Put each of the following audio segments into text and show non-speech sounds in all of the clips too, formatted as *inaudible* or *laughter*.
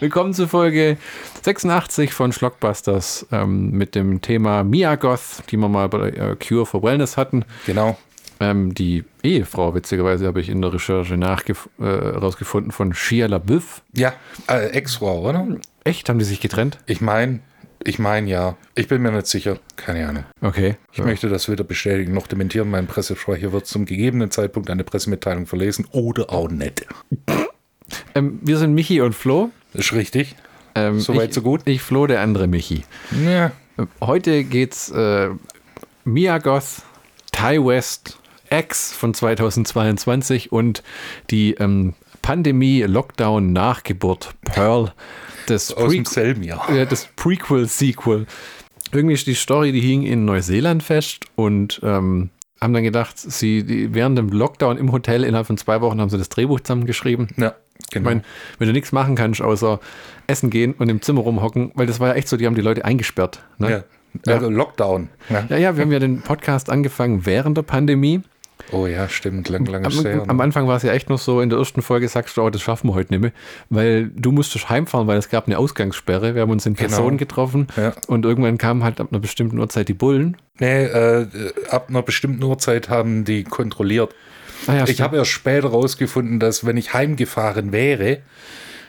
Willkommen zu Folge 86 von Schlockbusters ähm, mit dem Thema Miagoth, die wir mal bei äh, Cure for Wellness hatten. Genau. Ähm, die Ehefrau, witzigerweise, habe ich in der Recherche herausgefunden äh, von Shia LaBeouf. Ja, äh, Ex-Frau, oder? Echt? Haben die sich getrennt? Ich meine, ich meine ja. Ich bin mir nicht sicher. Keine Ahnung. Okay. Ich ja. möchte das weder bestätigen noch dementieren. Mein Pressesprecher wird zum gegebenen Zeitpunkt eine Pressemitteilung verlesen oder auch nicht. Ähm, wir sind Michi und Flo. Das ist richtig. Ähm, Soweit, so gut. Ich, Flo, der andere Michi. Ja. Heute geht's äh, Miagoth, Ty West, X von 2022 und die ähm, Pandemie, Lockdown, Nachgeburt, Pearl. Das Aus demselben Jahr. Äh, das Prequel-Sequel. Irgendwie ist die Story, die hing in Neuseeland fest und ähm, haben dann gedacht, sie die, während dem Lockdown im Hotel innerhalb von zwei Wochen haben sie das Drehbuch zusammengeschrieben. Ja. Genau. Ich meine, wenn du nichts machen kannst, außer essen gehen und im Zimmer rumhocken, weil das war ja echt so, die haben die Leute eingesperrt. Ne? Ja. Also Lockdown. Ja. ja, ja, wir haben ja den Podcast angefangen während der Pandemie. Oh ja, stimmt, lang, lange am, her, am Anfang war es ja echt noch so, in der ersten Folge sagst du, oh, das schaffen wir heute nicht mehr, weil du musstest heimfahren, weil es gab eine Ausgangssperre, wir haben uns in genau. Person genau. getroffen ja. und irgendwann kamen halt ab einer bestimmten Uhrzeit die Bullen. Nee, äh, ab einer bestimmten Uhrzeit haben die kontrolliert. Ah, ja, ich habe erst später rausgefunden, dass wenn ich heimgefahren wäre,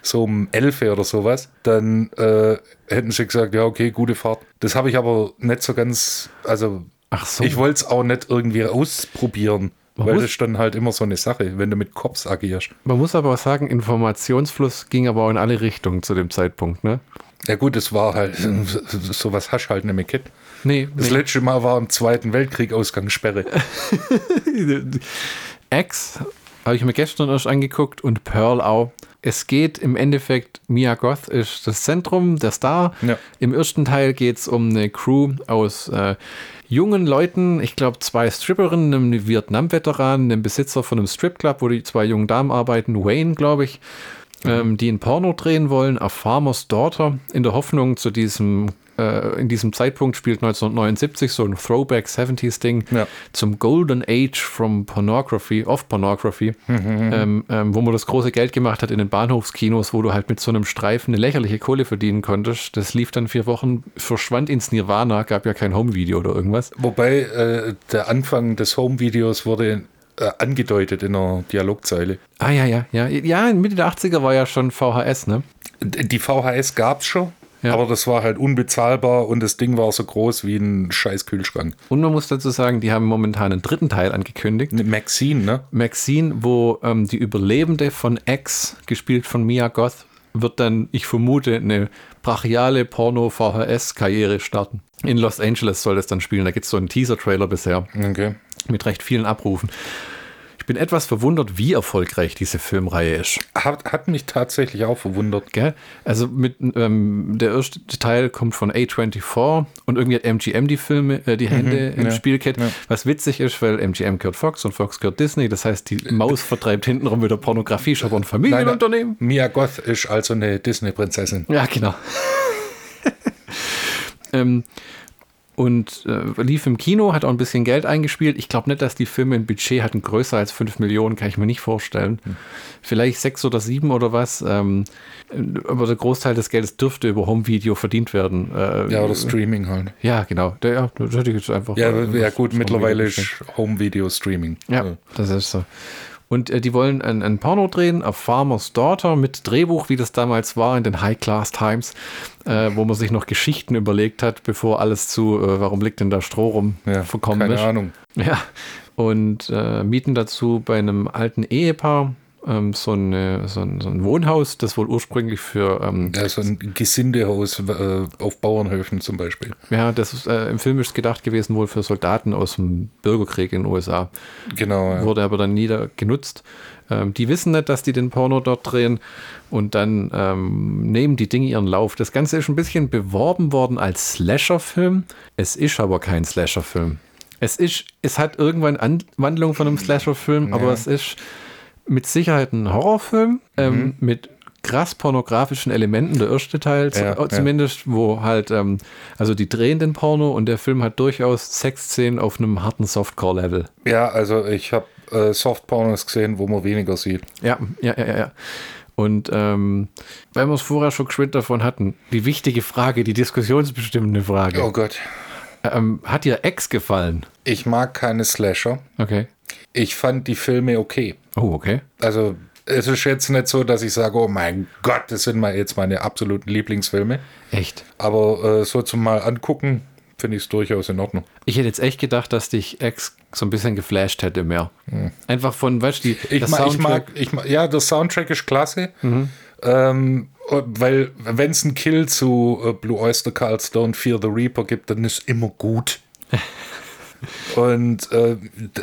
so um 11 oder sowas, dann äh, hätten sie gesagt, ja, okay, gute Fahrt. Das habe ich aber nicht so ganz, also Ach so. ich wollte es auch nicht irgendwie ausprobieren. Man weil das ist dann halt immer so eine Sache, wenn du mit Cops agierst. Man muss aber auch sagen, Informationsfluss ging aber auch in alle Richtungen zu dem Zeitpunkt, ne? Ja gut, es war halt, *laughs* sowas hast halt nicht mehr Kit. Nee. Das nee. letzte Mal war im Zweiten Weltkrieg Ausgangssperre. *laughs* X habe ich mir gestern erst angeguckt und Pearl auch. Es geht im Endeffekt, Mia Goth ist das Zentrum, der Star. Ja. Im ersten Teil geht es um eine Crew aus äh, jungen Leuten, ich glaube zwei Stripperinnen, einem Vietnam-Veteran, einem Besitzer von einem Stripclub, wo die zwei jungen Damen arbeiten, Wayne, glaube ich, mhm. ähm, die ein Porno drehen wollen, A Farmer's Daughter, in der Hoffnung zu diesem äh, in diesem Zeitpunkt spielt 1979 so ein Throwback 70s Ding ja. zum Golden Age from Pornography, of Pornography, mhm. ähm, ähm, wo man das große Geld gemacht hat in den Bahnhofskinos, wo du halt mit so einem Streifen eine lächerliche Kohle verdienen konntest. Das lief dann vier Wochen, verschwand ins Nirvana, gab ja kein Home-Video oder irgendwas. Wobei äh, der Anfang des Home-Videos wurde äh, angedeutet in der Dialogzeile. Ah ja, ja, ja. Ja, Mitte der 80er war ja schon VHS, ne? Die VHS gab es schon. Ja. Aber das war halt unbezahlbar und das Ding war so groß wie ein scheiß Kühlschrank. Und man muss dazu sagen, die haben momentan einen dritten Teil angekündigt. Maxine, ne? Maxine, wo ähm, die Überlebende von X, gespielt von Mia Goth, wird dann, ich vermute, eine brachiale Porno-VHS-Karriere starten. In Los Angeles soll das dann spielen. Da gibt es so einen Teaser-Trailer bisher. Okay. Mit recht vielen Abrufen bin etwas verwundert, wie erfolgreich diese Filmreihe ist. Hat, hat mich tatsächlich auch verwundert. Gell? Also mit ähm, der erste Teil kommt von A24 und irgendwie hat MGM die Filme, äh, die mhm, Hände mhm, im ja, Spielkit. Ja. Was witzig ist, weil MGM gehört Fox und Fox gehört Disney. Das heißt, die Maus vertreibt hintenrum wieder Pornografie, aber ein Familienunternehmen. Mia Goth ist also eine Disney-Prinzessin. Ja, genau. *laughs* ähm, und äh, lief im Kino, hat auch ein bisschen Geld eingespielt. Ich glaube nicht, dass die Filme ein Budget hatten größer als 5 Millionen, kann ich mir nicht vorstellen. Hm. Vielleicht 6 oder 7 oder was. Ähm, aber der Großteil des Geldes dürfte über Home-Video verdient werden. Äh, ja, oder Streaming halt. Ja, genau. Der, ja, das hätte ich jetzt einfach. Ja, ja gut, mittlerweile ist Home-Video-Streaming. Ja, ja, das ist so. Und äh, die wollen ein, ein Porno drehen, A Farmer's Daughter, mit Drehbuch, wie das damals war in den High-Class Times, äh, wo man sich noch Geschichten überlegt hat, bevor alles zu, äh, warum liegt denn da Stroh rum, ja, verkommen keine ist. Keine Ahnung. Ja, und äh, mieten dazu bei einem alten Ehepaar ähm, so, eine, so, ein, so, ein, Wohnhaus, das wohl ursprünglich für. Ähm, ja, so ein Gesindehaus äh, auf Bauernhöfen zum Beispiel. Ja, das ist äh, im Film ist gedacht gewesen, wohl für Soldaten aus dem Bürgerkrieg in den USA. Genau. Ja. Wurde aber dann nie genutzt. Ähm, die wissen nicht, dass die den Porno dort drehen und dann ähm, nehmen die Dinge ihren Lauf. Das Ganze ist ein bisschen beworben worden als Slasher-Film. Es ist aber kein Slasher-Film. Es ist, es hat irgendwann Anwandlung von einem Slasher-Film, ja. aber es ist mit Sicherheit ein Horrorfilm ähm, mhm. mit krass pornografischen Elementen, der erste Teil ja, zumindest, ja. wo halt, ähm, also die drehen den Porno und der Film hat durchaus Sexszenen auf einem harten Softcore-Level. Ja, also ich habe äh, Softpornos gesehen, wo man weniger sieht. Ja, ja, ja, ja. Und ähm, weil wir es vorher schon geschwind davon hatten, die wichtige Frage, die diskussionsbestimmende Frage. Oh Gott. Ähm, hat dir Ex gefallen? Ich mag keine Slasher. Okay. Ich fand die Filme okay. Oh, okay. Also es ist jetzt nicht so, dass ich sage, oh mein Gott, das sind mal jetzt meine absoluten Lieblingsfilme. Echt? Aber äh, so zum mal angucken, finde ich es durchaus in Ordnung. Ich hätte jetzt echt gedacht, dass dich Ex so ein bisschen geflasht hätte mehr. Hm. Einfach von, weißt du, ich, mag, ich mag, ich mag, ja, der Soundtrack ist klasse. Mhm. Ähm, weil, wenn es einen Kill zu uh, Blue Oyster Cults Don't Fear the Reaper gibt, dann ist immer gut. *laughs* Und äh,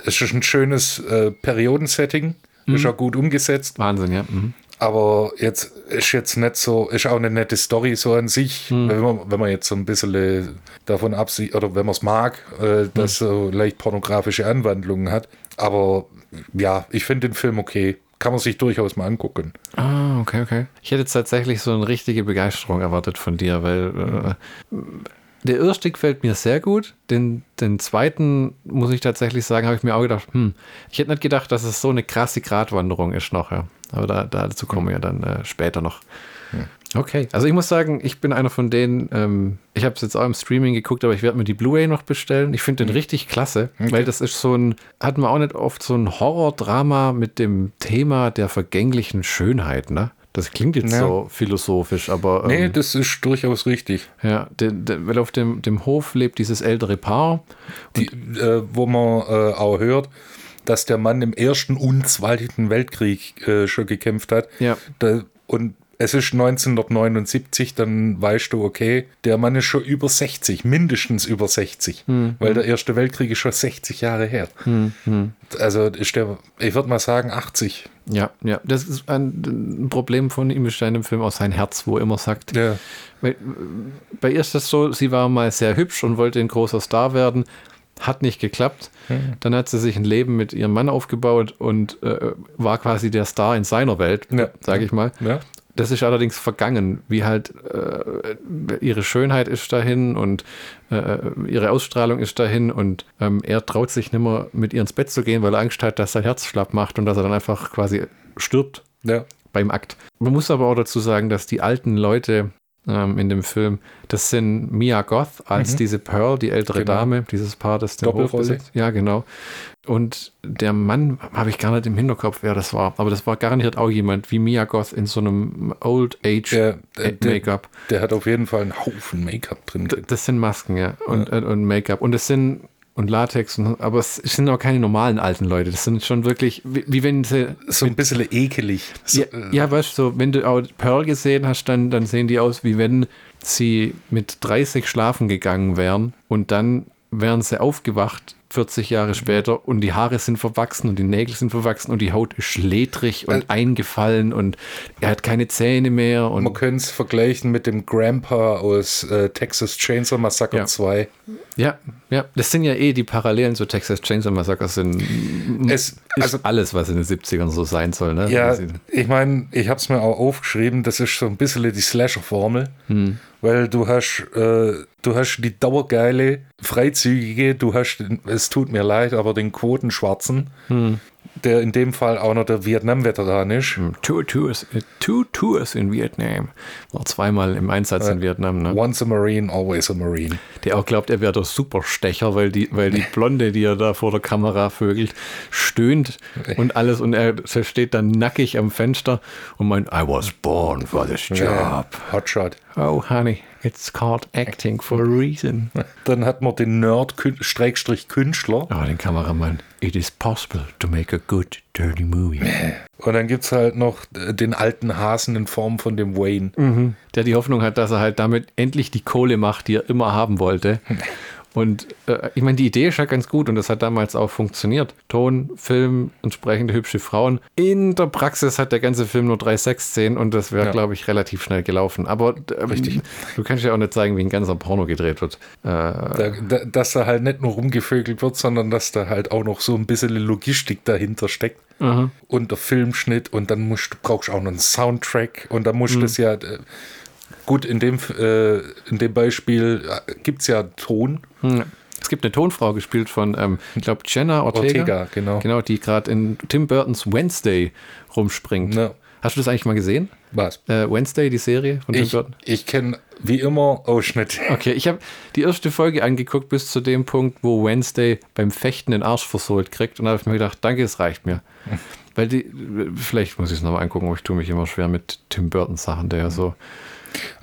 es ist ein schönes äh, Periodensetting. Mhm. Ist auch gut umgesetzt. Wahnsinn, ja. Mhm. Aber jetzt ist jetzt nicht so, ist auch eine nette Story so an sich, mhm. wenn, man, wenn man jetzt so ein bisschen davon absieht, oder wenn man es mag, äh, dass mhm. so leicht pornografische Anwandlungen hat. Aber ja, ich finde den Film okay. Kann man sich durchaus mal angucken. Ah, okay, okay. Ich hätte jetzt tatsächlich so eine richtige Begeisterung erwartet von dir, weil äh, der erste gefällt mir sehr gut. Den, den zweiten, muss ich tatsächlich sagen, habe ich mir auch gedacht, hm, ich hätte nicht gedacht, dass es so eine krasse Gratwanderung ist noch. Ja. Aber da, dazu kommen wir ja dann äh, später noch. Okay, also ich muss sagen, ich bin einer von denen, ähm, ich habe es jetzt auch im Streaming geguckt, aber ich werde mir die Blu-ray noch bestellen. Ich finde den mhm. richtig klasse, okay. weil das ist so ein, hat man auch nicht oft so ein Horror-Drama mit dem Thema der vergänglichen Schönheit, ne? Das klingt jetzt ja. so philosophisch, aber. Ähm, nee, das ist durchaus richtig. Ja, de, de, weil auf dem, dem Hof lebt dieses ältere Paar. Die, äh, wo man äh, auch hört, dass der Mann im Ersten und Zweiten Weltkrieg äh, schon gekämpft hat. Ja. Da, und es ist 1979, dann weißt du, okay, der Mann ist schon über 60, mindestens über 60, hm, weil hm. der Erste Weltkrieg ist schon 60 Jahre her. Hm, hm, also ist der, ich würde mal sagen, 80. Ja, ja, das ist ein Problem von ihm ist in dem Film aus sein Herz, wo er immer sagt, ja. weil, bei ihr ist das so, sie war mal sehr hübsch und wollte ein großer Star werden, hat nicht geklappt. Hm. Dann hat sie sich ein Leben mit ihrem Mann aufgebaut und äh, war quasi der Star in seiner Welt, ja. sage ich mal. Ja. Das ist allerdings vergangen, wie halt äh, ihre Schönheit ist dahin und äh, ihre Ausstrahlung ist dahin und ähm, er traut sich nicht mehr mit ihr ins Bett zu gehen, weil er Angst hat, dass sein Herz schlapp macht und dass er dann einfach quasi stirbt ja. beim Akt. Man muss aber auch dazu sagen, dass die alten Leute ähm, in dem Film, das sind Mia Goth als mhm. diese Pearl, die ältere genau. Dame, dieses Paar, das den Hof besitzt. Ja, genau. Und der Mann habe ich gar nicht im Hinterkopf, wer das war. Aber das war garantiert auch jemand wie Mia Goth in so einem Old Age Make-up. Der, der, hat auf jeden Fall einen Haufen Make-up drin. D das sind Masken, ja. Und, ja. und Make-up. Und es sind und Latex, und, aber es sind auch keine normalen alten Leute. Das sind schon wirklich, wie, wie wenn sie. So ein bisschen ekelig. So, ja, äh. ja, weißt du, so, wenn du auch Pearl gesehen hast, dann, dann sehen die aus, wie wenn sie mit 30 schlafen gegangen wären und dann wären sie aufgewacht 40 Jahre später und die Haare sind verwachsen und die Nägel sind verwachsen und die Haut ist schlädrig und äh, eingefallen und er hat keine Zähne mehr. Und man könnte es vergleichen mit dem Grandpa aus äh, Texas Chainsaw Massacre ja. 2. Ja, ja, das sind ja eh die Parallelen zu Texas Chainsaw Massacre sind es, also, alles, was in den 70ern so sein soll. Ne? Ja, ich meine, ich habe es mir auch aufgeschrieben, das ist so ein bisschen die Slasher-Formel. Hm weil du hast, äh, du hast die dauergeile, freizügige, du hast, es tut mir leid, aber den Quotenschwarzen, hm. der in dem Fall auch noch der Vietnam-Veteran ist. Hm, two tours, two tours in Vietnam. War zweimal im Einsatz äh, in Vietnam. Ne? Once a Marine, always a Marine. Der auch glaubt, er wäre der Superstecher, weil die, weil die *laughs* Blonde, die er da vor der Kamera vögelt, stöhnt und alles und er steht dann nackig am Fenster und meint, I was born for this job. Ja, Hotshot. Oh, honey, it's called acting for a reason. Dann hat man den Nerd-Künstler. Oh, den Kameramann. It is possible to make a good, dirty movie. *laughs* Und dann gibt es halt noch den alten Hasen in Form von dem Wayne. Mhm. Der die Hoffnung hat, dass er halt damit endlich die Kohle macht, die er immer haben wollte. *laughs* Und äh, ich meine, die Idee ist ja ganz gut und das hat damals auch funktioniert. Ton, Film, entsprechende hübsche Frauen. In der Praxis hat der ganze Film nur drei Sexszenen und das wäre, ja. glaube ich, relativ schnell gelaufen. Aber ähm, Richtig. du kannst ja auch nicht zeigen, wie ein ganzer Porno gedreht wird. Äh, da, da, dass da halt nicht nur rumgevögelt wird, sondern dass da halt auch noch so ein bisschen Logistik dahinter steckt. Aha. Und der Filmschnitt und dann musst, brauchst du auch noch einen Soundtrack und dann musst du mhm. das ja. Gut, in dem, äh, in dem Beispiel äh, gibt es ja Ton. Hm. Es gibt eine Tonfrau gespielt von, ähm, ich glaube, Jenna Ortega. Ortega genau. Genau, die gerade in Tim Burtons Wednesday rumspringt. Ja. Hast du das eigentlich mal gesehen? Was? Äh, Wednesday, die Serie von Ich, ich kenne wie immer Ausschnitt. *laughs* Okay, ich habe die erste Folge angeguckt bis zu dem Punkt, wo Wednesday beim Fechten den Arsch versohlt kriegt. Und da habe ich mir gedacht, danke, es reicht mir. *laughs* Weil die, vielleicht muss ich es nochmal angucken, aber ich tue mich immer schwer mit Tim Burton Sachen, der ja so.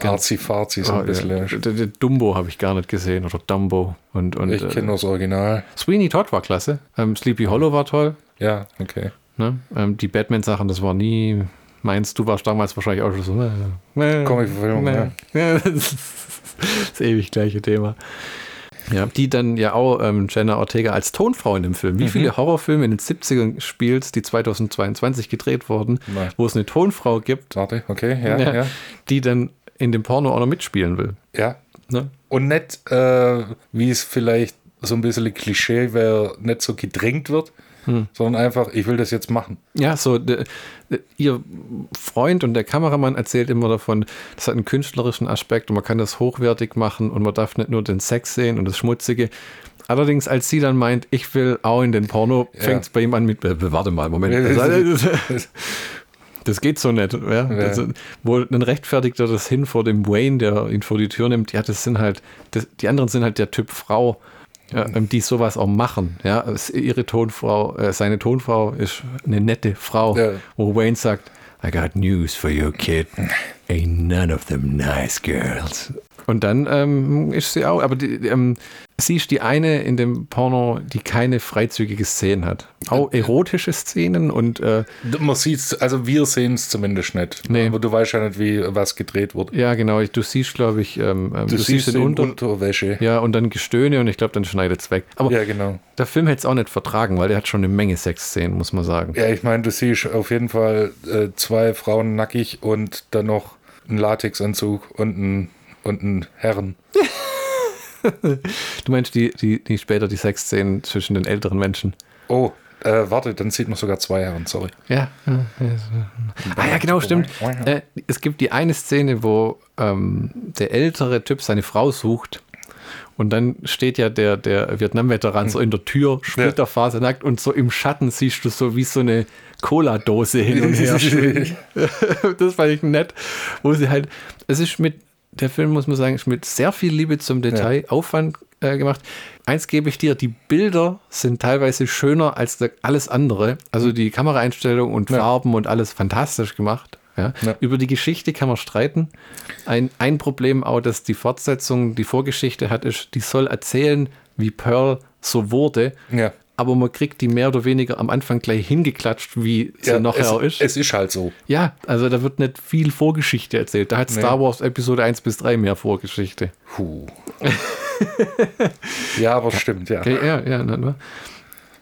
Arzi-Farzi so ein oh, bisschen. Dumbo habe ich gar nicht gesehen oder Dumbo. Und, und, ich kenne äh, nur das Original. Sweeney Todd war klasse. Ähm, Sleepy Hollow war toll. Ja, okay. Ne? Ähm, die Batman-Sachen, das war nie meins. Du warst damals wahrscheinlich auch schon so. Äh, äh Comic-Verfilmung, äh, ja. *laughs* das, das ewig gleiche Thema. Ja, die dann ja auch ähm, Jenna Ortega als Tonfrau in dem Film. Wie mhm. viele Horrorfilme in den 70ern spielst, die 2022 gedreht wurden, Nein. wo es eine Tonfrau gibt, Warte, okay, ja, ja, ja, die dann in dem Porno auch noch mitspielen will. Ja. Ne? Und nicht, äh, wie es vielleicht so ein bisschen Klischee wäre, nicht so gedrängt wird, hm. sondern einfach, ich will das jetzt machen. Ja, so, de, de, ihr Freund und der Kameramann erzählt immer davon, das hat einen künstlerischen Aspekt und man kann das hochwertig machen und man darf nicht nur den Sex sehen und das Schmutzige. Allerdings, als sie dann meint, ich will auch in den Porno, fängt es ja. bei ihm an mit, äh, warte mal, Moment. *laughs* Das geht so nicht. Ja? ja. Das, wo dann rechtfertigt er das hin vor dem Wayne, der ihn vor die Tür nimmt. Ja, das sind halt, das, die anderen sind halt der Typ Frau ja, ähm, die sowas auch machen. Ja, ihre Tonfrau, äh, seine Tonfrau ist eine nette Frau, ja. wo Wayne sagt, I got news for you, kid. Ain't none of them nice girls. Und dann ähm, ist sie auch, aber die, ähm, sie ist die eine in dem Porno, die keine freizügige Szenen hat. Auch erotische Szenen und. Äh, Man sieht es, also wir sehen es zumindest nicht. Nee. Aber du weißt ja nicht, wie was gedreht wurde. Ja, genau. Du siehst, glaube ich, ähm, ähm du, du, siehst, den Unter Unterwäsche. Ja, und dann Gestöhne und ich glaube, dann schneidet es weg. Aber ja, genau. der Film hätte es auch nicht vertragen, weil der hat schon eine Menge Sexszenen, muss man sagen. Ja, ich meine, du siehst auf jeden Fall äh, zwei Frauen nackig und dann noch einen Latexanzug und ein und einen Herren. *laughs* du meinst die, die, die später die Sexszenen zwischen den älteren Menschen? Oh, äh, warte, dann sieht man sogar zwei Herren, sorry. Ja. Ah ja, genau, stimmt. Äh, es gibt die eine Szene, wo ähm, der ältere Typ seine Frau sucht und dann steht ja der, der Vietnam-Veteran so in der Tür, Splitterphase nackt und so im Schatten siehst du so wie so eine Cola-Dose hin und her schwingen. *laughs* das fand ich nett, wo sie halt, es ist mit der Film, muss man sagen, ist mit sehr viel Liebe zum Detail, ja. Aufwand äh, gemacht. Eins gebe ich dir, die Bilder sind teilweise schöner als alles andere. Also die Kameraeinstellung und ja. Farben und alles fantastisch gemacht. Ja. ja. Über die Geschichte kann man streiten. Ein, ein Problem auch, dass die Fortsetzung, die Vorgeschichte hat, ist, die soll erzählen, wie Pearl so wurde. Ja aber man kriegt die mehr oder weniger am Anfang gleich hingeklatscht, wie sie ja, nachher es, ist. Es ist halt so. Ja, also da wird nicht viel Vorgeschichte erzählt. Da hat nee. Star Wars Episode 1 bis 3 mehr Vorgeschichte. Puh. *laughs* ja, aber stimmt, ja. Okay, ja, ja,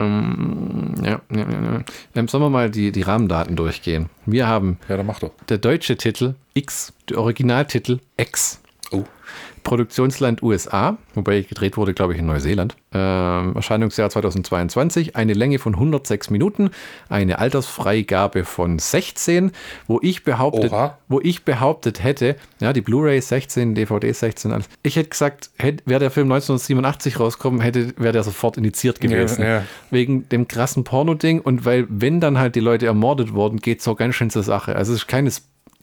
ähm, ja, ja, ja. Ähm, sollen wir mal die, die Rahmendaten durchgehen? Wir haben ja, dann mach doch. der deutsche Titel X, der Originaltitel X. Oh. Produktionsland USA, wobei gedreht wurde, glaube ich, in Neuseeland. Ähm, Erscheinungsjahr 2022, eine Länge von 106 Minuten, eine Altersfreigabe von 16, wo ich behauptet, wo ich behauptet hätte, ja, die Blu-ray 16, DVD 16, alles. Ich hätte gesagt, wäre der Film 1987 rausgekommen, hätte, wäre der sofort initiiert gewesen. Ja, ja. Wegen dem krassen Porno-Ding und weil, wenn dann halt die Leute ermordet wurden, geht es so ganz schön zur Sache. Also es ist keine,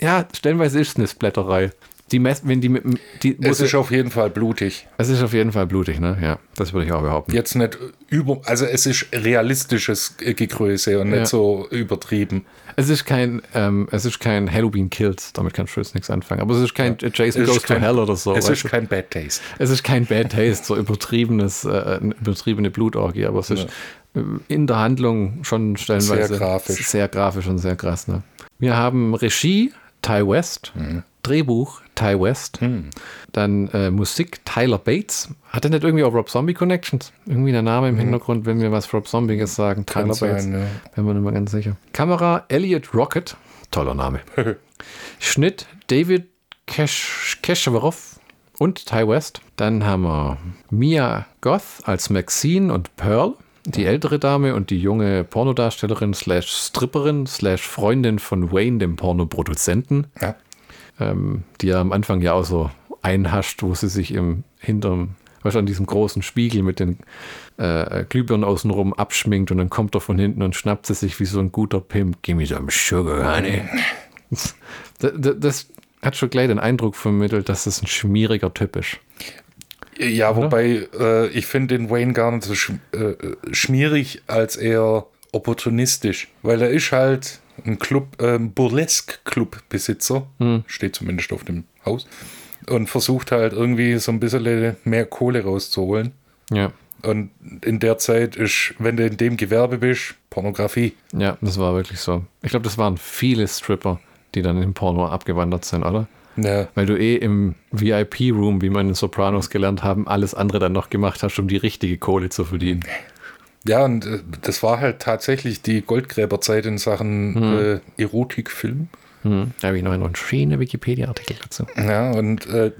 ja, stellenweise ist es eine Splatterei. Die Mess, wenn die, die Es ist auf jeden Fall blutig. Es ist auf jeden Fall blutig, ne? Ja, das würde ich auch behaupten. Jetzt nicht über, also es ist realistisches Gegröße und nicht ja. so übertrieben. Es ist kein, ähm, es ist kein Halloween Kills, damit kannst du jetzt nichts anfangen. Aber es ist kein ja. Jason Goes kein, to Hell oder so. Es ist kein Bad Taste. Es ist kein Bad Taste, so übertriebenes, äh, übertriebene Blutorgie, aber es ist ja. in der Handlung schon stellenweise sehr grafisch, sehr grafisch und sehr krass. Ne? Wir haben Regie Ty West, mhm. Drehbuch Ty West. Hm. Dann äh, Musik Tyler Bates. Hat er nicht irgendwie auch Rob Zombie Connections? Irgendwie der Name im hm. Hintergrund, wenn wir was Rob Zombie sagen. Tyler Bates. Sein, ja. Bin mir nicht mehr ganz sicher. Kamera Elliot Rocket. Toller Name. *laughs* Schnitt David Keshavarov und Ty West. Dann haben wir Mia Goth als Maxine und Pearl die ältere Dame und die junge Pornodarstellerin slash Stripperin slash Freundin von Wayne, dem Pornoproduzenten. Ja ähm, die er am Anfang ja auch so einhascht, wo sie sich im hinterm, weißt an diesem großen Spiegel mit den äh, Glühbirnen außenrum abschminkt und dann kommt er von hinten und schnappt sie sich wie so ein guter Pimp. Give me some sugar, honey. *laughs* das, das hat schon gleich den Eindruck vermittelt, dass es ein schmieriger Typ ist. Ja, Oder? wobei äh, ich finde den Wayne gar nicht so sch äh, schmierig, als eher opportunistisch, weil er ist halt ein Club, äh, Burlesque-Club-Besitzer, hm. steht zumindest auf dem Haus, und versucht halt irgendwie so ein bisschen mehr Kohle rauszuholen. Ja. Und in der Zeit ist, wenn du in dem Gewerbe bist, Pornografie. Ja, das war wirklich so. Ich glaube, das waren viele Stripper, die dann im Porno abgewandert sind, oder? Ja. Weil du eh im VIP-Room, wie man in Sopranos gelernt haben, alles andere dann noch gemacht hast, um die richtige Kohle zu verdienen. Ja, und äh, das war halt tatsächlich die Goldgräberzeit in Sachen hm. äh, Erotikfilm. Hm. Da habe ich noch einen schönen Wikipedia-Artikel dazu. Ja, und äh,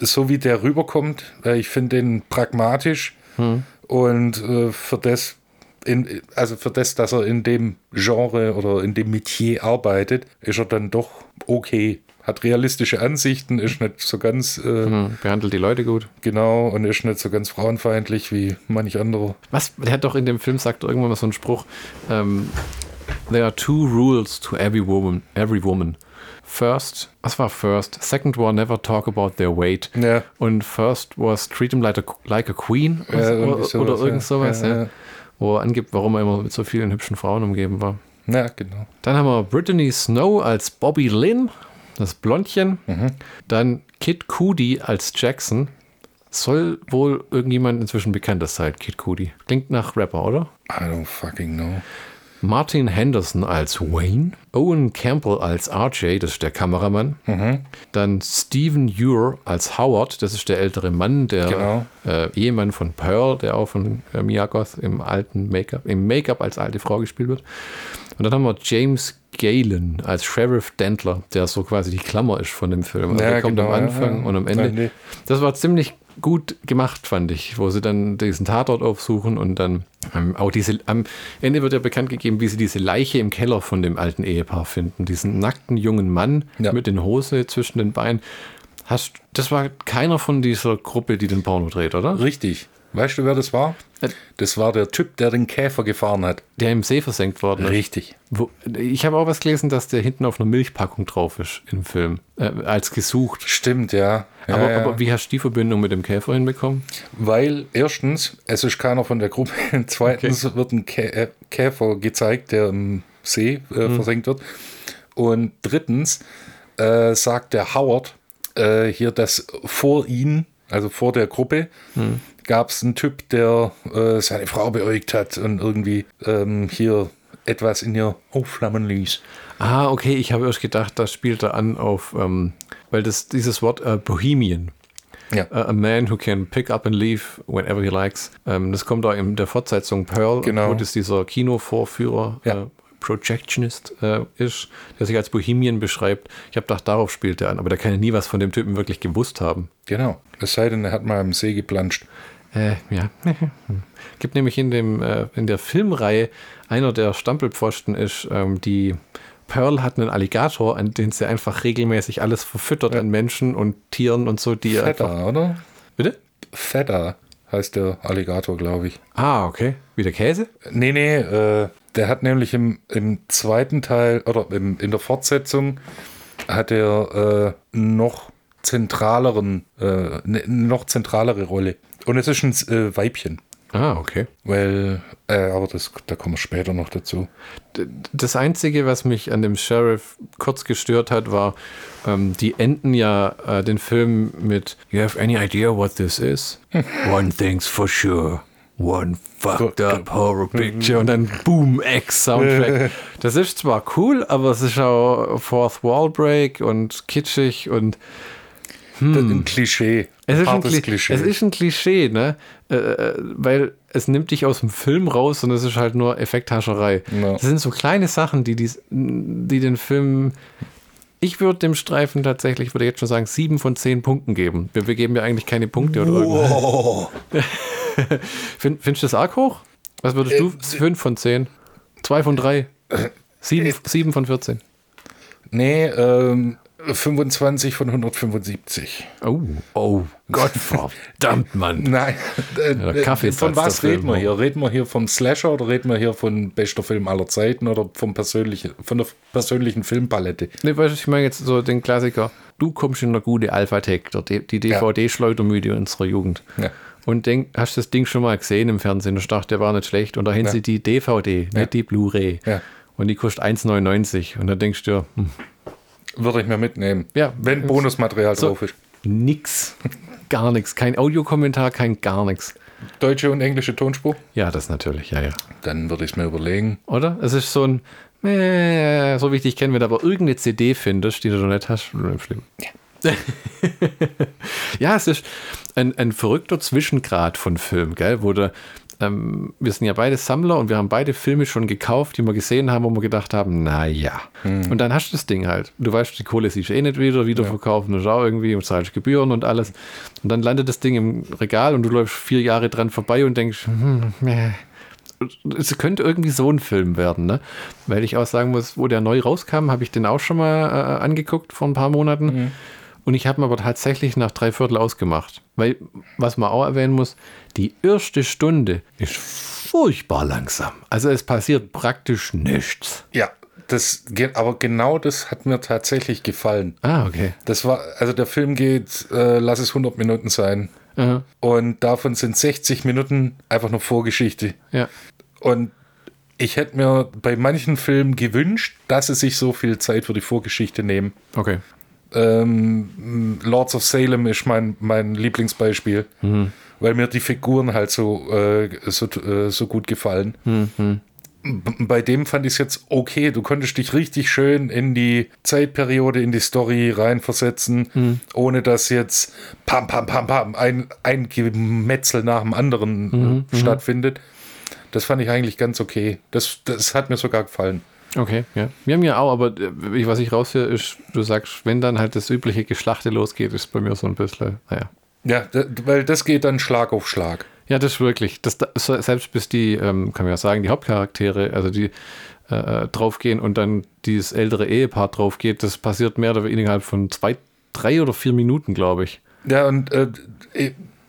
so wie der rüberkommt, äh, ich finde den pragmatisch hm. und äh, für das, in, also für das, dass er in dem Genre oder in dem Metier arbeitet, ist er dann doch okay hat realistische Ansichten, ist nicht so ganz. Äh, hm, behandelt die Leute gut. Genau, und ist nicht so ganz frauenfeindlich wie manch andere. Was? Der hat doch in dem Film sagt irgendwann mal so einen Spruch: ähm, There are two rules to every woman. Every woman. First, was war first? Second war never talk about their weight. Ja. Und first was treat them like a, like a queen ja, oder, sowas, oder irgend sowas, ja, ja. Wo er angibt, warum er immer mit so vielen hübschen Frauen umgeben war. Ja, genau. Dann haben wir Brittany Snow als Bobby Lynn das Blondchen. Mhm. Dann Kid Cudi als Jackson. Soll wohl irgendjemand inzwischen bekanntes sein, Kid Cudi. Klingt nach Rapper, oder? I don't fucking know. Martin Henderson als Wayne, Owen Campbell als RJ, das ist der Kameramann, mhm. dann Stephen Ure als Howard, das ist der ältere Mann, der genau. äh, Ehemann von Pearl, der auch von äh, Mia Goth im alten Make-up, im Make-up als alte Frau gespielt wird. Und dann haben wir James Galen als Sheriff Dentler, der so quasi die Klammer ist von dem Film. Also ja, der kommt genau, am Anfang ja, und am Ende. Das war ziemlich gut gemacht, fand ich, wo sie dann diesen Tatort aufsuchen und dann ähm, auch diese, am Ende wird ja bekannt gegeben, wie sie diese Leiche im Keller von dem alten Ehepaar finden. Diesen nackten jungen Mann ja. mit den Hose zwischen den Beinen. Hast, das war keiner von dieser Gruppe, die den Porno dreht, oder? Richtig. Weißt du, wer das war? Äh, das war der Typ, der den Käfer gefahren hat. Der im See versenkt worden ist. Richtig. Wo, ich habe auch was gelesen, dass der hinten auf einer Milchpackung drauf ist im Film. Äh, als gesucht. Stimmt, ja. ja, aber, ja. aber, wie hast du die Verbindung mit dem Käfer hinbekommen? Weil erstens, es ist keiner von der Gruppe. *laughs* Zweitens okay. wird ein äh, Käfer gezeigt, der im See äh, hm. versenkt wird. Und drittens äh, sagt der Howard äh, hier, dass vor ihm, also vor der Gruppe, hm gab es einen Typ, der äh, seine Frau beäugt hat und irgendwie ähm, hier etwas in ihr aufflammen ließ. Ah, okay, ich habe erst gedacht, das spielt er an auf, ähm, weil das dieses Wort äh, Bohemian. Ja. Uh, a man who can pick up and leave whenever he likes. Ähm, das kommt auch in der Fortsetzung Pearl, genau. wo das dieser Kinovorführer, ja. äh, Projectionist äh, ist, der sich als Bohemian beschreibt. Ich habe gedacht, darauf spielt er an, aber der kann ja nie was von dem Typen wirklich gewusst haben. Genau. Es sei denn, er hat mal im See geplanscht. Äh, ja. *laughs* Gibt nämlich in, dem, äh, in der Filmreihe einer der Stampelpfosten ist, ähm, die Pearl hat einen Alligator, an den sie einfach regelmäßig alles verfüttert ja. an Menschen und Tieren und so, die Feta, einfach. oder? Bitte? Feta heißt der Alligator, glaube ich. Ah, okay. Wie der Käse? Nee, nee, äh, der hat nämlich im, im zweiten Teil oder im, in der Fortsetzung hat er äh, noch zentraleren, äh, ne, noch zentralere Rolle. Und es ist ein äh, Weibchen. Ah, okay. Weil, äh, aber das, da kommen wir später noch dazu. Das Einzige, was mich an dem Sheriff kurz gestört hat, war, ähm, die enden ja äh, den Film mit You have any idea what this is? One thing's for sure. One fucked up horror picture und dann Boom X Soundtrack. *laughs* Das ist zwar cool, aber es ist auch Fourth Wall Break und kitschig und hm. ein Klischee. Es ist, ein Klischee. es ist ein Klischee, ne? Äh, äh, weil es nimmt dich aus dem Film raus und es ist halt nur Effekthascherei. No. Das sind so kleine Sachen, die, dies, die den Film. Ich würde dem Streifen tatsächlich, würde jetzt schon sagen, sieben von zehn Punkten geben. Wir, wir geben ja eigentlich keine Punkte oder wow. *laughs* Find, Findest du das arg hoch? Was würdest du? Äh, fünf von zehn? Zwei von drei? Sieben, äh, sieben von 14? Nee, ähm, 25 von 175. Oh, oh Gott verdammt, *laughs* Mann. Nein, äh, Kaffee von was reden wir hier? Reden wir hier vom Slasher oder reden wir hier von bester Film aller Zeiten oder vom persönlichen, von der persönlichen Filmpalette? Nee, weißt du, ich meine jetzt so den Klassiker. Du kommst in eine gute Alpha-Tech, die DVD-Schleudermüde unserer Jugend. Ja. Und denk, hast das Ding schon mal gesehen im Fernsehen? Ich dachte, der war nicht schlecht. Und da haben ja. sie die DVD, nicht die Blu-ray. Ja. Und die kostet 1,99. Und da denkst du, hm, würde ich mir mitnehmen. Ja. Wenn Bonusmaterial so, drauf ist. Nix. Gar nichts. Kein Audiokommentar, kein gar nichts. Deutsche und englische Tonspur? Ja, das natürlich, ja, ja. Dann würde ich es mir überlegen. Oder? Es ist so ein, äh, so wichtig kennen wir da, aber irgendeine CD findest, die du noch nicht hast, schlimm. Ja. *laughs* ja, es ist ein, ein verrückter Zwischengrad von Film, gell, wo du ähm, wir sind ja beide Sammler und wir haben beide Filme schon gekauft, die wir gesehen haben, wo wir gedacht haben, naja. Hm. Und dann hast du das Ding halt. Du weißt, die Kohle siehst du eh nicht wieder, wieder ja. verkaufen und auch irgendwie und zahlst Gebühren und alles. Und dann landet das Ding im Regal und du läufst vier Jahre dran vorbei und denkst, hm, meh. Es könnte irgendwie so ein Film werden, ne? Weil ich auch sagen muss, wo der neu rauskam, habe ich den auch schon mal äh, angeguckt vor ein paar Monaten. Mhm. Und ich habe ihn aber tatsächlich nach drei Viertel ausgemacht. Weil, was man auch erwähnen muss, die erste Stunde ist furchtbar langsam. Also es passiert praktisch nichts. Ja, das geht, aber genau das hat mir tatsächlich gefallen. Ah, okay. Das war, also der Film geht, äh, lass es 100 Minuten sein. Aha. Und davon sind 60 Minuten einfach nur Vorgeschichte. Ja. Und ich hätte mir bei manchen Filmen gewünscht, dass sie sich so viel Zeit für die Vorgeschichte nehmen. Okay. Ähm, Lords of Salem ist mein, mein Lieblingsbeispiel, mhm. weil mir die Figuren halt so, äh, so, äh, so gut gefallen. Mhm. Bei dem fand ich es jetzt okay. Du konntest dich richtig schön in die Zeitperiode, in die Story reinversetzen, mhm. ohne dass jetzt pam, pam, pam, pam, ein, ein Gemetzel nach dem anderen äh, mhm. stattfindet. Das fand ich eigentlich ganz okay. Das, das hat mir sogar gefallen. Okay, ja. Wir haben ja auch, aber äh, was ich raushöre, ist, du sagst, wenn dann halt das übliche Geschlachte losgeht, ist bei mir so ein bisschen, naja. Ja, weil das geht dann Schlag auf Schlag. Ja, das ist wirklich. Das, selbst bis die, ähm, kann man ja sagen, die Hauptcharaktere, also die äh, äh draufgehen und dann dieses ältere Ehepaar draufgeht, das passiert mehr oder weniger innerhalb von zwei, drei oder vier Minuten, glaube ich. Ja, und äh,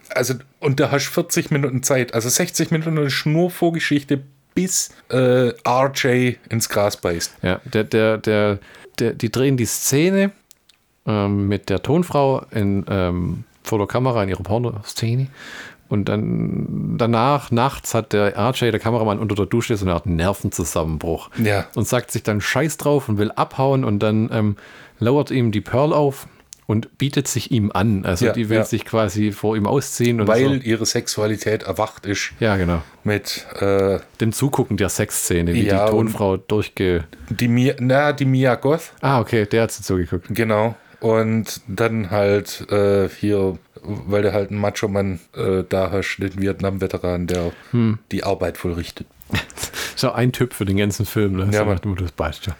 also und da hast du 40 Minuten Zeit. Also 60 Minuten ist nur Vorgeschichte bis äh, RJ ins Gras beißt. Ja, der, der, der, der, die drehen die Szene ähm, mit der Tonfrau in, ähm, vor der Kamera in ihrer Pornoszene. Und dann danach, nachts, hat der RJ, der Kameramann, unter der Dusche so eine Art Nervenzusammenbruch. Ja. Und sagt sich dann Scheiß drauf und will abhauen und dann ähm, lauert ihm die Pearl auf und bietet sich ihm an. Also ja, die will ja. sich quasi vor ihm ausziehen. Weil so. ihre Sexualität erwacht ist. Ja, genau. Mit äh, dem Zugucken der Sexszene, wie ja, die Tonfrau durchge... Die Mia, na, die Mia Goth. Ah, okay, der hat sie zugeguckt. Genau. Und dann halt äh, hier, weil der halt ein Macho-Mann äh, da hast, den Vietnam-Veteran, der hm. die Arbeit vollrichtet. *laughs* so ein Typ für den ganzen Film. Ne? Ja, so, du das weißt ja.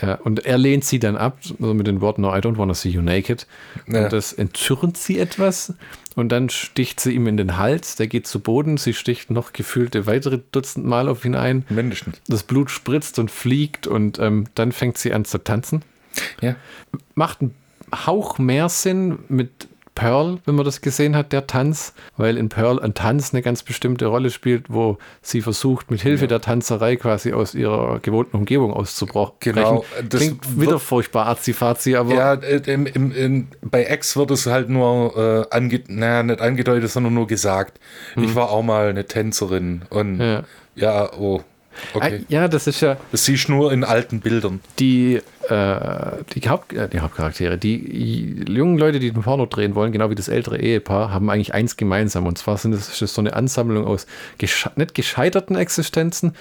Ja, und er lehnt sie dann ab, also mit den Worten, no, I don't want to see you naked. Ja. Und das entzürnt sie etwas. Und dann sticht sie ihm in den Hals, der geht zu Boden, sie sticht noch gefühlte weitere Dutzend Mal auf ihn ein. Mindestens. Das Blut spritzt und fliegt und ähm, dann fängt sie an zu tanzen. Ja. Macht einen Hauch mehr Sinn mit Pearl, wenn man das gesehen hat, der Tanz, weil in Pearl ein Tanz eine ganz bestimmte Rolle spielt, wo sie versucht, mit Hilfe ja. der Tanzerei quasi aus ihrer gewohnten Umgebung auszubrechen. Genau. Das Klingt wieder furchtbar arzi aber. Ja, im, im, im, bei X wird es halt nur, äh, ange, naja, nicht angedeutet, sondern nur gesagt. Hm. Ich war auch mal eine Tänzerin und ja, ja oh. Okay. Ja, das ist ja. Das siehst du nur in alten Bildern. Die äh, die, Haupt, äh, die Hauptcharaktere, die jungen Leute, die den Porno drehen wollen, genau wie das ältere Ehepaar, haben eigentlich eins gemeinsam. Und zwar sind es so eine Ansammlung aus gesche nicht gescheiterten Existenzen,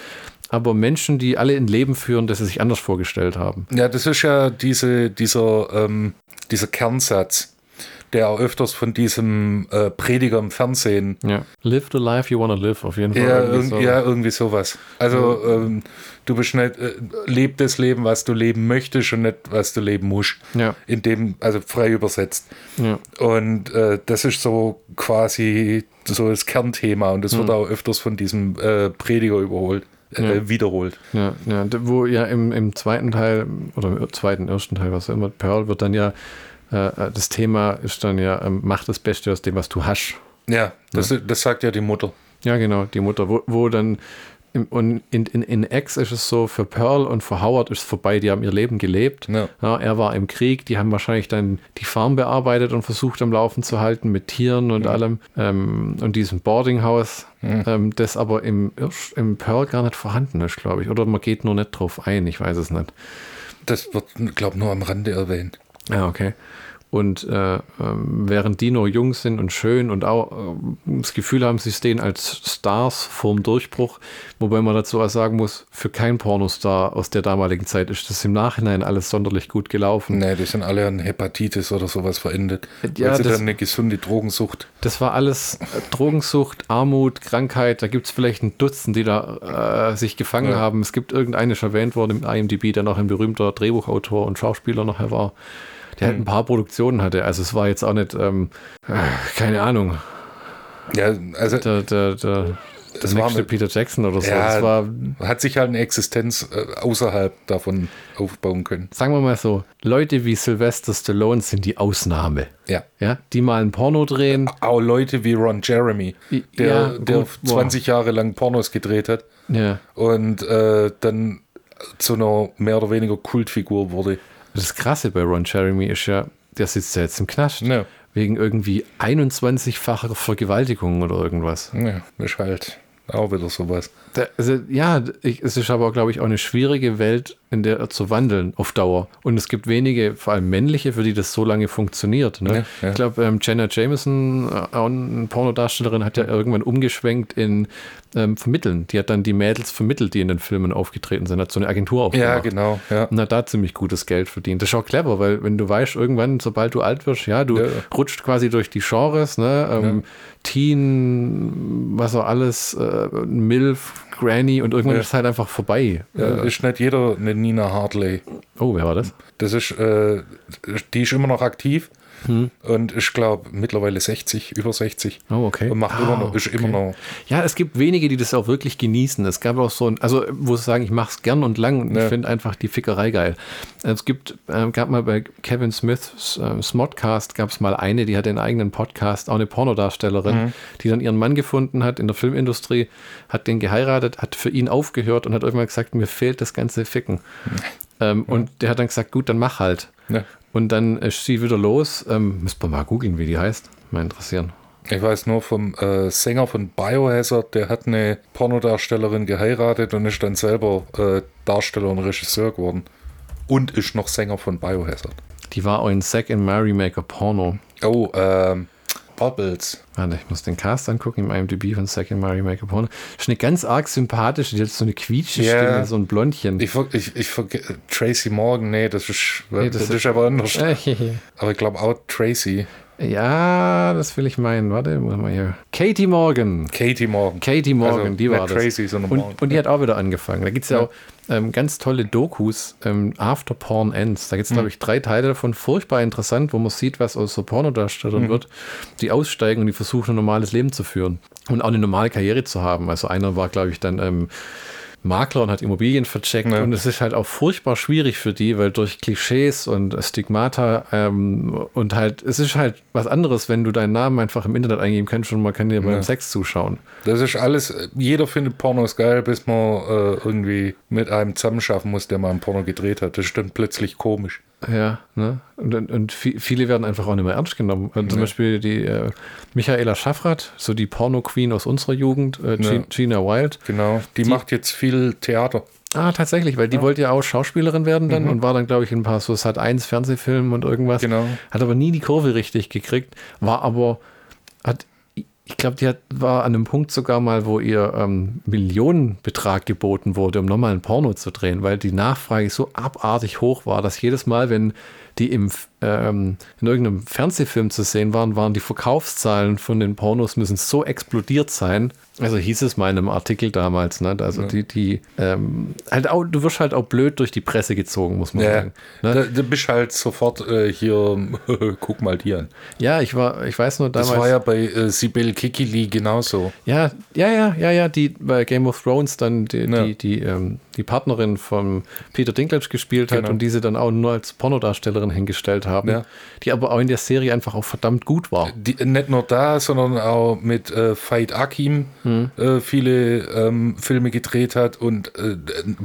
aber Menschen, die alle ein Leben führen, das sie sich anders vorgestellt haben. Ja, das ist ja diese, dieser, ähm, dieser Kernsatz der auch öfters von diesem äh, Prediger im Fernsehen. Ja. Live the life you wanna live, auf jeden Fall. Ja, irgendwie, so. ja, irgendwie sowas. Also ja. ähm, du bist nicht, äh, leb das Leben, was du leben möchtest und nicht, was du leben musst. Ja. In dem, also frei übersetzt. Ja. Und äh, das ist so quasi so das Kernthema und das mhm. wird auch öfters von diesem äh, Prediger überholt. äh, ja. wiederholt. Ja, ja, wo ja im, im zweiten Teil oder im zweiten, ersten Teil, was auch immer, Pearl wird dann ja, äh, äh das Thema ist dann ja, ähm, mach das Beste aus dem, was du hast. Ja, das, ja. das sagt ja die Mutter. Ja, genau, die Mutter, wo, wo dann und in, in, in X ist es so, für Pearl und für Howard ist es vorbei, die haben ihr Leben gelebt. Ja. Ja, er war im Krieg, die haben wahrscheinlich dann die Farm bearbeitet und versucht am Laufen zu halten mit Tieren und ja. allem. Ähm, und diesem Boardinghaus, ähm, das aber im, im Pearl gar nicht vorhanden ist, glaube ich. Oder man geht nur nicht drauf ein, ich weiß es nicht. Das wird, glaube ich, nur am Rande erwähnt. Ja, okay. Und äh, äh, während die noch jung sind und schön und auch äh, das Gefühl haben, sie stehen als Stars vorm Durchbruch, wobei man dazu auch sagen muss, für keinen Pornostar aus der damaligen Zeit ist das im Nachhinein alles sonderlich gut gelaufen. Nee, die sind alle an Hepatitis oder sowas verendet. Ja, das, dann eine gesunde Drogensucht. Das war alles äh, Drogensucht, Armut, Krankheit. Da gibt es vielleicht ein Dutzend, die da äh, sich gefangen ja. haben. Es gibt irgendeine schon erwähnt worden im IMDb, der noch ein berühmter Drehbuchautor und Schauspieler nachher war der halt ein paar Produktionen hatte. Also es war jetzt auch nicht, ähm, keine Ahnung. Ja, also der, der, der, das war mit, Peter Jackson oder so. Ja, war, hat sich halt eine Existenz äh, außerhalb davon aufbauen können. Sagen wir mal so, Leute wie Sylvester Stallone sind die Ausnahme. Ja. ja die mal ein Porno drehen. Auch Leute wie Ron Jeremy, der, ja, gut, der 20 boah. Jahre lang Pornos gedreht hat. Ja. Und äh, dann zu einer mehr oder weniger Kultfigur wurde. Das Krasse bei Ron Jeremy ist ja, der sitzt ja jetzt im Knast. Ja. Wegen irgendwie 21-facher Vergewaltigung oder irgendwas. Ja, ist halt auch wieder sowas. Da, also, ja, ich, es ist aber, glaube ich, auch eine schwierige Welt, in der zu wandeln auf Dauer. Und es gibt wenige, vor allem männliche, für die das so lange funktioniert. Ne? Ja, ja. Ich glaube, ähm, Jenna Jameson, äh, eine Pornodarstellerin, hat ja irgendwann umgeschwenkt in ähm, Vermitteln. Die hat dann die Mädels vermittelt, die in den Filmen aufgetreten sind, hat so eine Agentur aufgemacht. Ja, genau. Ja. Und hat da ziemlich gutes Geld verdient. Das ist auch clever, weil wenn du weißt, irgendwann, sobald du alt wirst, ja, du rutscht quasi durch die Genres, ne? Ähm, Teen, was auch alles, äh, MILF, Granny und irgendwann ja. ist es halt einfach vorbei. Ja, ist nicht jeder eine Nina Hartley. Oh, wer war das? Das ist, äh, die ist immer noch aktiv. Hm. Und ich glaube mittlerweile 60, über 60. Oh, okay. Und macht ah, immer noch, ist okay. immer noch. Ja, es gibt wenige, die das auch wirklich genießen. Es gab auch so ein, also wo sie sagen, ich mache es gern und lang und ja. ich finde einfach die Fickerei geil. Es gibt, äh, gab mal bei Kevin Smiths äh, Smodcast gab es mal eine, die hat einen eigenen Podcast, auch eine Pornodarstellerin, mhm. die dann ihren Mann gefunden hat in der Filmindustrie, hat den geheiratet, hat für ihn aufgehört und hat irgendwann gesagt, mir fehlt das ganze Ficken. Mhm. Ähm, ja. Und der hat dann gesagt, gut, dann mach halt. Ja. Und dann ist sie wieder los. Ähm, müsst man mal googeln, wie die heißt. Mal interessieren. Ich weiß nur vom äh, Sänger von Biohazard, der hat eine Pornodarstellerin geheiratet und ist dann selber äh, Darsteller und Regisseur geworden. Und ist noch Sänger von Biohazard. Die war auch in Zack and Mary Maker Porno. Oh, ähm, Bubbles. Warte, ich muss den Cast angucken im IMDb von Second Mary Make Porno. Ist eine ganz arg sympathische, die hat so eine quietsche yeah. Stimme, so ein Blondchen. Ich, ich, ich Tracy Morgan, nee, das ist, nee, das, das ist, ist aber anders. *laughs* aber ich glaube auch Tracy. Ja, das will ich meinen. Warte, muss mal hier. Katie Morgan. Katie Morgan. Katie Morgan, also, die war das. Tracy, und, und die hat auch wieder angefangen. Da gibt es ja, ja, auch ähm, ganz tolle Dokus, ähm, After Porn Ends. Da gibt es, glaube ich, drei Teile davon. Furchtbar interessant, wo man sieht, was aus so Pornodarstellern mhm. wird, die aussteigen und die versuchen, ein normales Leben zu führen. Und auch eine normale Karriere zu haben. Also einer war, glaube ich, dann ähm, Makler und hat Immobilien vercheckt. Ja. Und es ist halt auch furchtbar schwierig für die, weil durch Klischees und Stigmata ähm, und halt, es ist halt was anderes, wenn du deinen Namen einfach im Internet eingeben kannst und man kann dir beim ja. Sex zuschauen. Das ist alles, jeder findet Pornos geil, bis man äh, irgendwie mit einem zusammenschaffen muss, der mal ein Porno gedreht hat. Das dann plötzlich komisch. Ja, ne? Und, und viele werden einfach auch nicht mehr ernst genommen. Und zum Beispiel die äh, Michaela Schaffrath, so die Porno-Queen aus unserer Jugend, äh, ja. Gina Wild. Genau, die, die, macht jetzt viel Theater. Ah, tatsächlich, weil die ja. wollte ja auch Schauspielerin werden dann mhm. und war dann, glaube ich, in ein paar so Sat 1 Fernsehfilmen und irgendwas. Genau. Hat aber nie die Kurve richtig gekriegt, war aber, ich glaube, die hat, war an einem Punkt sogar mal, wo ihr ähm, Millionenbetrag geboten wurde, um nochmal ein Porno zu drehen, weil die Nachfrage so abartig hoch war, dass jedes Mal, wenn die im ähm, in irgendeinem Fernsehfilm zu sehen waren, waren die Verkaufszahlen von den Pornos müssen so explodiert sein, also hieß es mal in einem Artikel damals, ne? Also ja. die, die, ähm, halt auch, du wirst halt auch blöd durch die Presse gezogen, muss man ja, sagen. Ne? Da, da bist halt sofort äh, hier, *laughs* guck mal die an. Ja, ich war, ich weiß nur damals. Das war ja bei äh, Sibyl Kikili genauso. Ja, ja, ja, ja, ja, die bei Game of Thrones dann die, ja. die, die, ähm, die Partnerin von Peter Dinklage gespielt hat genau. und diese dann auch nur als Pornodarstellerin hingestellt haben, die aber auch in der Serie einfach auch verdammt gut war. Die, nicht nur da, sondern auch mit äh, Veit Akim hm. äh, viele ähm, Filme gedreht hat und äh,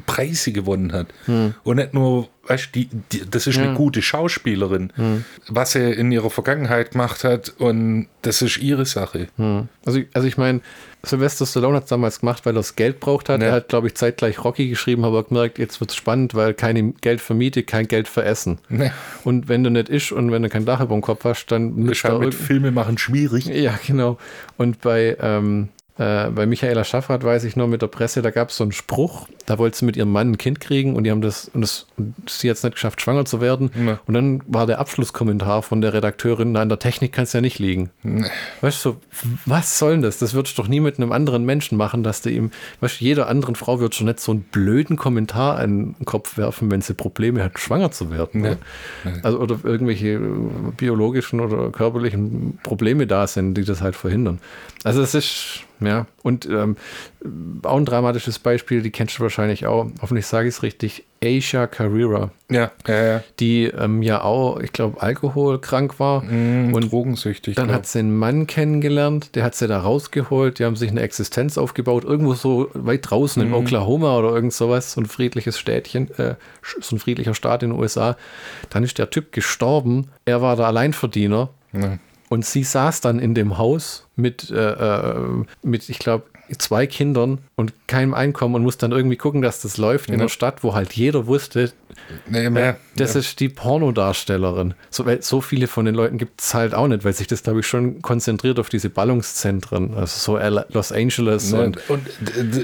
Preise gewonnen hat. Hm. Und nicht nur, weißt die das ist ja. eine gute Schauspielerin, hm. was sie in ihrer Vergangenheit gemacht hat und das ist ihre Sache. Hm. Also, also ich meine, Sylvester Stallone hat es damals gemacht, weil er das Geld braucht hat. Ja. Er hat, glaube ich, zeitgleich Rocky geschrieben, aber gemerkt, jetzt wird es spannend, weil kein Geld für Miete, kein Geld für Essen. Nee. Und wenn du nicht isch und wenn du kein Dach über dem Kopf hast, dann... Ist halt mit Filme machen schwierig. Ja, genau. Und bei ähm, äh, bei Michaela Schaffrath weiß ich nur mit der Presse, da gab es so einen Spruch, da wollte sie mit ihrem Mann ein Kind kriegen und die haben das, und das, und sie hat es nicht geschafft, schwanger zu werden. Nee. Und dann war der Abschlusskommentar von der Redakteurin, an der Technik kann es ja nicht liegen. Nee. Weißt du, was soll denn das? Das würdest du doch nie mit einem anderen Menschen machen, dass du ihm, weißt du, jeder anderen Frau wird schon nicht so einen blöden Kommentar an den Kopf werfen, wenn sie Probleme hat, schwanger zu werden. Nee. Also, oder irgendwelche biologischen oder körperlichen Probleme da sind, die das halt verhindern. Also es ist ja, und ähm, auch ein dramatisches Beispiel, die kennst du wahrscheinlich auch, hoffentlich sage ich es richtig, Aisha Carrera. Ja, ja, ja. Die ähm, ja auch, ich glaube, alkoholkrank war. Mm, und drogensüchtig. Dann glaub. hat sie einen Mann kennengelernt, der hat sie da rausgeholt, die haben sich eine Existenz aufgebaut, irgendwo so weit draußen mm. in mhm. Oklahoma oder irgend sowas, so ein friedliches Städtchen, äh, so ein friedlicher Staat in den USA. Dann ist der Typ gestorben, er war der Alleinverdiener. Ja. Und sie saß dann in dem Haus mit, äh, äh mit ich glaube, zwei Kindern und keinem Einkommen und muss dann irgendwie gucken, dass das läuft ja. in der Stadt, wo halt jeder wusste, nee, mehr, äh, das ja. ist die Pornodarstellerin. So, weil so viele von den Leuten gibt es halt auch nicht, weil sich das, glaube ich, schon konzentriert auf diese Ballungszentren, also so Los Angeles. und, und, und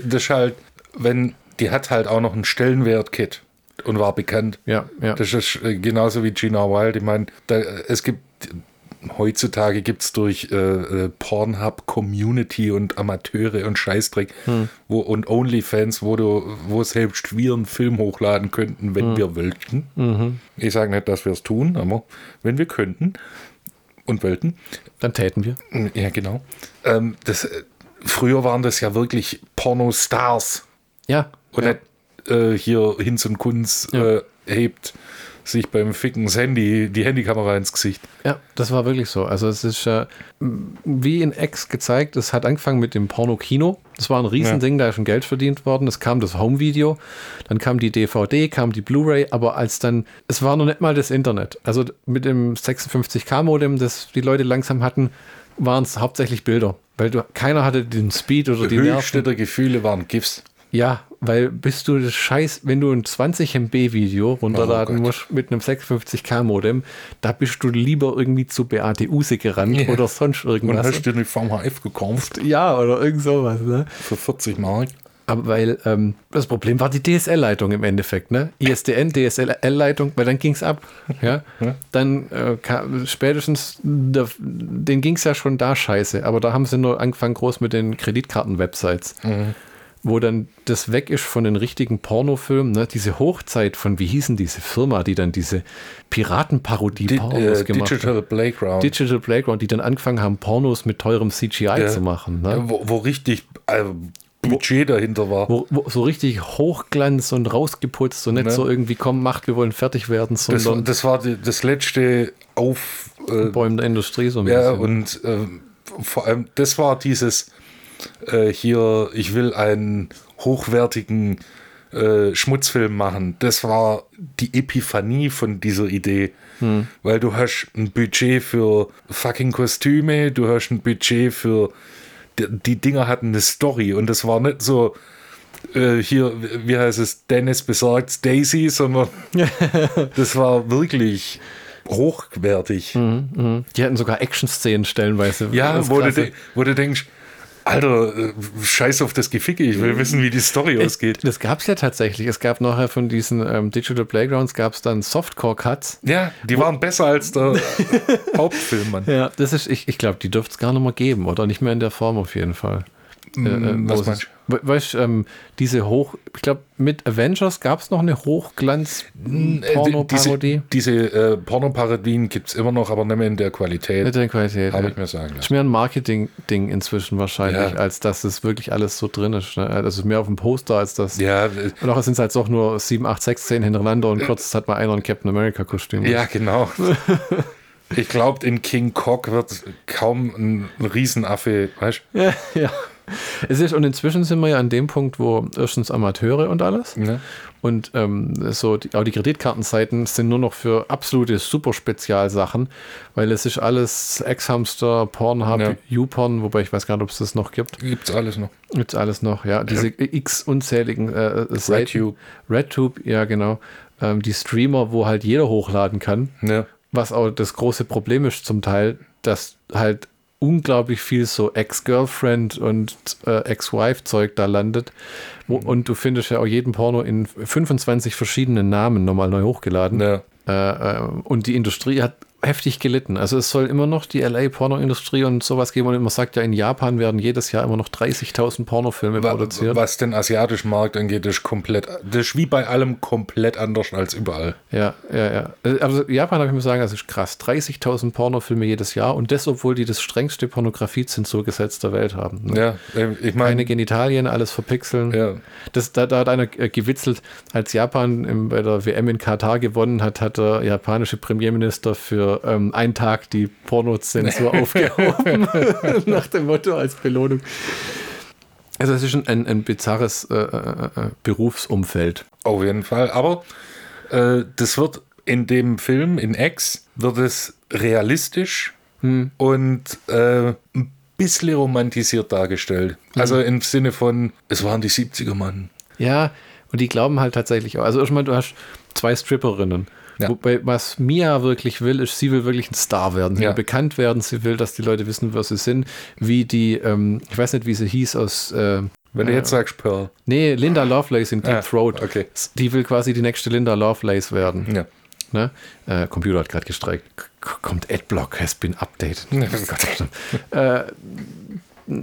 das ist halt, wenn, die hat halt auch noch einen Stellenwert, Kit und war bekannt. Ja, ja. Das ist äh, genauso wie Gina Wild. Ich meine, es gibt heutzutage gibt es durch äh, äh, Pornhub Community und Amateure und Scheißdreck hm. wo, und Onlyfans, wo du, wo selbst wir einen Film hochladen könnten, wenn hm. wir wollten. Mhm. Ich sage nicht, dass wir es tun, aber wenn wir könnten und wollten. Dann täten wir. Ja, genau. Ähm, das, äh, früher waren das ja wirklich Pornostars. Ja. Und ja. nicht äh, hier Hinz und Kunz ja. äh, hebt sich beim Ficken das Handy, die Handykamera ins Gesicht. Ja, das war wirklich so. Also es ist äh, wie in X gezeigt, es hat angefangen mit dem Porno-Kino. Das war ein Riesending, ja. da ist schon Geld verdient worden. Es kam das Home-Video, dann kam die DVD, kam die Blu-ray, aber als dann, es war noch nicht mal das Internet. Also mit dem 56K-Modem, das die Leute langsam hatten, waren es hauptsächlich Bilder. Weil du, keiner hatte den Speed oder die Höchste der Gefühle waren GIFs. Ja, weil bist du das Scheiß, wenn du ein 20 MB Video runterladen oh musst mit einem 56K Modem, da bist du lieber irgendwie zu Beate Use gerannt yeah. oder sonst irgendwas. Und hast du eine VHF gekauft? Ja, oder irgend sowas, ne? Für 40 Mark. Aber weil ähm, das Problem war die DSL-Leitung im Endeffekt, ne? ISDN, DSL-Leitung, weil dann ging es ab. Ja? Dann äh, kam, spätestens, da, denen ging es ja schon da scheiße, aber da haben sie nur angefangen groß mit den Kreditkarten-Websites. Mhm wo dann das weg ist von den richtigen Pornofilmen, ne? diese Hochzeit von, wie hießen diese Firma, die dann diese Piratenparodie-Pornos äh, gemacht Digital hat. Playground. Digital Playground, die dann angefangen haben, Pornos mit teurem CGI ja. zu machen. Ne? Wo, wo, richtig äh, Budget wo, dahinter war. Wo, wo, so richtig Hochglanz und rausgeputzt und nicht ne? so irgendwie, komm, macht, wir wollen fertig werden, sondern... Das, das war die, das letzte Auf... Äh, der Industrie so ein Ja, bisschen. und äh, vor allem, das war dieses äh, hier, ich will einen hochwertigen äh, Schmutzfilm machen. Das war die Epiphanie von dieser Idee. Hm. Weil du hast ein Budget für fucking Kostüme, du hast ein Budget für die, die Dinger hatten eine Story und das war nicht so äh, hier, wie heißt es, Dennis besorgt Daisy, sondern *laughs* das war wirklich hochwertig. Mhm, mh. Die hatten sogar Action-Szenen stellenweise. Ja, wo du, wo du denkst, Alter, äh, scheiß auf das Geficke, ich will wissen, wie die Story ausgeht. Das gab es ja tatsächlich. Es gab nachher von diesen ähm, Digital Playgrounds gab es dann Softcore-Cuts. Ja, die waren besser als der *laughs* Hauptfilm, Mann. Ja, das ist, ich, ich glaube, die dürfte es gar nicht mehr geben oder nicht mehr in der Form auf jeden Fall. Äh, äh, Was meinst du? Weißt du, ähm, diese Hoch, ich glaube, mit Avengers gab es noch eine Hochglanz-Porno-Parodie. Diese, diese äh, Porno-Parodien gibt es immer noch, aber nicht mehr in der Qualität. Mit der Qualität. Habe ja. ich mir sagen lassen. Ist mehr ein Marketing-Ding inzwischen wahrscheinlich, ja. als dass es wirklich alles so drin ist. Ne? Also mehr auf dem Poster als das. Ja. Und auch sind es halt doch nur 7, 8, 6 Szenen hintereinander und kurz hat mal einer ein Captain America-Kostüm. Ja, genau. ich glaube, in King Kong wird kaum ein Riesenaffe, weißt du? *laughs* Ja, ja. Es ist, und inzwischen sind wir ja an dem Punkt, wo erstens Amateure und alles. Ja. Und ähm, so die, auch die Kreditkartenseiten sind nur noch für absolute super Spezialsachen, weil es ist alles Ex-Hamster, Pornhub, ja. YouPorn, wobei ich weiß gar nicht, ob es das noch gibt. Gibt es alles noch. Gibt es alles noch, ja. Diese x unzähligen äh, Seiten. RedTube. RedTube, ja genau. Ähm, die Streamer, wo halt jeder hochladen kann. Ja. Was auch das große Problem ist zum Teil, dass halt unglaublich viel so Ex-Girlfriend und äh, Ex-Wife-Zeug da landet. Wo, mhm. und du findest ja auch jeden Porno in 25 verschiedenen Namen nochmal neu hochgeladen. Ja. Äh, äh, und die Industrie hat heftig gelitten. Also es soll immer noch die LA-Pornoindustrie und sowas geben. Und man sagt ja, in Japan werden jedes Jahr immer noch 30.000 Pornofilme was, produziert. Was den asiatischen Markt angeht, ist komplett, das ist wie bei allem komplett anders als überall. Ja, ja, ja. Also Japan, habe ich mir sagen, das ist krass. 30.000 Pornofilme jedes Jahr und das, obwohl die das strengste Pornografiezensur-Gesetz der Welt haben. Ne? Ja, ich meine. Keine Genitalien, alles verpixeln. Ja. Das, da, da hat einer äh, gewitzelt, als Japan im, bei der WM in Katar gewonnen hat, hat der japanische Premierminister für ähm, einen Tag die Pornozensur *laughs* aufgehoben. *laughs* Nach dem Motto als Belohnung. Also es ist ein, ein, ein bizarres äh, äh, äh, Berufsumfeld. Auf jeden Fall. Aber äh, das wird in dem Film, in X, wird es realistisch hm. und äh, ein bisschen romantisiert dargestellt. Hm. Also im Sinne von, es waren die 70er, Mann. Ja, und die glauben halt tatsächlich auch. Also erstmal, du hast zwei Stripperinnen. Ja. Wobei, was Mia wirklich will, ist, sie will wirklich ein Star werden. Sie ja. will bekannt werden, sie will, dass die Leute wissen, wer sie sind. Wie die, ähm, ich weiß nicht, wie sie hieß aus. Äh, wenn du jetzt sagst Pearl. Nee, Linda Lovelace in Deep ah, Throat. Okay. Die will quasi die nächste Linda Lovelace werden. Ja. Ne? Äh, Computer hat gerade gestreikt. Kommt Adblock has been updated. *laughs* äh,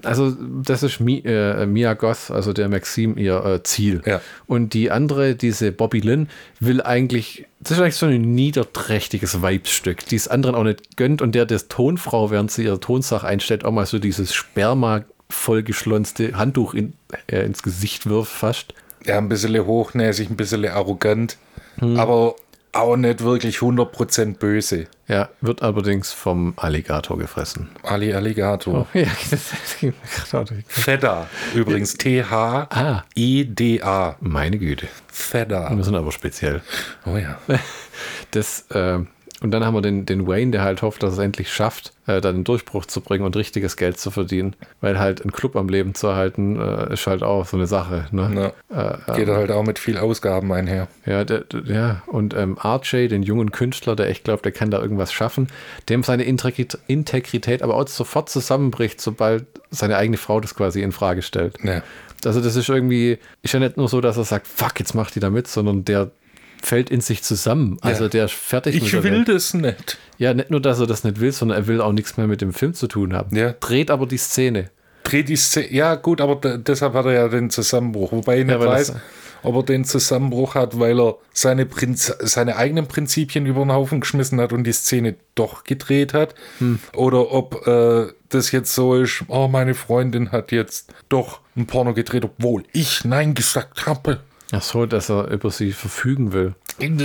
also das ist Mi, äh, Mia Goth, also der Maxim, ihr äh, Ziel. Ja. Und die andere, diese Bobby Lynn, will eigentlich, das ist eigentlich so ein niederträchtiges Weibsstück, die es anderen auch nicht gönnt und der das Tonfrau, während sie ihre Tonsache einstellt, auch mal so dieses Sperma vollgeschlonzte Handtuch in, äh, ins Gesicht wirft fast. Ja, ein bisschen hochnäsig, ein bisschen arrogant. Hm. Aber auch nicht wirklich 100% böse. Ja, wird allerdings vom Alligator gefressen. Ali Alligator. Oh, ja, *laughs* Fedda, übrigens T-H-I-D-A. Ah. Meine Güte. Fedda. Wir sind aber speziell. Oh ja. *laughs* Das, äh, und dann haben wir den, den Wayne, der halt hofft, dass es endlich schafft, äh, dann einen Durchbruch zu bringen und richtiges Geld zu verdienen. Weil halt einen Club am Leben zu erhalten, äh, ist halt auch so eine Sache. Ne? Äh, Geht ähm, halt auch mit viel Ausgaben einher. Ja, der, der, ja. und ähm, RJ, den jungen Künstler, der echt glaubt, der kann da irgendwas schaffen, dem seine Integrität aber auch sofort zusammenbricht, sobald seine eigene Frau das quasi in Frage stellt. Ja. Also das ist irgendwie, ist ja nicht nur so, dass er sagt, fuck, jetzt macht die da mit, sondern der fällt in sich zusammen. Also ja. der ist fertig. Ich will das nicht. Ja, nicht nur, dass er das nicht will, sondern er will auch nichts mehr mit dem Film zu tun haben. Ja. Dreht aber die Szene. Dreht die Szene. Ja, gut, aber deshalb hat er ja den Zusammenbruch. Wobei ich nicht ja, weiß, ob er den Zusammenbruch hat, weil er seine, Prinz seine eigenen Prinzipien über den Haufen geschmissen hat und die Szene doch gedreht hat. Hm. Oder ob äh, das jetzt so ist, oh, meine Freundin hat jetzt doch ein Porno gedreht, obwohl ich Nein gesagt habe. Ach so, dass er über sie verfügen will.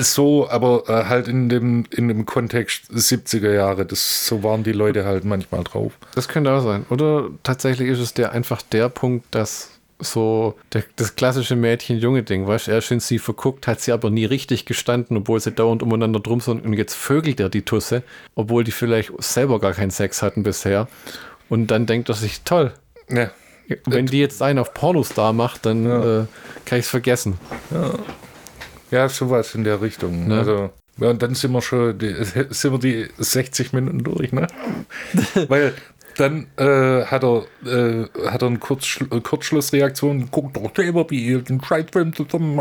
So, aber äh, halt in dem, in dem Kontext 70er Jahre, das, so waren die Leute halt manchmal drauf. Das könnte auch sein. Oder tatsächlich ist es der einfach der Punkt, dass so der, das klassische Mädchen-Junge-Ding, weißt du, er ist in sie verguckt, hat sie aber nie richtig gestanden, obwohl sie dauernd umeinander drum sind und jetzt vögelt er die Tusse, obwohl die vielleicht selber gar keinen Sex hatten bisher. Und dann denkt er sich, toll. Ja. Wenn die jetzt einen auf Pornostar macht, dann ja. äh, kann ich es vergessen. Ja. ja, sowas in der Richtung. Ne? Also, ja, und dann sind wir schon die, *laughs* sind wir die 60 Minuten durch, ne? *laughs* Weil dann äh, hat er, äh, hat er eine Kurzschl Kurzschlussreaktion, guckt doch selber wie den Scheißfilm zusammen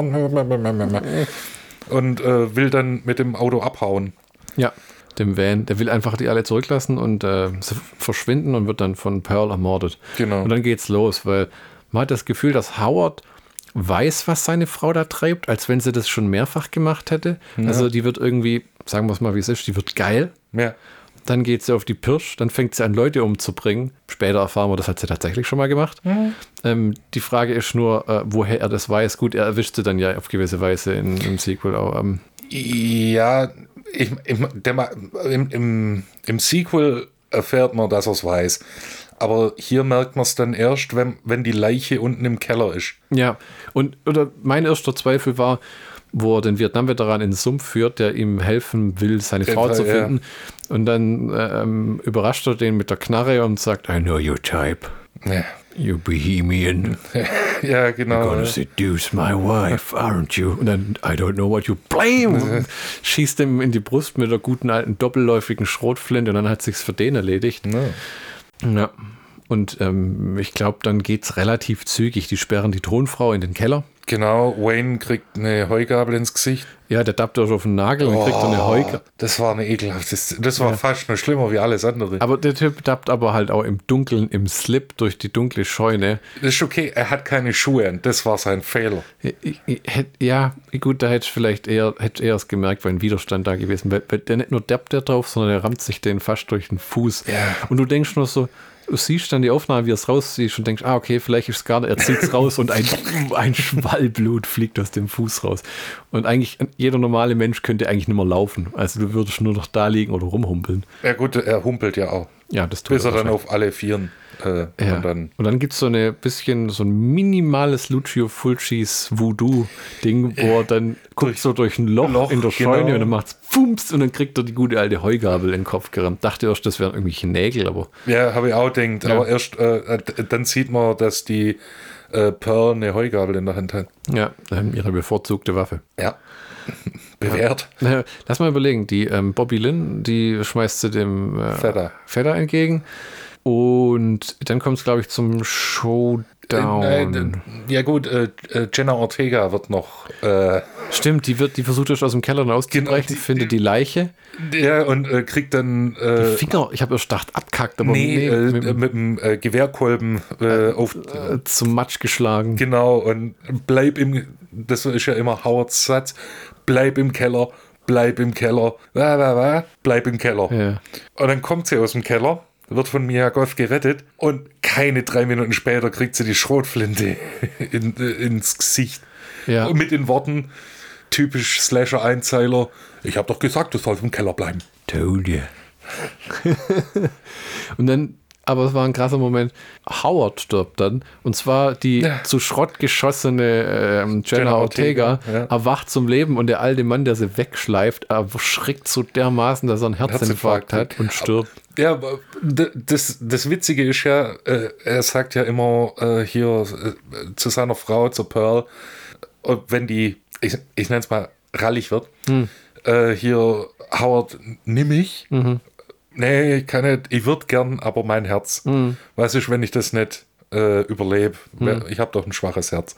und äh, will dann mit dem Auto abhauen. Ja, dem Van. Der will einfach die alle zurücklassen und äh, verschwinden und wird dann von Pearl ermordet. Genau. Und dann geht's los, weil man hat das Gefühl, dass Howard weiß, was seine Frau da treibt, als wenn sie das schon mehrfach gemacht hätte. Ja. Also die wird irgendwie, sagen wir es mal, wie es ist, die wird geil. Ja. Dann geht sie auf die Pirsch, dann fängt sie an, Leute umzubringen. Später erfahren wir, das hat sie tatsächlich schon mal gemacht. Mhm. Ähm, die Frage ist nur, äh, woher er das weiß. Gut, er erwischt sie dann ja auf gewisse Weise in, im Sequel auch. Ähm. Ja, ich, der, im, im, im Sequel erfährt man, dass er es weiß. Aber hier merkt man es dann erst, wenn, wenn die Leiche unten im Keller ist. Ja, und oder mein erster Zweifel war, wo er den Vietnam-Veteran in den Sumpf führt, der ihm helfen will, seine Frau Fall, zu finden. Ja. Und dann ähm, überrascht er den mit der Knarre und sagt, I know your type. Ja. You Bohemian. *laughs* ja, genau. You're gonna seduce my wife, aren't you? Und dann, I don't know what you blame. *laughs* Schießt ihm in die Brust mit der guten alten doppelläufigen Schrotflinte und dann hat sich's für den erledigt. Ja. ja. Und ähm, ich glaube, dann geht's relativ zügig. Die sperren die Thronfrau in den Keller. Genau, Wayne kriegt eine Heugabel ins Gesicht. Ja, der tappt auf den Nagel oh, und kriegt eine Heugabel. Das war eine ekelhafte, das, war ja. fast noch schlimmer wie alles andere. Aber der Typ tappt aber halt auch im Dunkeln, im Slip durch die dunkle Scheune. Das ist okay, er hat keine Schuhe an, das war sein Fehler. Ja, gut, da hätte ich vielleicht eher, hätte eher es gemerkt, weil ein Widerstand da gewesen wäre. Der nicht nur tappt der drauf, sondern er rammt sich den fast durch den Fuß. Ja. Und du denkst nur so, siehst dann die Aufnahme, wie er es rauszieht und denkst, ah, okay, vielleicht ist es gerade, er zieht es raus und ein, *laughs* ein Schwall Blut fliegt aus dem Fuß raus. Und eigentlich, jeder normale Mensch könnte eigentlich nicht mehr laufen. Also du würdest nur noch da liegen oder rumhumpeln. Ja gut, er humpelt ja auch. Ja, das tut Bis er dann auf alle Vieren. Äh, ja. Und dann, und dann gibt es so ein bisschen, so ein minimales Lucio Fulcis Voodoo-Ding, wo er dann guckt so durch ein Loch, Loch in der Scheune genau. und dann macht es Pumps und dann kriegt er die gute alte Heugabel in den Kopf gerammt. Dachte erst, das wären irgendwelche Nägel, aber. Ja, habe ich auch gedacht. Ja. Aber erst äh, dann sieht man, dass die äh, Pearl eine Heugabel in der Hand hat. Ja, ihre bevorzugte Waffe. Ja. *laughs* Bewährt. Ja. Lass mal überlegen, die ähm, Bobby Lynn, die schmeißt sie dem äh. Fedder entgegen. Und dann kommt es, glaube ich, zum Showdown. Äh, äh, ja gut, äh, äh, Jenna Ortega wird noch. Äh, Stimmt, die wird, die versucht aus dem Keller rauszubrechen, genau, findet die Leiche. Ja, und äh, kriegt dann. die Finger, ich habe erst gedacht, abkackt, aber nee, nee mit, mit, dem Gewehrkolben auf. zum Matsch geschlagen. Genau, und bleib im. Das ist ja immer Howards Satz. Bleib im Keller, bleib im Keller, bleib im Keller. Ja. Und dann kommt sie aus dem Keller wird von Mia Goth gerettet und keine drei Minuten später kriegt sie die Schrotflinte *laughs* in, äh, ins Gesicht. Ja. Und mit den Worten, typisch Slasher-Einzeiler, ich habe doch gesagt, du sollst im Keller bleiben. Told you. *laughs* und dann aber es war ein krasser Moment. Howard stirbt dann. Und zwar die ja. zu Schrott geschossene äh, Jenna, Jenna Ortega, Ortega ja. erwacht zum Leben und der alte Mann, der sie wegschleift, erschrickt so dermaßen, dass er einen Herzinfarkt, Herzinfarkt hat und stirbt. Ja, das, das Witzige ist ja, äh, er sagt ja immer äh, hier äh, zu seiner Frau, zur Pearl, wenn die, ich, ich nenne es mal, rallig wird, hm. hier, Howard, nimm mich. Mhm nee, ich kann nicht, ich würde gern, aber mein Herz. Mhm. Was ist, wenn ich das nicht äh, überlebe? Mhm. Ich habe doch ein schwaches Herz.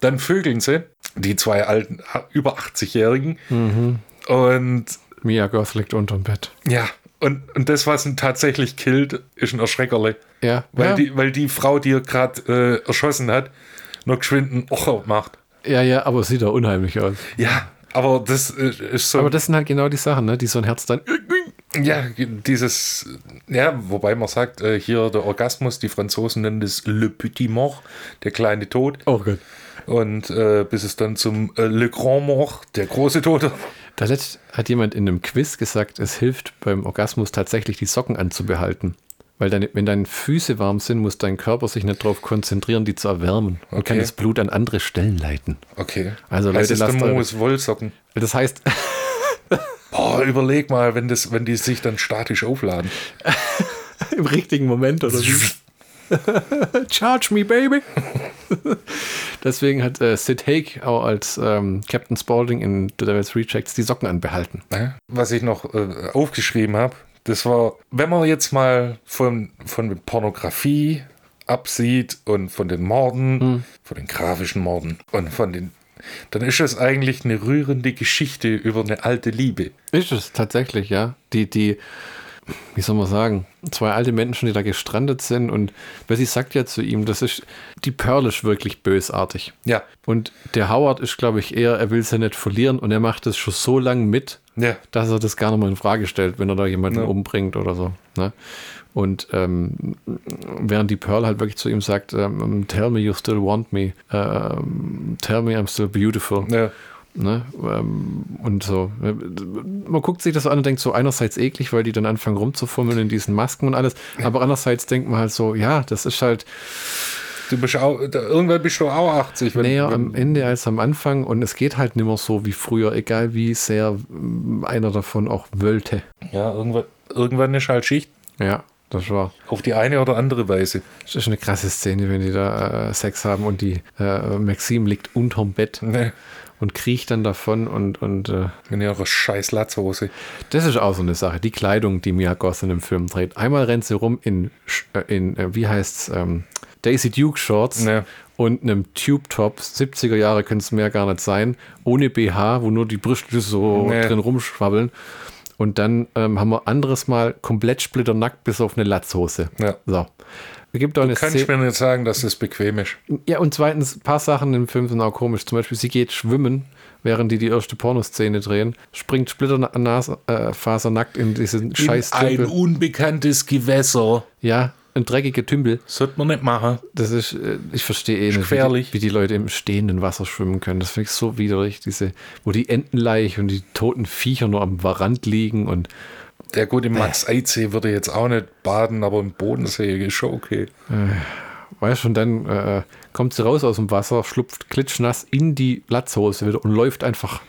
Dann vögeln sie, die zwei alten, über 80-Jährigen. Mhm. Und Mia Goth liegt unterm Bett. Ja, und, und das, was ihn tatsächlich killt, ist ein Erschreckerle. Ja. Weil, ja. Die, weil die Frau, die er gerade äh, erschossen hat, noch geschwind ein Ocher macht. Ja, ja, aber es sieht doch unheimlich aus. Ja, aber das ist so. Aber das sind halt genau die Sachen, ne? die so ein Herz dann ja, dieses, ja, wobei man sagt, äh, hier der Orgasmus, die Franzosen nennen das Le Petit Mort, der kleine Tod. Oh Gott. Und äh, bis es dann zum äh, Le Grand Mort, der große Tod. Da hat jemand in einem Quiz gesagt, es hilft beim Orgasmus tatsächlich die Socken anzubehalten. Weil deine, wenn deine Füße warm sind, muss dein Körper sich nicht darauf konzentrieren, die zu erwärmen. Und okay. kann das Blut an andere Stellen leiten. Okay. Also heißt Leute, lasst eure, Wollsocken. Das heißt, *laughs* Boah, überleg mal, wenn, das, wenn die sich dann statisch aufladen. *laughs* Im richtigen Moment oder wie? *laughs* *laughs* Charge me, baby. *laughs* Deswegen hat äh, Sid Haig auch als ähm, Captain Spaulding in The Devil's Rejects die Socken anbehalten. Was ich noch äh, aufgeschrieben habe, Das war, wenn man jetzt mal von, von Pornografie absieht und von den Morden, hm. von den grafischen Morden und von den dann ist es eigentlich eine rührende Geschichte über eine alte Liebe. Ist es tatsächlich, ja. Die, die, wie soll man sagen, zwei alte Menschen, die da gestrandet sind und Bessie sagt ja zu ihm, das ist, die Pearl ist wirklich bösartig. Ja. Und der Howard ist, glaube ich, eher, er will sie nicht verlieren und er macht es schon so lange mit, ja. dass er das gar nicht mal in Frage stellt, wenn er da jemanden ja. umbringt oder so. Ne? Und ähm, während die Pearl halt wirklich zu ihm sagt, ähm, tell me you still want me, ähm, tell me I'm still beautiful. Ja. Ne? Ähm, und so. Man guckt sich das an und denkt so einerseits eklig, weil die dann anfangen rumzufummeln in diesen Masken und alles, aber andererseits denkt man halt so, ja, das ist halt. Du bist auch, irgendwann bist du auch 80. Wenn, näher wenn, am Ende als am Anfang und es geht halt nicht mehr so wie früher, egal wie sehr einer davon auch wollte. Ja, irgendwann, irgendwann ist halt Schicht. Ja. Das war. Auf die eine oder andere Weise. Das ist eine krasse Szene, wenn die da äh, Sex haben und die äh, Maxim liegt unterm Bett. Nee und kriecht dann davon und. und äh, in ihrer scheiß Latzhose. Das ist auch so eine Sache. Die Kleidung, die Mia Goss in dem Film trägt. Einmal rennt sie rum in, äh, in äh, wie heißt's, ähm, Daisy Duke Shorts ja. und einem Tube Top. 70er Jahre können es mehr gar nicht sein. Ohne BH, wo nur die Brüste so nee. drin rumschwabbeln. Und dann ähm, haben wir anderes Mal komplett splitternackt bis auf eine Latzhose. Ja. So. Es gibt auch eine du kannst mir nicht sagen, dass das bequem ist. Ja, und zweitens, ein paar Sachen im Film sind auch komisch. Zum Beispiel, sie geht schwimmen, während die die erste Pornoszene drehen, springt splitterfasernackt äh, in diesen scheiß Ein unbekanntes Gewässer. Ja, ein dreckiger Tümpel. Sollte man nicht machen. Das ist, äh, ich verstehe eh nicht, wie die, wie die, Leute im stehenden Wasser schwimmen können. Das finde ich so widerlich, diese, wo die Entenleich und die toten Viecher nur am Rand liegen und der gute Max äh. Eidsee würde jetzt auch nicht baden, aber im Bodensee ist schon okay. Äh, weißt du, und dann äh, kommt sie raus aus dem Wasser, schlupft klitschnass in die Latzhose wieder und läuft einfach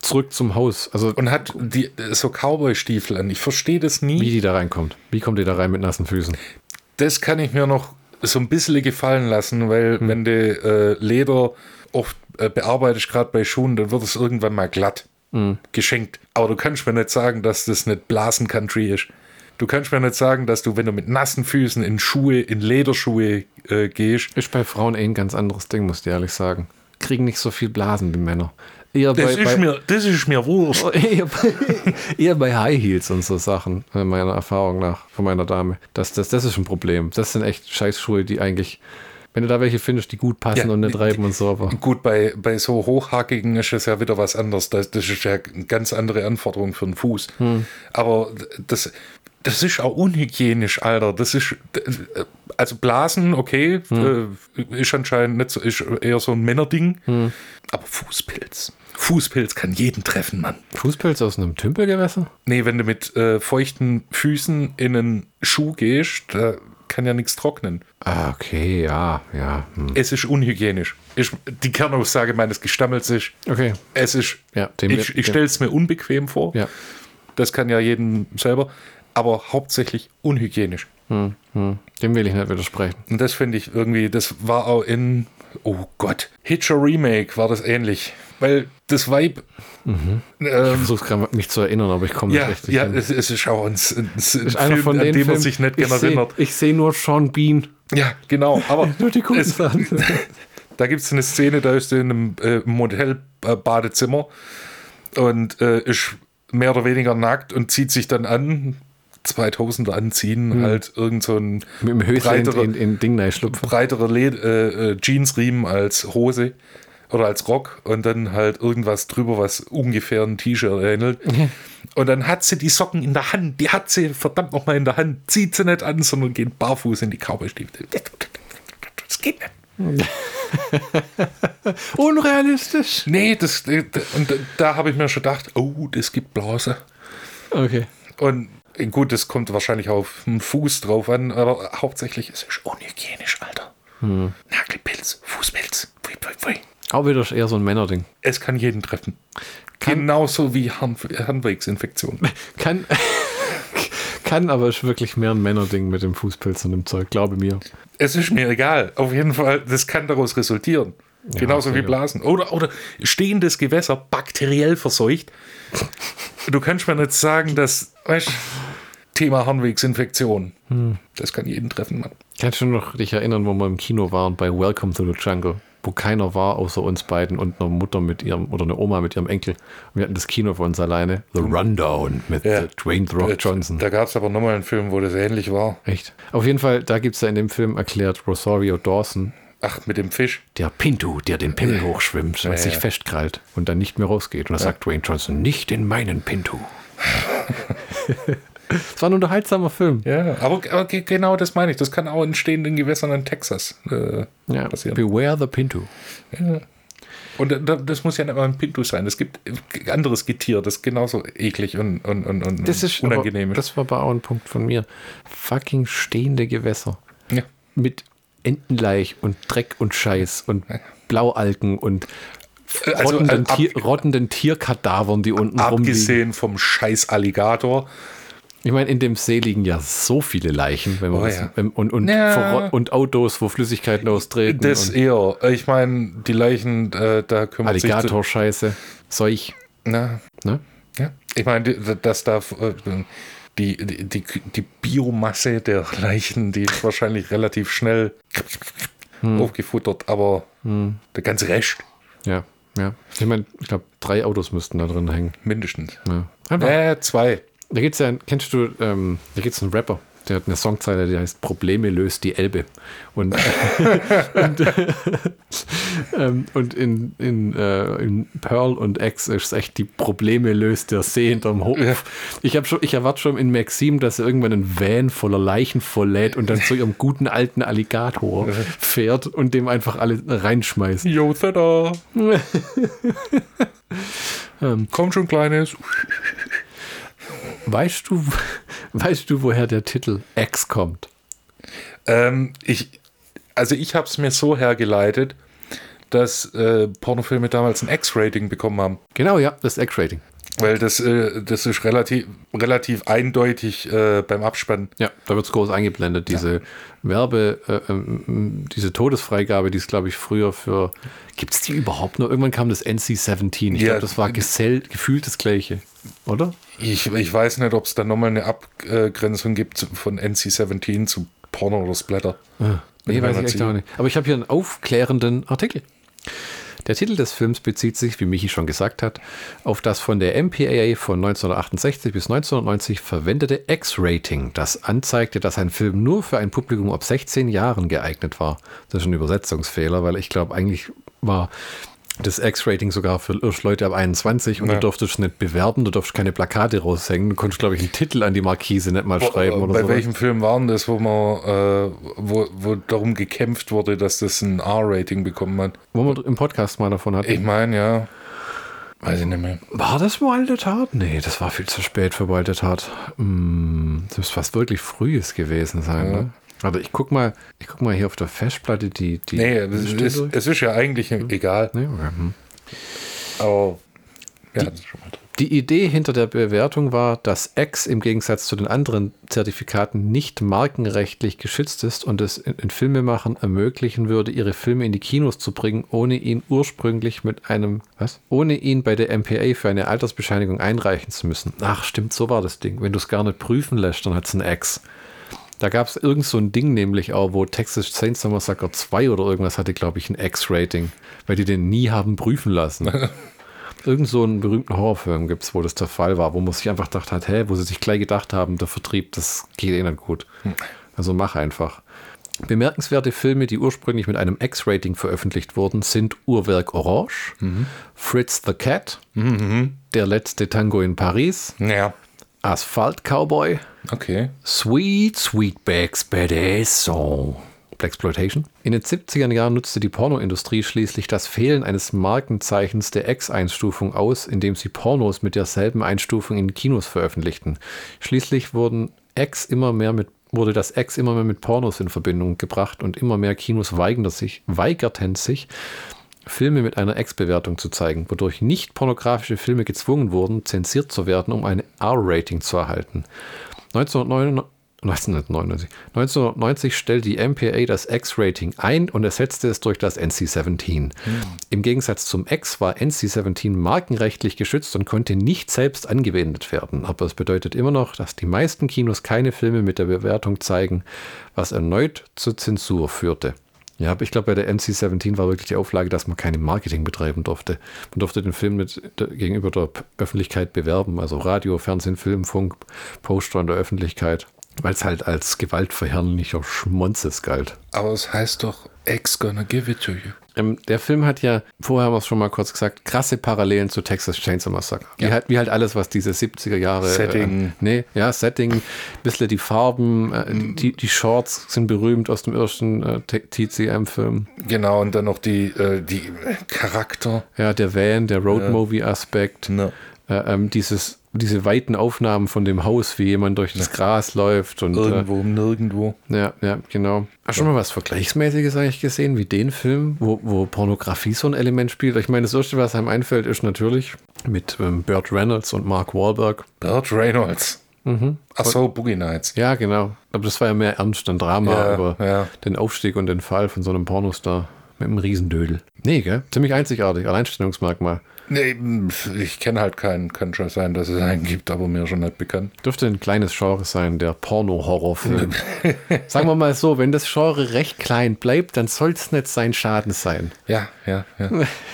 zurück zum Haus. Also, und hat die, so Cowboy-Stiefel an. Ich verstehe das nie. Wie die da reinkommt. Wie kommt die da rein mit nassen Füßen? Das kann ich mir noch so ein bisschen gefallen lassen, weil hm. wenn du äh, Leder oft äh, bearbeitest, gerade bei Schuhen, dann wird es irgendwann mal glatt mhm. geschenkt. Aber du kannst mir nicht sagen, dass das nicht Blasen-Country ist. Du kannst mir nicht sagen, dass du, wenn du mit nassen Füßen in Schuhe, in Lederschuhe äh, gehst. Ist bei Frauen eh ein ganz anderes Ding, muss ich ehrlich sagen. Kriegen nicht so viel Blasen wie Männer. Eher das, bei, ist bei, mir, das ist mir wurscht. *laughs* Eher bei, eher bei High Heels und so Sachen, meiner Erfahrung nach, von meiner Dame. Das, das, das ist ein Problem. Das sind echt Scheißschuhe, die eigentlich wenn du da welche findest, die gut passen ja, und nicht reiben und so. Aber. *laughs* Gut, bei, bei so hochhackigen ist es ja wieder was anderes. Das, das ist ja eine ganz andere Anforderung für den Fuß. Hm. Aber das, das ist auch unhygienisch, Alter. Das ist, also Blasen, okay, hm. Äh, ist anscheinend nicht so, ist eher so ein Männerding. Hm. Aber Fußpilz. Fußpilz kann jeden treffen, Mann. Fußpilz aus einem Tümpelgewässer? Nee, wenn du mit äh, feuchten Füßen in einen Schuh gehst, da kann ja nichts trocknen. Ah, okay, ja, ja. Hm. Es ist unhygienisch. Ich, die Kernaussage meines Gestammels ist, okay. es ist, ja, dem, ich, ich stelle es mir unbequem vor. Ja. Das kann ja jeden selber, aber hauptsächlich unhygienisch. Hm, hm. Dem will ich nicht widersprechen. Und das finde ich irgendwie, das war auch in, oh Gott, Hitcher Remake war das ähnlich. Weil das Vibe. Mhm. Ähm, ich versuche gerade mich zu erinnern, aber ich komme ja, nicht richtig. Ja, hin. Es, es ist auch ein, ein, ein Film, von an dem man sich nicht gerne erinnert. Ich sehe nur Sean Bean. Ja, genau. Aber *laughs* nur die es, *laughs* da gibt es eine Szene, da ist er in einem äh, Modell-Badezimmer und äh, ist mehr oder weniger nackt und zieht sich dann an. 2000er anziehen, hm. halt irgend so ein Mit dem breiterer, in, in, in breiterer äh, äh, Jeansriemen als Hose oder als Rock und dann halt irgendwas drüber, was ungefähr ein T-Shirt ähnelt. Und dann hat sie die Socken in der Hand, die hat sie verdammt nochmal in der Hand, zieht sie nicht an, sondern geht barfuß in die Cowboystiefel. Das geht nicht. *laughs* Unrealistisch. Nee, das, und da habe ich mir schon gedacht, oh, das gibt Blase. Okay. Und gut, das kommt wahrscheinlich auf den Fuß drauf an, aber hauptsächlich ist es unhygienisch, Alter. Hm. Nagelpilz, Fußpilz, pfui, pfui, pfui. Auch wieder eher so ein Männerding. Es kann jeden treffen. Kann, Genauso wie Hand, Handwegsinfektion. *laughs* Kann, kann, aber ist wirklich mehr ein Männerding mit dem Fußpilz und dem Zeug, glaube mir. Es ist mir egal. Auf jeden Fall, das kann daraus resultieren. Ja, Genauso wie Blasen. Oder, oder stehendes Gewässer bakteriell verseucht. Du kannst mir nicht sagen, dass, weißt Thema Harnwegsinfektion. Hm. Das kann jeden treffen, Mann. Kannst du noch dich erinnern, wo wir im Kino waren bei Welcome to the Jungle? Wo keiner war außer uns beiden und einer Mutter mit ihrem oder eine Oma mit ihrem Enkel. Und wir hatten das Kino für uns alleine. The Rundown mit ja. Dwayne The Rock Johnson. Da gab es aber nochmal einen Film, wo das ähnlich war. Echt? Auf jeden Fall, da gibt es ja in dem Film erklärt Rosario Dawson. Ach, mit dem Fisch? Der Pinto, der den Pimmel hochschwimmt und ja, sich festkrallt und dann nicht mehr rausgeht. Und da sagt Dwayne Johnson, nicht in meinen Pinto. *laughs* Es war ein unterhaltsamer Film. Ja, aber, aber, genau das meine ich. Das kann auch in stehenden Gewässern in Texas äh, ja, passieren. Beware the Pinto. Ja. Und das muss ja nicht mal ein Pinto sein. Es gibt anderes Getier, das genauso eklig und, und, und, und das ist unangenehm ist. Das war aber auch ein Punkt von mir. Fucking stehende Gewässer. Ja. Mit Entenleich und Dreck und Scheiß und Blaualgen und also, rottenden, äh, ab, Tier, rottenden Tierkadavern, die unten abgesehen rumliegen. Abgesehen vom Scheiß Alligator ich meine, in dem See liegen ja so viele Leichen wenn man oh, ja. und, und, ja. und, Autos, wo Flüssigkeiten austreten. Das eher. Ich meine, die Leichen, äh, da kümmert Alligator-Scheiße, Seuch. Na. Ne? Ja. Ich meine, dass da äh, die, die, die, die Biomasse der Leichen, die ist wahrscheinlich relativ schnell hm. aufgefuttert, aber hm. der ganze Rest. Ja, ja. Ich meine, ich glaube, drei Autos müssten da drin hängen. Mindestens. Ja. Einfach. Äh, zwei. Da gibt es ja, kennst du, ähm, da gibt es einen Rapper, der hat eine Songzeile, die heißt Probleme löst die Elbe. Und, *laughs* und, *laughs* ähm, und, in, in, äh, in Pearl und X ist es echt die Probleme löst der See hinterm Hof. Ja. Ich, schon, ich erwarte schon in Maxim, dass er irgendwann einen Van voller Leichen volllädt und dann zu ihrem guten alten Alligator fährt und dem einfach alle reinschmeißt. Yo, tada! *laughs* ähm, Komm schon, Kleines. Weißt du, *laughs* weißt du, woher der Titel X kommt? Ähm, ich, also ich habe es mir so hergeleitet, dass äh, Pornofilme damals ein X-Rating bekommen haben. Genau, ja, das X-Rating. Weil das, äh, das ist relativ, relativ eindeutig äh, beim Abspannen. Ja, da wird es groß eingeblendet. Diese ja. Werbe, äh, ähm, diese Todesfreigabe, die ist, glaube ich, früher für. Gibt es die überhaupt noch? Irgendwann kam das NC-17. Ich ja, glaube, das war gesell, gefühlt das Gleiche, oder? Ich, ich weiß nicht, ob es da nochmal eine Abgrenzung gibt von NC-17 zu Porno oder Splatter. Ah, nee, weiß ich echt auch nicht. Aber ich habe hier einen aufklärenden Artikel. Der Titel des Films bezieht sich, wie Michi schon gesagt hat, auf das von der MPAA von 1968 bis 1990 verwendete X-Rating, das anzeigte, dass ein Film nur für ein Publikum ab 16 Jahren geeignet war. Das ist ein Übersetzungsfehler, weil ich glaube, eigentlich war das X-Rating sogar für Leute ab 21 und ja. du durftest nicht bewerben, du durftest keine Plakate raushängen, du konntest, glaube ich, einen Titel an die Markise nicht mal schreiben. Oder Bei so. welchem Film waren das, wo man, äh, wo, wo darum gekämpft wurde, dass das ein R-Rating bekommen hat? Wo wir im Podcast mal davon hatten. Ich meine, ja. Weiß ich nicht mehr. War das Wilde Tat? Nee, das war viel zu spät für Wilde Tat. Hm, das muss fast wirklich frühes gewesen sein, ja. ne? Aber ich guck mal, ich guck mal hier auf der Festplatte die. die nee, es ist, es ist ja eigentlich hm? egal. Nee, okay. hm. Aber wir die, schon mal Die Idee hinter der Bewertung war, dass X im Gegensatz zu den anderen Zertifikaten nicht markenrechtlich geschützt ist und es in, in Filmemachern ermöglichen würde, ihre Filme in die Kinos zu bringen, ohne ihn ursprünglich mit einem, was? Ohne ihn bei der MPA für eine Altersbescheinigung einreichen zu müssen. Ach, stimmt, so war das Ding. Wenn du es gar nicht prüfen lässt, dann hat es ein X. Da gab es irgend so ein Ding nämlich auch, wo Texas Chainsaw Massacre 2 oder irgendwas hatte, glaube ich, ein X-Rating, weil die den nie haben prüfen lassen. *laughs* irgend so einen berühmten Horrorfilm gibt es, wo das der Fall war, wo man sich einfach gedacht hat, hä, wo sie sich gleich gedacht haben, der Vertrieb, das geht eh nicht gut. Hm. Also mach einfach. Bemerkenswerte Filme, die ursprünglich mit einem X-Rating veröffentlicht wurden, sind Uhrwerk Orange, mhm. Fritz the Cat, mhm. Der letzte Tango in Paris, ja. Asphalt Cowboy, Okay. Sweet Sweetback's Badass Song. Blaxploitation. In den 70er Jahren nutzte die Pornoindustrie schließlich das Fehlen eines Markenzeichens der X-Einstufung aus, indem sie Pornos mit derselben Einstufung in Kinos veröffentlichten. Schließlich wurden X immer mehr mit, wurde das X immer mehr mit Pornos in Verbindung gebracht und immer mehr Kinos sich, weigerten sich Filme mit einer X-Bewertung zu zeigen, wodurch nicht pornografische Filme gezwungen wurden, zensiert zu werden, um ein R-Rating zu erhalten. 1999 1999. 1990 stellte die MPA das X-Rating ein und ersetzte es durch das NC-17. Hm. Im Gegensatz zum X war NC-17 markenrechtlich geschützt und konnte nicht selbst angewendet werden. Aber es bedeutet immer noch, dass die meisten Kinos keine Filme mit der Bewertung zeigen, was erneut zur Zensur führte. Ja, aber ich glaube, bei der NC-17 war wirklich die Auflage, dass man keine Marketing betreiben durfte. Man durfte den Film mit, gegenüber der Öffentlichkeit bewerben, also Radio, Fernsehen, Film, Funk, Poster in der Öffentlichkeit weil es halt als gewaltverherrlicher Schmonzes galt. Aber es heißt doch, X gonna give it to you. Ähm, der Film hat ja, vorher haben wir es schon mal kurz gesagt, krasse Parallelen zu Texas Chainsaw Massacre. Ja. Wie, halt, wie halt alles, was diese 70er Jahre. Setting. Äh, nee, ja, Setting, ein bisschen die Farben, äh, mhm. die, die Shorts sind berühmt aus dem ersten äh, TCM-Film. Genau, und dann noch die, äh, die Charakter. Ja, der Van, der Road-Movie-Aspekt. Ja. Äh, ähm, dieses diese weiten Aufnahmen von dem Haus, wie jemand durch das Gras läuft und irgendwo, äh, nirgendwo. Ja, ja, genau. Hast du schon mal was Vergleichsmäßiges eigentlich gesehen, wie den Film, wo, wo Pornografie so ein Element spielt? Ich meine, das erste, was einem einfällt, ist natürlich mit ähm, Burt Reynolds und Mark Wahlberg. Burt Reynolds. Mhm. Ach so, Boogie Nights. Ja, genau. Aber das war ja mehr ernst, ein Drama ja, über ja. den Aufstieg und den Fall von so einem Pornostar mit einem Riesendödel. Nee, gell? Ziemlich einzigartig, Alleinstellungsmerkmal. Nee, ich kenne halt keinen. Kann schon sein, dass es einen gibt, aber mir schon nicht bekannt. Dürfte ein kleines Genre sein, der Porno-Horrorfilm. Sagen wir mal so, wenn das Genre recht klein bleibt, dann soll es nicht sein Schaden sein. Ja, ja, ja.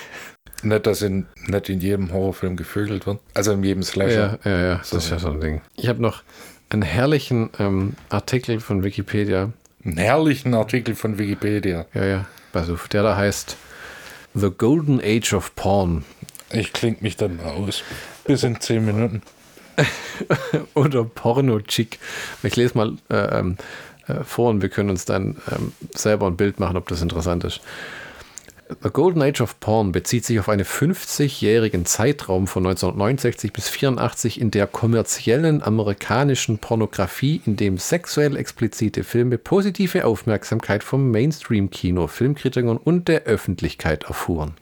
*laughs* nicht, dass in, nicht in jedem Horrorfilm gevögelt wird. Also in jedem Slasher. Ja, ja, ja. Das so. ist ja so ein Ding. Ich habe noch einen herrlichen ähm, Artikel von Wikipedia. Einen herrlichen Artikel von Wikipedia. Ja, ja. Also der da heißt The Golden Age of Porn. Ich klinge mich dann aus. Bis in zehn Minuten. *laughs* Oder Porno-Chick. Ich lese mal äh, ähm, äh, vor und wir können uns dann ähm, selber ein Bild machen, ob das interessant ist. The Golden Age of Porn bezieht sich auf einen 50-jährigen Zeitraum von 1969 bis 1984 in der kommerziellen amerikanischen Pornografie, in dem sexuell explizite Filme positive Aufmerksamkeit vom Mainstream-Kino, Filmkritikern und der Öffentlichkeit erfuhren.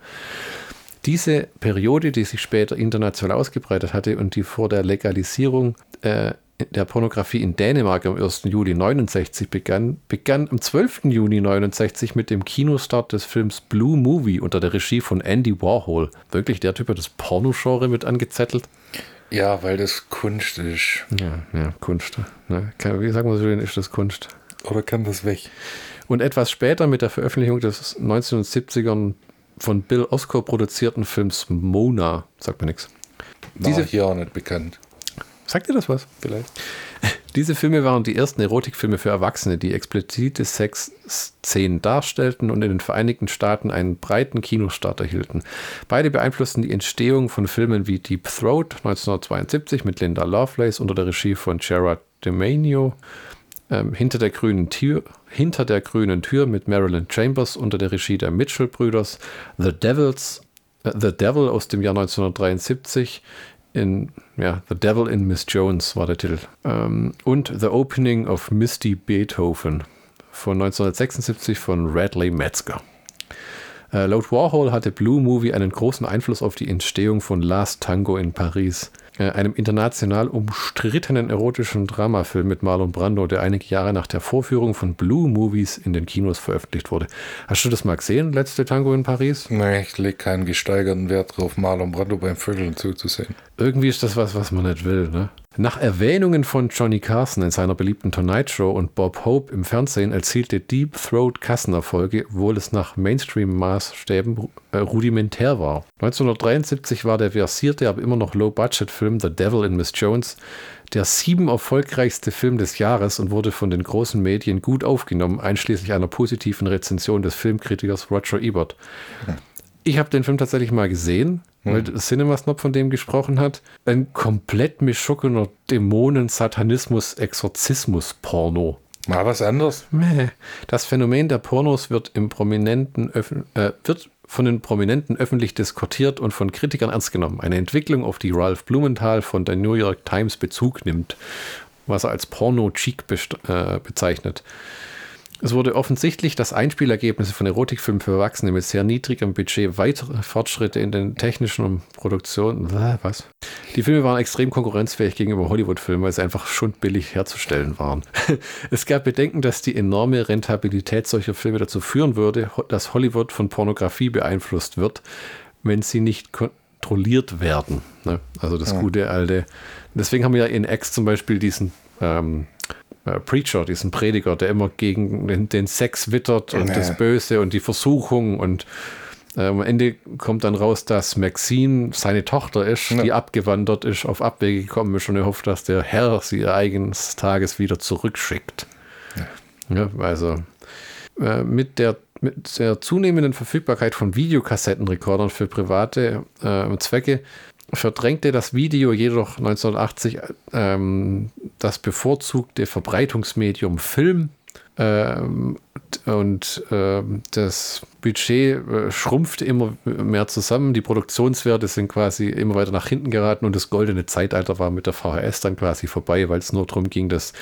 Diese Periode, die sich später international ausgebreitet hatte und die vor der Legalisierung äh, der Pornografie in Dänemark am 1. Juli 69 begann, begann am 12. Juni 69 mit dem Kinostart des Films Blue Movie unter der Regie von Andy Warhol. Wirklich, der Typ hat das Pornogenre mit angezettelt. Ja, weil das Kunst ist. Ja, ja, Kunst. Ne? Wie sagen wir so, ist das Kunst? Oder kann das weg? Und etwas später mit der Veröffentlichung des 1970ern von Bill Oscar produzierten Films Mona. Sagt mir nichts. Diese hier auch nicht bekannt. Sagt ihr das was? Vielleicht. *laughs* Diese Filme waren die ersten Erotikfilme für Erwachsene, die explizite Sexszenen darstellten und in den Vereinigten Staaten einen breiten Kinostart erhielten. Beide beeinflussten die Entstehung von Filmen wie Deep Throat 1972 mit Linda Lovelace unter der Regie von Gerard DeManio ähm, hinter, der grünen Tür, hinter der grünen Tür mit Marilyn Chambers unter der Regie der Mitchell-Brüders, The Devils, äh, The Devil aus dem Jahr 1973 in, ja, The Devil in Miss Jones war der Titel. Ähm, und The Opening of Misty Beethoven von 1976 von Radley Metzger. Äh, laut Warhol hatte Blue Movie einen großen Einfluss auf die Entstehung von Last Tango in Paris. Äh, einem international umstrittenen erotischen Dramafilm mit Marlon Brando, der einige Jahre nach der Vorführung von Blue Movies in den Kinos veröffentlicht wurde. Hast du das mal gesehen, letzte Tango in Paris? Nein, ich lege keinen gesteigerten Wert drauf, Marlon Brando beim Vögeln zuzusehen. Irgendwie ist das was, was man nicht will, ne? Nach Erwähnungen von Johnny Carson in seiner beliebten Tonight Show und Bob Hope im Fernsehen erzielte Deep Throat Kassenerfolge, obwohl es nach Mainstream-Maßstäben äh, rudimentär war. 1973 war der versierte, aber immer noch Low-Budget-Film The Devil in Miss Jones der sieben erfolgreichste Film des Jahres und wurde von den großen Medien gut aufgenommen, einschließlich einer positiven Rezension des Filmkritikers Roger Ebert. Ich habe den Film tatsächlich mal gesehen hm. weil Cinema Snob von dem gesprochen hat, ein komplett mischuggener Dämonen, Satanismus, Exorzismus, Porno. Mal was anderes. Das Phänomen der Pornos wird im prominenten äh, wird von den Prominenten öffentlich diskutiert und von Kritikern ernst genommen. Eine Entwicklung, auf die Ralph Blumenthal von der New York Times Bezug nimmt, was er als Porno-Cheek äh, bezeichnet. Es wurde offensichtlich, dass Einspielergebnisse von Erotikfilmen für Erwachsene mit sehr niedrigem Budget weitere Fortschritte in den technischen und Produktionen. Was? Die Filme waren extrem konkurrenzfähig gegenüber Hollywood-Filmen, weil sie einfach schon billig herzustellen waren. *laughs* es gab Bedenken, dass die enorme Rentabilität solcher Filme dazu führen würde, dass Hollywood von Pornografie beeinflusst wird, wenn sie nicht kontrolliert werden. Ne? Also das ja. gute alte. Deswegen haben wir ja in X zum Beispiel diesen ähm, äh, Preacher, diesen Prediger, der immer gegen den, den Sex wittert und ja. das Böse und die Versuchung und äh, am Ende kommt dann raus, dass Maxine seine Tochter ist, ja. die abgewandert ist, auf Abwege gekommen ist und er hofft, dass der Herr sie eines Tages wieder zurückschickt. Ja. ja also äh, mit der mit der zunehmenden Verfügbarkeit von Videokassettenrekordern für private äh, Zwecke verdrängte das Video jedoch 1980 ähm, das bevorzugte Verbreitungsmedium Film ähm, und äh, das Budget äh, schrumpfte immer mehr zusammen. Die Produktionswerte sind quasi immer weiter nach hinten geraten und das goldene Zeitalter war mit der VHS dann quasi vorbei, weil es nur darum ging, das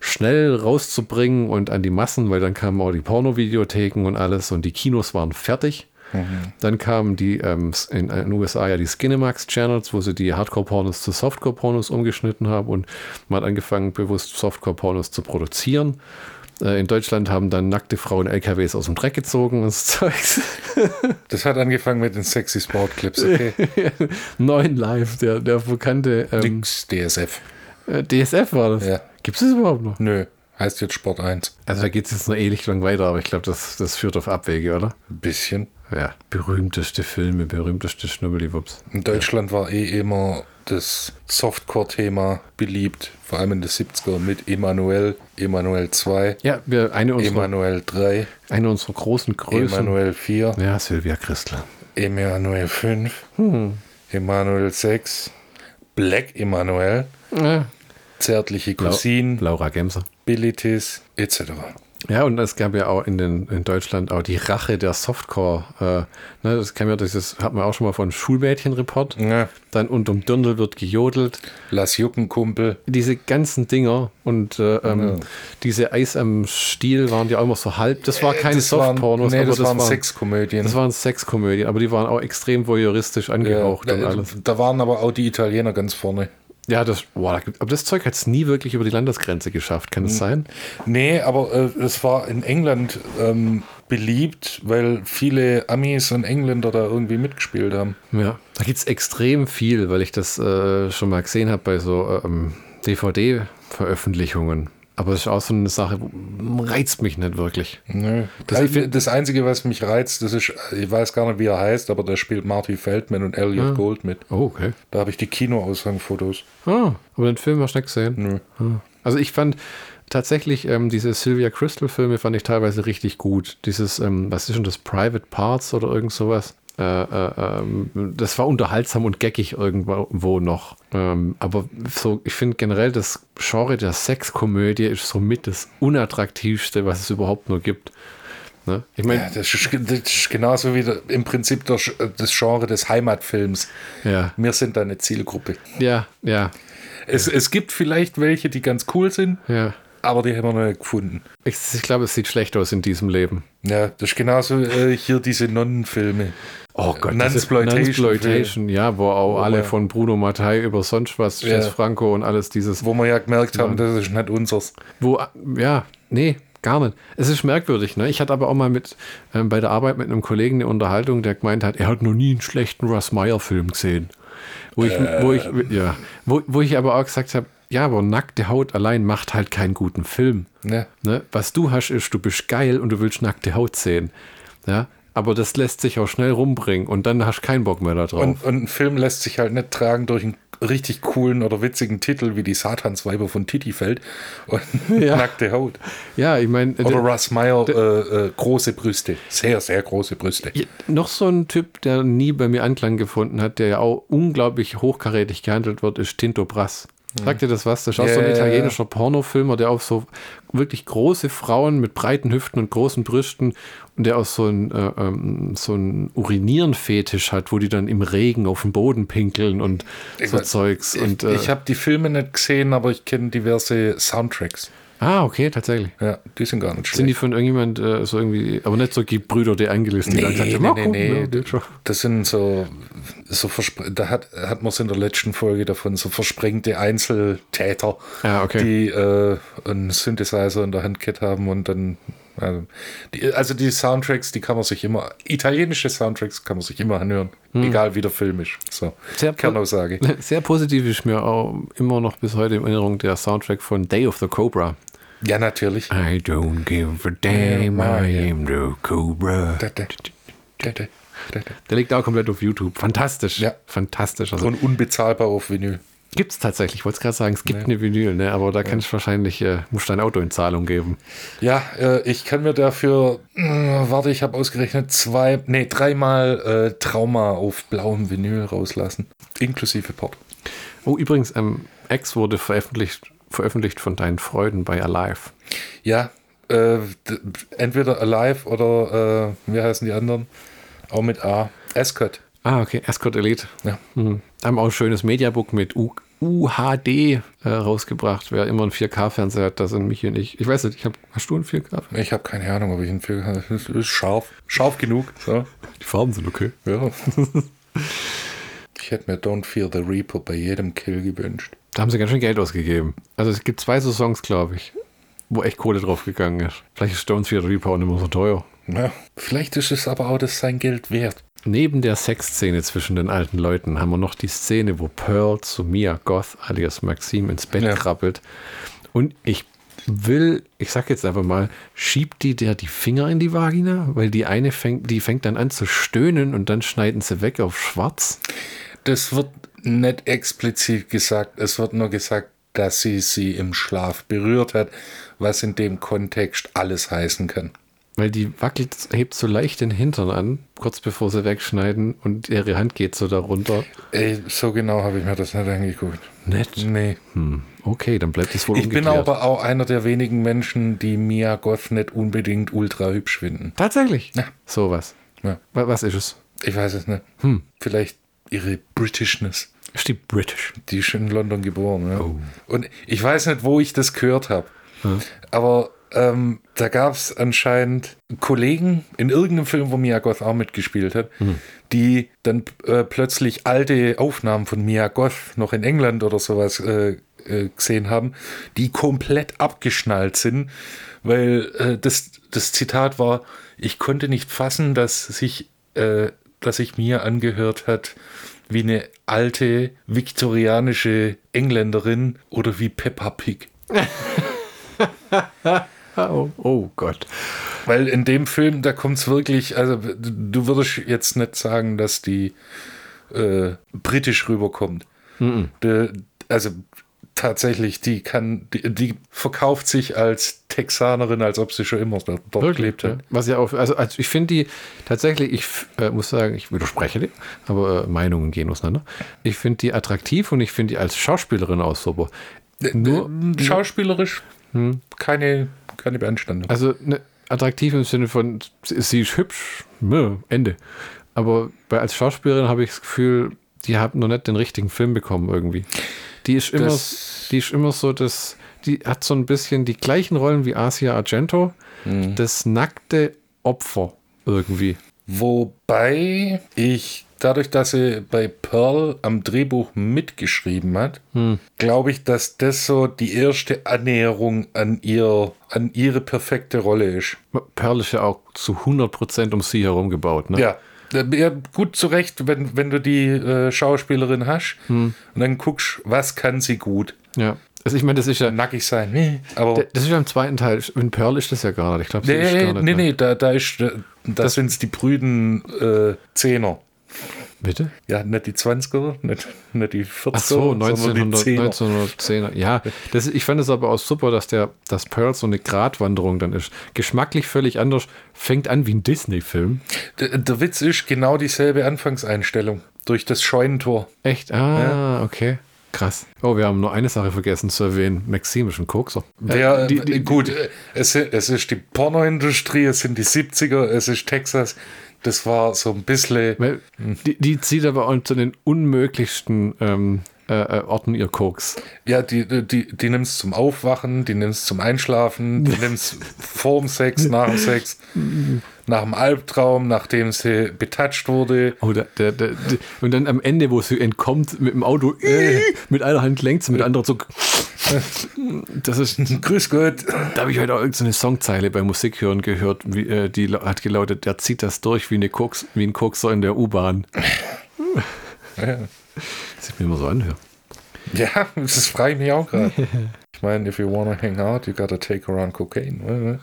schnell rauszubringen und an die Massen, weil dann kamen auch die Pornovideotheken und alles und die Kinos waren fertig. Mhm. Dann kamen die ähm, in den USA ja die Skinemax-Channels, wo sie die Hardcore-Pornos zu Softcore-Pornos umgeschnitten haben und man hat angefangen, bewusst Softcore-Pornos zu produzieren. Äh, in Deutschland haben dann nackte Frauen LKWs aus dem Dreck gezogen und das *laughs* Zeugs. Das hat angefangen mit den sexy Sportclips, okay? *laughs* Neun Live, der, der bekannte. Ähm, Nix, DSF. Äh, DSF war das? Ja. Gibt es das überhaupt noch? Nö. Heißt jetzt Sport 1. Also da geht es jetzt noch ewig lang weiter, aber ich glaube, das, das führt auf Abwege, oder? Ein bisschen. Ja, berühmteste Filme, berühmteste Schnubbeliwups. In Deutschland ja. war eh immer das Softcore-Thema beliebt, vor allem in den 70er mit Emanuel, Emanuel 2. Ja, wir, eine unserer, Emanuel 3. Eine unserer großen Größen. Emanuel 4. Ja, Sylvia Christler. Emanuel 5. Hm. Emanuel 6. Black Emanuel. Ja. Zärtliche Cousine. Laura Gemser. Abilities etc. Ja, und es gab ja auch in, den, in Deutschland auch die Rache der Softcore. Äh, ne, das kam ja dieses, hat man auch schon mal von Schulmädchen-Report. Ja. Dann unterm Dirndl wird gejodelt. Lass jucken, Kumpel. Diese ganzen Dinger und äh, ähm, ja. diese Eis am Stiel waren ja auch immer so halb. Das war äh, keine Softpornos. Nee, das, das waren Sexkomödien. Das waren Sexkomödien, aber die waren auch extrem voyeuristisch angehaucht ja, und alles. Da waren aber auch die Italiener ganz vorne. Ja, das, boah, aber das Zeug hat es nie wirklich über die Landesgrenze geschafft, kann es sein? Nee, aber äh, es war in England ähm, beliebt, weil viele Amis und Engländer da irgendwie mitgespielt haben. Ja, da gibt es extrem viel, weil ich das äh, schon mal gesehen habe bei so ähm, DVD-Veröffentlichungen. Aber das ist auch so eine Sache, reizt mich nicht wirklich. Nö. Das, also, das, Einzige, was mich reizt, das ist, ich weiß gar nicht, wie er heißt, aber da spielt Marty Feldman und Elliot ah. Gold mit. Oh, okay. Da habe ich die Kinoaushangfotos. Ah, aber den Film hast du nicht gesehen? Nö. Ah. Also ich fand tatsächlich ähm, diese Sylvia Crystal Filme fand ich teilweise richtig gut. Dieses, ähm, was ist denn das, Private Parts oder irgend sowas? Äh, äh, ähm, das war unterhaltsam und geckig irgendwo noch. Ähm, aber so, ich finde generell das Genre der Sexkomödie ist somit das unattraktivste, was es überhaupt nur gibt. Ne? Ich meine, ja, das, ist, das ist genauso wie der, im Prinzip der, das Genre des Heimatfilms. Ja. Wir sind da eine Zielgruppe. Ja, ja. Es, es gibt vielleicht welche, die ganz cool sind. Ja aber die haben wir noch nicht gefunden. Ich, ich glaube, es sieht schlecht aus in diesem Leben. Ja, das ist genauso äh, hier diese Nonnenfilme. Oh Gott, Nunsploitation, ja, wo auch wo alle von Bruno Mattei über sonst was, ja. Jess Franco und alles dieses. Wo wir ja gemerkt haben, das ist nicht unseres. Wo, ja, nee, gar nicht. Es ist merkwürdig, ne? Ich hatte aber auch mal mit ähm, bei der Arbeit mit einem Kollegen eine Unterhaltung, der gemeint hat, er hat noch nie einen schlechten Russ Meyer-Film gesehen. Wo ich, äh. wo ich, ja, wo, wo ich aber auch gesagt habe, ja, aber nackte Haut allein macht halt keinen guten Film. Ja. Ne? Was du hast, ist, du bist geil und du willst nackte Haut sehen. Ja, aber das lässt sich auch schnell rumbringen und dann hast du keinen Bock mehr darauf. Und, und ein Film lässt sich halt nicht tragen durch einen richtig coolen oder witzigen Titel wie die Satansweiber von Titifeld und *laughs* ja. nackte Haut. Ja, ich meine. Oder Russ Meyer, äh, äh, große Brüste. Sehr, sehr große Brüste. Ja, noch so ein Typ, der nie bei mir Anklang gefunden hat, der ja auch unglaublich hochkarätig gehandelt wird, ist Tinto Brass. Sagt dir das was? Das ist auch yeah. so ein italienischer Pornofilmer, der auf so wirklich große Frauen mit breiten Hüften und großen Brüsten und der auch so ein, äh, ähm, so ein Urinieren-Fetisch hat, wo die dann im Regen auf den Boden pinkeln und ich so weiß, Zeugs. Ich, und, äh, ich habe die Filme nicht gesehen, aber ich kenne diverse Soundtracks. Ah, okay, tatsächlich. Ja, die sind gar nicht schlecht. Sind die von irgendjemand äh, so irgendwie, aber nicht so die Brüder, die angelistet nee, gesagt haben, nee, nee, nee. Das sind so, so da hat, hat man es in der letzten Folge davon, so versprengte Einzeltäter, ah, okay. die äh, einen Synthesizer in der Handkette haben und dann also die, also die Soundtracks, die kann man sich immer, italienische Soundtracks kann man sich immer anhören, hm. egal wie der Film ist. So, sehr Kernaussage. *laughs* Sehr positiv ist mir auch immer noch bis heute in Erinnerung der Soundtrack von Day of the Cobra. Ja, natürlich. I don't give a damn, I am the Cobra. Da, da, da, der liegt auch komplett auf YouTube. Fantastisch. Ja. Fantastisch. Also, Und unbezahlbar auf Vinyl. Gibt es tatsächlich, ich wollte es gerade sagen, es gibt nee. eine Vinyl, ne? aber da ja. kann ich wahrscheinlich, äh, muss dein Auto in Zahlung geben. Ja, äh, ich kann mir dafür, äh, warte, ich habe ausgerechnet, zwei, nee, dreimal äh, Trauma auf blauem Vinyl rauslassen, inklusive Port. Oh, übrigens, ähm, X wurde veröffentlicht, veröffentlicht von deinen Freunden bei Alive. Ja, äh, entweder Alive oder, äh, wie heißen die anderen? Auch mit A. Escort. Ah, okay, Escort Elite. Ja. Mhm. Haben auch ein schönes Mediabook mit U UHD äh, rausgebracht. Wer immer einen 4K-Fernseher hat, das sind mich und ich. Ich weiß nicht, ich hab, hast du einen 4K? Ich habe keine Ahnung, ob ich einen 4K. Das ist scharf. Scharf genug. So. Die Farben sind okay. Ja. *laughs* ich hätte mir Don't Fear the Reaper bei jedem Kill gewünscht. Da haben sie ganz schön Geld ausgegeben. Also es gibt zwei so Songs, glaube ich, wo echt Kohle drauf gegangen ist. Vielleicht ist the Reaper nicht mehr so teuer. Ja, vielleicht ist es aber auch das sein Geld wert. Neben der Sexszene zwischen den alten Leuten haben wir noch die Szene, wo Pearl zu Mia Goth alias Maxim ins Bett ja. krabbelt. Und ich will, ich sag jetzt einfach mal, schiebt die der die Finger in die Vagina? Weil die eine fängt, die fängt dann an zu stöhnen und dann schneiden sie weg auf schwarz. Das wird nicht explizit gesagt. Es wird nur gesagt, dass sie sie im Schlaf berührt hat, was in dem Kontext alles heißen kann. Weil die wackelt, hebt so leicht den Hintern an, kurz bevor sie wegschneiden und ihre Hand geht so darunter. Ey, so genau habe ich mir das nicht angeguckt. Nett? Nee. Hm. Okay, dann bleibt es wohl Ich ungeklärt. bin aber auch einer der wenigen Menschen, die Mia Goth nicht unbedingt ultra hübsch finden. Tatsächlich? Ja. Sowas. Ja. Was ist es? Ich weiß es nicht. Hm. Vielleicht ihre Britishness. Ist die British? Die ist in London geboren, ja. Oh. Und ich weiß nicht, wo ich das gehört habe. Hm. Aber ähm, da gab es anscheinend Kollegen in irgendeinem Film, wo Mia Goth auch mitgespielt hat, mhm. die dann äh, plötzlich alte Aufnahmen von Mia Goth noch in England oder sowas äh, äh, gesehen haben, die komplett abgeschnallt sind, weil äh, das, das Zitat war, ich konnte nicht fassen, dass sich, äh, dass sich mir angehört hat, wie eine alte viktorianische Engländerin oder wie Peppa Pig. *laughs* oh, oh Gott. Weil in dem Film, da kommt es wirklich, also du würdest jetzt nicht sagen, dass die äh, britisch rüberkommt. Mm -mm. De, also tatsächlich, die kann, die, die, verkauft sich als Texanerin, als ob sie schon immer dort Wirklich, gelebt hat. Was ja auch, also, also ich finde die tatsächlich, ich äh, muss sagen, ich widerspreche dir, aber äh, Meinungen gehen auseinander. Ich finde die attraktiv und ich finde die als Schauspielerin auch super. Nur, schauspielerisch hm. keine keine Beanstandung. Also ne, attraktiv im Sinne von, sie ist hübsch, Mö, Ende. Aber bei, als Schauspielerin habe ich das Gefühl, die haben noch nicht den richtigen Film bekommen irgendwie. Die ist immer, das, die ist immer so, dass die hat so ein bisschen die gleichen Rollen wie Asia Argento, mhm. das nackte Opfer irgendwie. Wobei ich dadurch, dass sie bei Pearl am Drehbuch mitgeschrieben hat, hm. glaube ich, dass das so die erste Annäherung an ihr, an ihre perfekte Rolle ist. Pearl ist ja auch zu 100% um sie herum gebaut, ne? Ja. Ja, gut zurecht, wenn, wenn du die äh, Schauspielerin hast hm. und dann guckst, was kann sie gut. Ja. Also ich meine, das ist ja. Nackig sein. Nee, aber das ist ja im zweiten Teil. In Pearl ist das ja gar nicht. Ich glaube, nee. Nee, nee, da, da, ist, da, da sind es die brüden äh, Zehner. Bitte? Ja, nicht die 20er, nicht, nicht die 40er, Ach so, 1900, 1910er. Ja, das, ich fand es aber auch super, dass der das Pearl so eine Gratwanderung dann ist. Geschmacklich völlig anders, fängt an wie ein Disney-Film. Der, der, Witz ist genau dieselbe Anfangseinstellung durch das Scheunentor. Echt? Ah, ja. okay. Krass. Oh, wir haben nur eine Sache vergessen zu erwähnen. Maximischen Kokser. Der, äh, die, die, gut, es, es ist die Pornoindustrie, es sind die 70er, es ist Texas das war so ein bisschen. Weil die, die zieht aber auch zu den unmöglichsten ähm, äh, orten ihr Koks. Ja, die, die, die nimmst zum Aufwachen, die nimmst zum Einschlafen, die *laughs* nimmst vorm Sex, nach dem Sex, nach dem Albtraum, nachdem sie betatscht wurde. Oh, der, der, der, und dann am Ende, wo sie entkommt mit dem Auto, äh, mit einer Hand lenkt sie, mit der anderen so. Das ist. *laughs* Grüß Gott. Da habe ich heute auch irgendeine Zeile bei Musik hören gehört, wie, äh, die hat gelautet, der zieht das durch wie, eine Koks, wie ein Kokser in der U-Bahn. Ja. Ich mir immer so anhöre. Ja, *laughs* das frage ich mich auch gerade. Ich meine, if you wanna hang out, you gotta take around cocaine.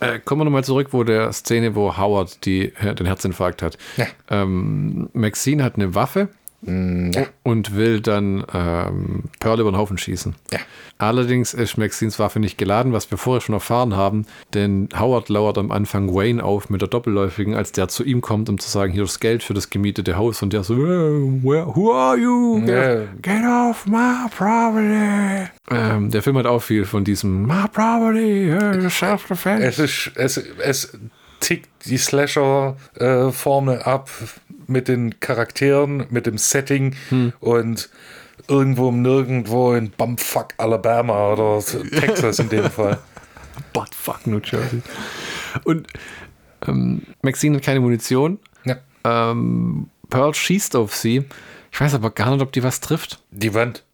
Äh, kommen wir nochmal zurück, wo der Szene, wo Howard die, den Herzinfarkt hat. Ja. Ähm, Maxine hat eine Waffe ja. Und will dann ähm, Pearl über den Haufen schießen. Ja. Allerdings ist Maxines Waffe nicht geladen, was wir vorher schon erfahren haben, denn Howard lauert am Anfang Wayne auf mit der Doppelläufigen, als der zu ihm kommt, um zu sagen, hier ist Geld für das gemietete Haus und der so, where, who are you? Yeah. Get off my property. Ähm, der Film hat auch viel von diesem my property, self-defense. Es ist, es, es tickt die Slasher-Formel äh, ab mit den Charakteren, mit dem Setting hm. und irgendwo Nirgendwo in Bumfuck, Alabama oder Texas in dem Fall. *laughs* Buttfuck, New Jersey. Und ähm, Maxine hat keine Munition. Ja. Ähm, Pearl schießt auf sie. Ich weiß aber gar nicht, ob die was trifft. Die Wand.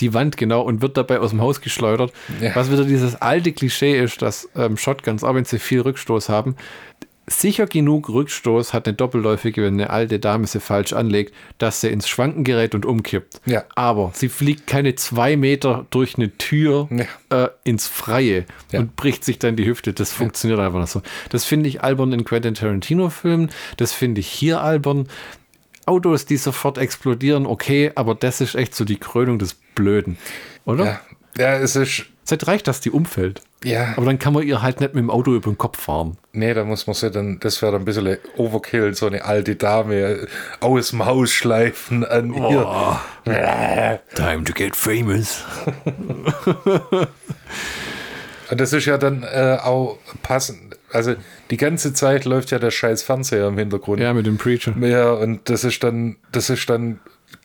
Die Wand, genau, und wird dabei aus dem Haus geschleudert. Ja. Was wieder dieses alte Klischee ist, dass ähm, Shotguns, auch wenn sie viel Rückstoß haben, sicher genug Rückstoß hat eine doppelläufige, wenn eine alte Dame sie falsch anlegt, dass sie ins Schwanken gerät und umkippt. Ja. Aber sie fliegt keine zwei Meter durch eine Tür ja. äh, ins Freie ja. und bricht sich dann die Hüfte. Das funktioniert einfach nicht so. Das finde ich albern in Quentin Tarantino-Filmen. Das finde ich hier albern. Autos, die sofort explodieren, okay, aber das ist echt so die Krönung des Blöden, oder? Ja, ja es ist. Seit reicht, dass die umfällt. Ja. Aber dann kann man ihr halt nicht mit dem Auto über den Kopf fahren. Nee, da muss man sie dann, das wäre dann ein bisschen Overkill, so eine alte Dame aus dem Haus schleifen an oh. ihr. *laughs* Time to get famous. *laughs* Und das ist ja dann äh, auch passend. Also die ganze Zeit läuft ja der scheiß Fernseher im Hintergrund. Ja, mit dem Preacher. Ja, und das ist dann, das ist dann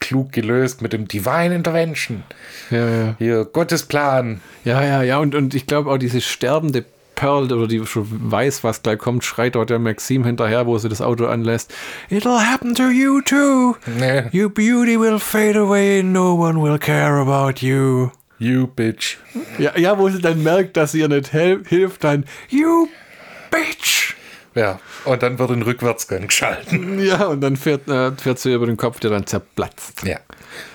klug gelöst mit dem Divine Intervention. Ja, ja. Hier, Gottes Plan. Ja, ja, ja. Und, und ich glaube auch diese sterbende Pearl, oder die schon weiß, was gleich kommt, schreit dort der Maxim hinterher, wo sie das Auto anlässt. It'll happen to you too. Nee. Your beauty will fade away and no one will care about you. You bitch. Ja, ja wo sie dann merkt, dass sie ihr nicht hilft, dann You bitch. Ja, und dann wird ein Rückwärtsgang geschalten. *laughs* Ja, und dann fährt, äh, fährt sie über den Kopf, der dann zerplatzt. Ja,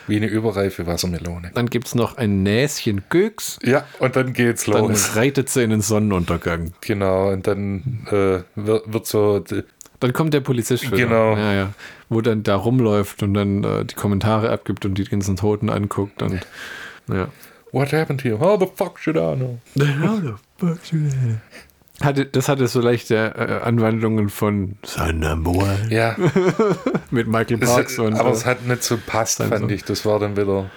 wie eine überreife Wassermelone. Dann gibt es noch ein Näschen Göks. Ja, und dann geht's los. Dann reitet sie in den Sonnenuntergang. Genau, und dann äh, wird, wird so... Dann kommt der Polizist wieder. Genau. Ja, ja. Wo dann da rumläuft und dann äh, die Kommentare abgibt und die ganzen Toten anguckt und ja. What happened here? How the fuck should I know? *laughs* How the fuck should I know? Hatte, das hatte so leichte äh, Anwandlungen von One. Ja. *laughs* Mit Michael Parks. Es, und, aber es hat nicht so passt, fand so. ich. Das war dann wieder.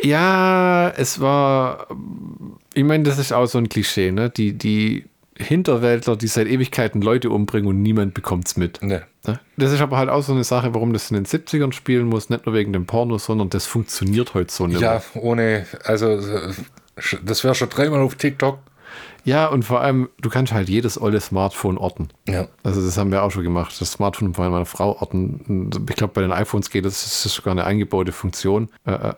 Ja, es war. Ich meine, das ist auch so ein Klischee, ne? Die, die Hinterwäldler, die seit Ewigkeiten Leute umbringen und niemand bekommt es mit. Nee. Ne? Das ist aber halt auch so eine Sache, warum das in den 70ern spielen muss, nicht nur wegen dem Porno, sondern das funktioniert heute so nicht. Ja, ohne, also das wäre schon dreimal auf TikTok ja, und vor allem, du kannst halt jedes olle Smartphone orten. Ja. Also das haben wir auch schon gemacht. Das Smartphone von meiner Frau orten. Ich glaube, bei den iPhones geht das, das ist sogar eine eingebaute Funktion. Äh, äh,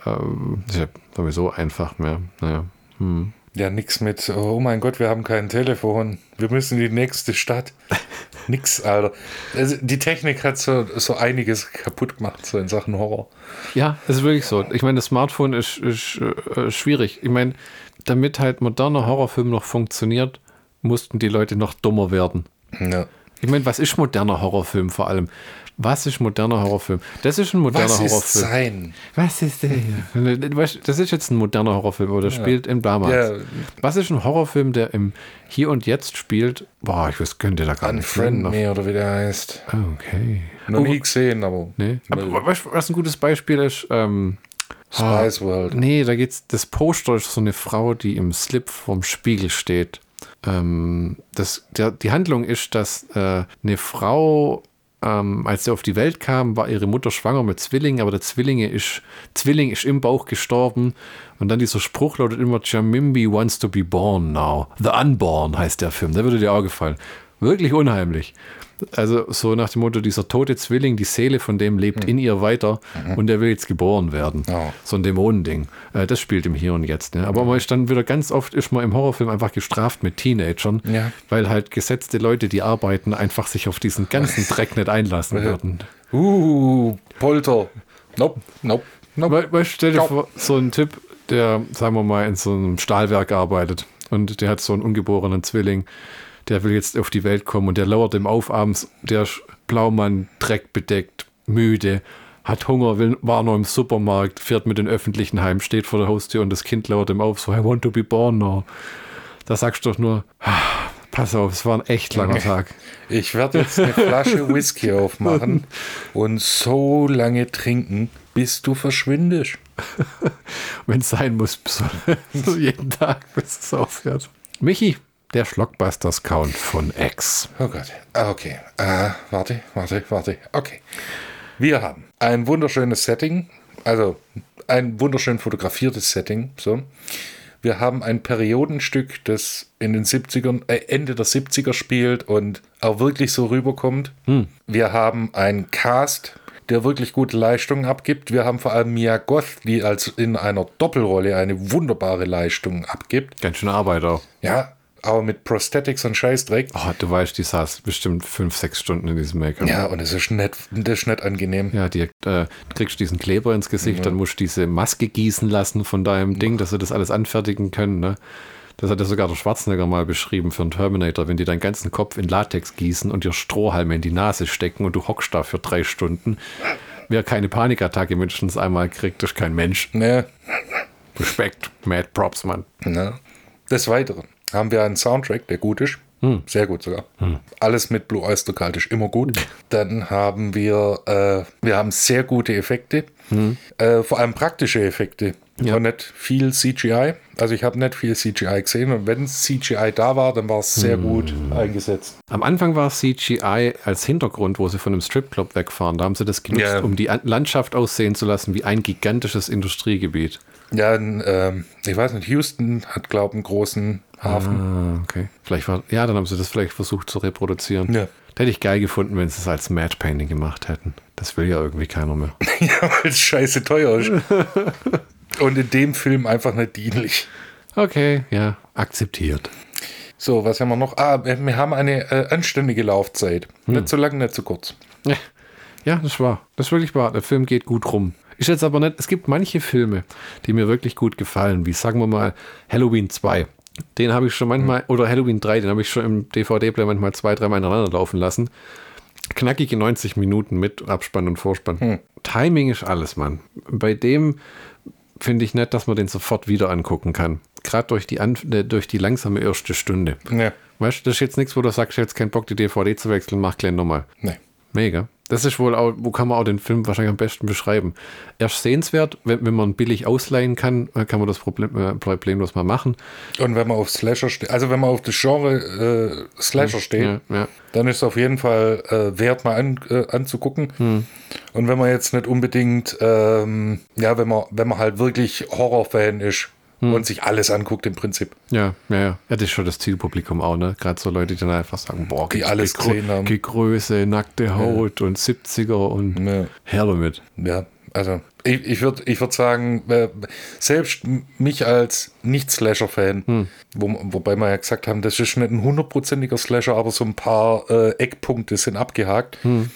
ist ja sowieso einfach mehr. Naja. Hm. Ja, nix mit, oh mein Gott, wir haben kein Telefon. Wir müssen in die nächste Stadt. *laughs* nix, Alter. Also die Technik hat so, so einiges kaputt gemacht, so in Sachen Horror. Ja, das ist wirklich so. Ich meine, das Smartphone ist, ist äh, schwierig. Ich meine, damit halt moderner Horrorfilm noch funktioniert, mussten die Leute noch dummer werden. Ja. Ich meine, was ist moderner Horrorfilm vor allem? Was ist moderner Horrorfilm? Das ist ein moderner was Horrorfilm. Was ist sein? Was ist der hier? Das ist jetzt ein moderner Horrorfilm oder ja. spielt im damals. Ja. Was ist ein Horrorfilm, der im Hier und Jetzt spielt? Boah, ich weiß, könnte da gar nicht. Unfriend Me oder wie der heißt. Okay. Noch nie gesehen, aber. Nee. Aber was ein gutes Beispiel ist, ähm, Spice World. Nee, da geht's. Das Poster ist so eine Frau, die im Slip vorm Spiegel steht. Ähm, das, der, die Handlung ist, dass äh, eine Frau ähm, als sie auf die Welt kam, war ihre Mutter schwanger mit Zwillingen, aber der Zwillinge ist, Zwilling ist im Bauch gestorben. Und dann dieser Spruch lautet immer, Jamimbi wants to be born now. The Unborn heißt der Film, der würde dir auch gefallen. Wirklich unheimlich. Also so nach dem Motto, dieser tote Zwilling, die Seele von dem lebt mhm. in ihr weiter mhm. und der will jetzt geboren werden. Oh. So ein Dämonending. Äh, das spielt im Hier und Jetzt. Ne? Aber mhm. man ist dann wieder ganz oft, ist man im Horrorfilm einfach gestraft mit Teenagern, ja. weil halt gesetzte Leute, die arbeiten, einfach sich auf diesen ganzen *laughs* Dreck nicht einlassen würden. Uh, Polter. Nope, nope, nope. Weil, stell dir vor, so ein Typ, der, sagen wir mal, in so einem Stahlwerk arbeitet und der hat so einen ungeborenen Zwilling der will jetzt auf die Welt kommen und der lauert ihm auf abends, der Blaumann, dreckbedeckt, müde, hat Hunger, will, war noch im Supermarkt, fährt mit den öffentlichen heim, steht vor der Haustür und das Kind lauert ihm auf, so, I want to be born now. Da sagst du doch nur, ah, pass auf, es war ein echt langer Tag. Ich werde jetzt eine Flasche *laughs* Whisky aufmachen und so lange trinken, bis du verschwindest. *laughs* Wenn es sein muss, *laughs* so jeden Tag, bis es aufhört. Michi, der Schlockbusters-Count von X. Oh Gott. Ah, okay. Uh, warte, warte, warte. Okay. Wir haben ein wunderschönes Setting, also ein wunderschön fotografiertes Setting. So. Wir haben ein Periodenstück, das in den 70ern, äh, Ende der 70er spielt und auch wirklich so rüberkommt. Hm. Wir haben einen Cast, der wirklich gute Leistungen abgibt. Wir haben vor allem Mia Goth, die als in einer Doppelrolle eine wunderbare Leistung abgibt. Ganz schön Arbeit auch. Ja, aber mit Prosthetics und Scheißdreck. Oh, du weißt, die saß bestimmt fünf, sechs Stunden in diesem Make-up. Ja, und es ist nicht, das ist nicht angenehm. Ja, die, äh, du kriegst diesen Kleber ins Gesicht, ja. dann musst du diese Maske gießen lassen von deinem Ding, dass sie das alles anfertigen können. Ne? Das hat ja sogar der Schwarzenegger mal beschrieben für einen Terminator, wenn die deinen ganzen Kopf in Latex gießen und dir Strohhalme in die Nase stecken und du hockst da für drei Stunden. Wer keine Panikattacke mindestens einmal kriegt, ist kein Mensch. Ne. Respekt, Mad Props, Mann. Ne. Des Weiteren haben wir einen Soundtrack, der gut ist. Hm. Sehr gut sogar. Hm. Alles mit Blue Oyster Cult ist immer gut. *laughs* Dann haben wir, äh, wir haben sehr gute Effekte, hm. äh, vor allem praktische Effekte. Ja. Und nicht viel CGI. Also ich habe nicht viel CGI gesehen und wenn CGI da war, dann war es sehr hm. gut eingesetzt. Am Anfang war CGI als Hintergrund, wo sie von einem Stripclub wegfahren. Da haben sie das genutzt, ja. um die Landschaft aussehen zu lassen wie ein gigantisches Industriegebiet. Ja, in, äh, ich weiß nicht, Houston hat, glaube ich, einen großen Hafen. Ah, okay. Vielleicht war, ja, dann haben sie das vielleicht versucht zu reproduzieren. Ja. Da hätte ich geil gefunden, wenn sie es als Matte Painting gemacht hätten. Das will ja irgendwie keiner mehr. *laughs* ja, weil es scheiße teuer ist. *laughs* Und in dem Film einfach nicht dienlich. Okay, ja, akzeptiert. So, was haben wir noch? Ah, wir haben eine äh, anständige Laufzeit. Hm. Nicht zu lang, nicht zu kurz. Ja. ja, das war. Das ist wirklich wahr. Der Film geht gut rum. Ist jetzt aber nicht, es gibt manche Filme, die mir wirklich gut gefallen, wie sagen wir mal Halloween 2. Den habe ich schon manchmal, oder Halloween 3, den habe ich schon im DVD-Player manchmal zwei, dreimal ineinander laufen lassen. Knackige 90 Minuten mit Abspann und Vorspann. Hm. Timing ist alles, Mann. Bei dem finde ich nett, dass man den sofort wieder angucken kann. Gerade durch die, äh, durch die langsame erste Stunde. Ja. Weißt du, das ist jetzt nichts, wo du sagst, ich habe jetzt keinen Bock, die DVD zu wechseln, mach gleich nochmal. Nee. Mega. Das ist wohl auch, wo kann man auch den Film wahrscheinlich am besten beschreiben. Er ist sehenswert, wenn, wenn man billig ausleihen kann, kann man das Problem, äh, problemlos mal machen. Und wenn man auf Slasher steht, also wenn man auf das Genre äh, Slasher hm, steht, ja, ja. dann ist es auf jeden Fall äh, wert, mal an, äh, anzugucken. Hm. Und wenn man jetzt nicht unbedingt, ähm, ja, wenn man, wenn man halt wirklich Horrorfan ist, hm. und sich alles anguckt im Prinzip. Ja, ja, ja. Ja, das ist schon das Zielpublikum auch, ne? Gerade so Leute, die dann einfach sagen, boah, die alles gesehen haben. Größe, nackte Haut ja. und 70er und ja. her damit. Ja, also ich, ich würde ich würd sagen, äh, selbst mich als Nicht-Slasher-Fan, hm. wo, wobei wir ja gesagt haben, das ist nicht ein hundertprozentiger Slasher, aber so ein paar äh, Eckpunkte sind abgehakt. Hm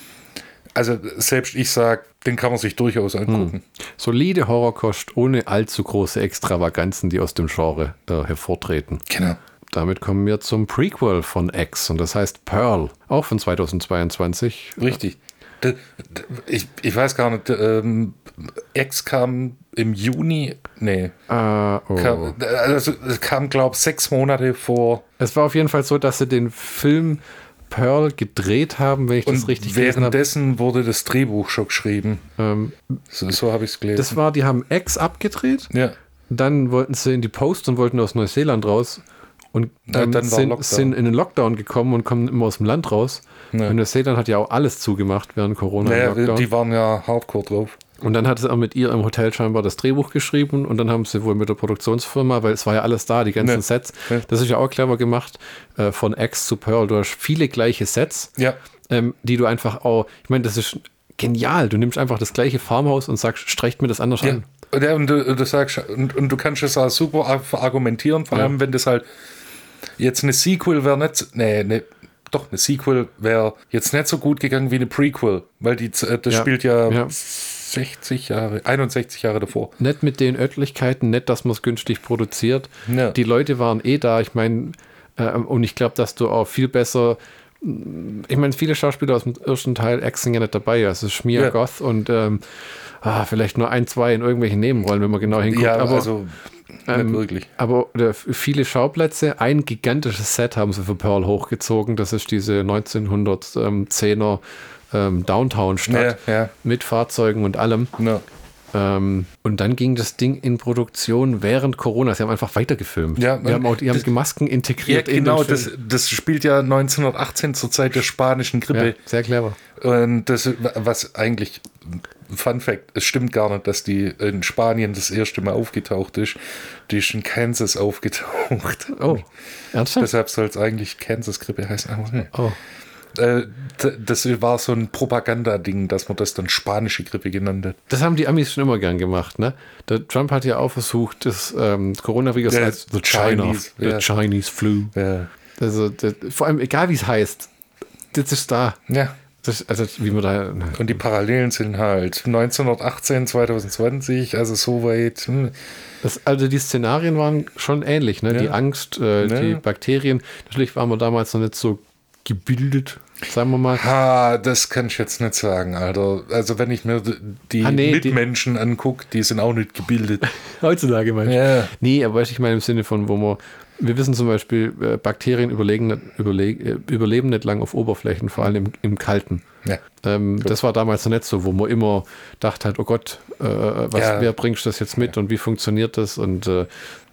also selbst ich sage, den kann man sich durchaus angucken. Hm. Solide Horrorkost ohne allzu große Extravaganzen, die aus dem Genre da hervortreten. Genau. Damit kommen wir zum Prequel von X und das heißt Pearl, auch von 2022. Richtig. Ich, ich weiß gar nicht, ähm, X kam im Juni, nee. Uh, oh. kam, also, es kam, glaube ich, sechs Monate vor. Es war auf jeden Fall so, dass sie den Film Pearl gedreht haben, wenn ich und das richtig währenddessen wurde das Drehbuch schon geschrieben. Ähm, so, so habe ich es gelesen. Das war, die haben X abgedreht. Ja. Dann wollten sie in die Post und wollten aus Neuseeland raus. und ähm, ja, sind, sind, in den Lockdown gekommen und kommen immer aus dem Land raus. Ja. Und Sedan hat ja auch alles zugemacht während Corona. Naja, die waren ja hardcore drauf. Und dann hat sie auch mit ihr im Hotel scheinbar das Drehbuch geschrieben und dann haben sie wohl mit der Produktionsfirma, weil es war ja alles da, die ganzen ja. Sets. Ja. Das ist ja auch clever gemacht, äh, von X zu Pearl. Du hast viele gleiche Sets, ja. ähm, die du einfach auch, ich meine, das ist genial. Du nimmst einfach das gleiche Farmhaus und sagst, streicht mir das anders ja. an. Ja, und du, du sagst, und, und, du kannst es auch super argumentieren, vor allem wenn das halt jetzt eine Sequel wäre nicht, nee, ne, doch, eine Sequel wäre jetzt nicht so gut gegangen wie eine Prequel, weil die, äh, das spielt ja 60 Jahre, 61 Jahre davor. Nicht mit den Örtlichkeiten, nicht, dass man es günstig produziert. Ja. Die Leute waren eh da. Ich meine, äh, und ich glaube, dass du auch viel besser. Ich meine, viele Schauspieler aus dem ersten Teil Ex sind ja nicht dabei. Also Schmier, ja. Goth und ähm, ah, vielleicht nur ein, zwei in irgendwelchen Nebenrollen, wenn man genau hinguckt. Ja, aber, also ähm, wirklich. Aber viele Schauplätze, ein gigantisches Set haben sie für Pearl hochgezogen. Das ist diese 1910er ähm, Downtown-Stadt ja, ja. mit Fahrzeugen und allem. Ja. Ähm, und dann ging das Ding in Produktion während Corona. Sie haben einfach weitergefilmt. Ja, die haben auch die haben Masken integriert. Ja, genau, das, das spielt ja 1918 zur Zeit der spanischen Grippe. Ja, sehr clever. Und das, was eigentlich, Fun Fact, es stimmt gar nicht, dass die in Spanien das erste Mal aufgetaucht ist. Die ist in Kansas aufgetaucht. Oh, ernsthaft? Deshalb soll es eigentlich Kansas-Grippe heißen. Oh. Äh, das war so ein Propagandading, dass man das dann spanische Grippe genannt hat. Das haben die Amis schon immer gern gemacht, ne? Der Trump hat ja auch versucht, das ähm, Coronavirus der als the Chinese, China, ja. Chinese Flu. Ja. Also, das, vor allem, egal wie es heißt, das ist da. Ja. Das, also, wie man da. Ne. Und die Parallelen sind halt 1918, 2020, also soweit. Hm. Das, also die Szenarien waren schon ähnlich, ne? Ja. Die Angst, äh, ja. die Bakterien. Natürlich waren wir damals noch nicht so gebildet, sagen wir mal. Ha, das kann ich jetzt nicht sagen, Alter. Also wenn ich mir die ah, nee, Mitmenschen angucke, die sind auch nicht gebildet. *laughs* Heutzutage meinst du? Ja. Nee, aber ich meine im Sinne von, wo man wir wissen zum Beispiel, äh, Bakterien überlegen, überlegen, äh, überleben nicht lang auf Oberflächen, vor allem im, im Kalten. Ja. Ähm, das war damals noch nicht so, wo man immer dachte hat, oh Gott, äh, was, ja. wer bringst das jetzt mit ja. und wie funktioniert das? Und äh,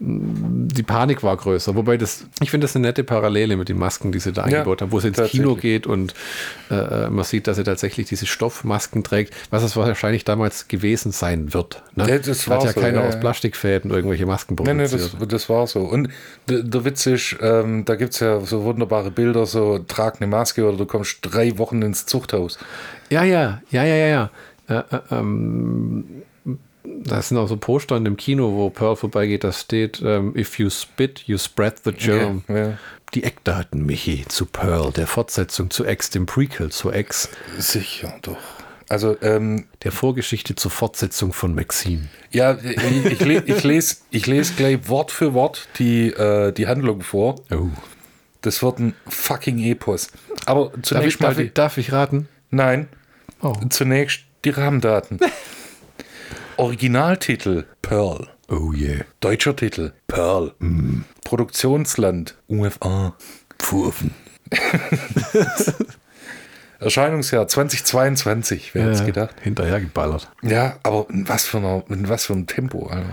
die Panik war größer. Wobei das, ich finde das eine nette Parallele mit den Masken, die sie da eingebaut haben, wo es ins Kino geht und äh, man sieht, dass sie tatsächlich diese Stoffmasken trägt, was es wahrscheinlich damals gewesen sein wird. Ne? Ja, das Hat ja so, keiner aus Plastikfäden irgendwelche Masken produziert. Nein, nein, das, das war so. Und der, der Witz ist, ähm, da gibt es ja so wunderbare Bilder, so trag eine Maske oder du kommst drei Wochen ins Zuchthaus. Ja, ja, ja, ja, ja, ja. Äh, äh, ähm, da sind auch so Poster in dem Kino, wo Pearl vorbeigeht, da steht, ähm, if you spit, you spread the germ. Ja, ja. Die Eckdaten, Michi, zu Pearl, der Fortsetzung zu X, dem Prequel zu X. Sicher, doch. Also, ähm, der Vorgeschichte zur Fortsetzung von Maxine. Ja, ich, ich, ich lese ich les gleich Wort für Wort die, äh, die Handlung vor. Oh. Das wird ein fucking Epos. Aber zunächst darf ich, mal. Darf, ich, darf ich raten? Nein. Oh. Zunächst die Rahmendaten. *laughs* Originaltitel Pearl. Oh yeah. Deutscher Titel Pearl. Mm. Produktionsland USA. Pfurfen. *laughs* Erscheinungsjahr 2022, wer ja, hätte es gedacht? Hinterhergeballert. Ja, aber in was für, einer, in was für einem Tempo. Also.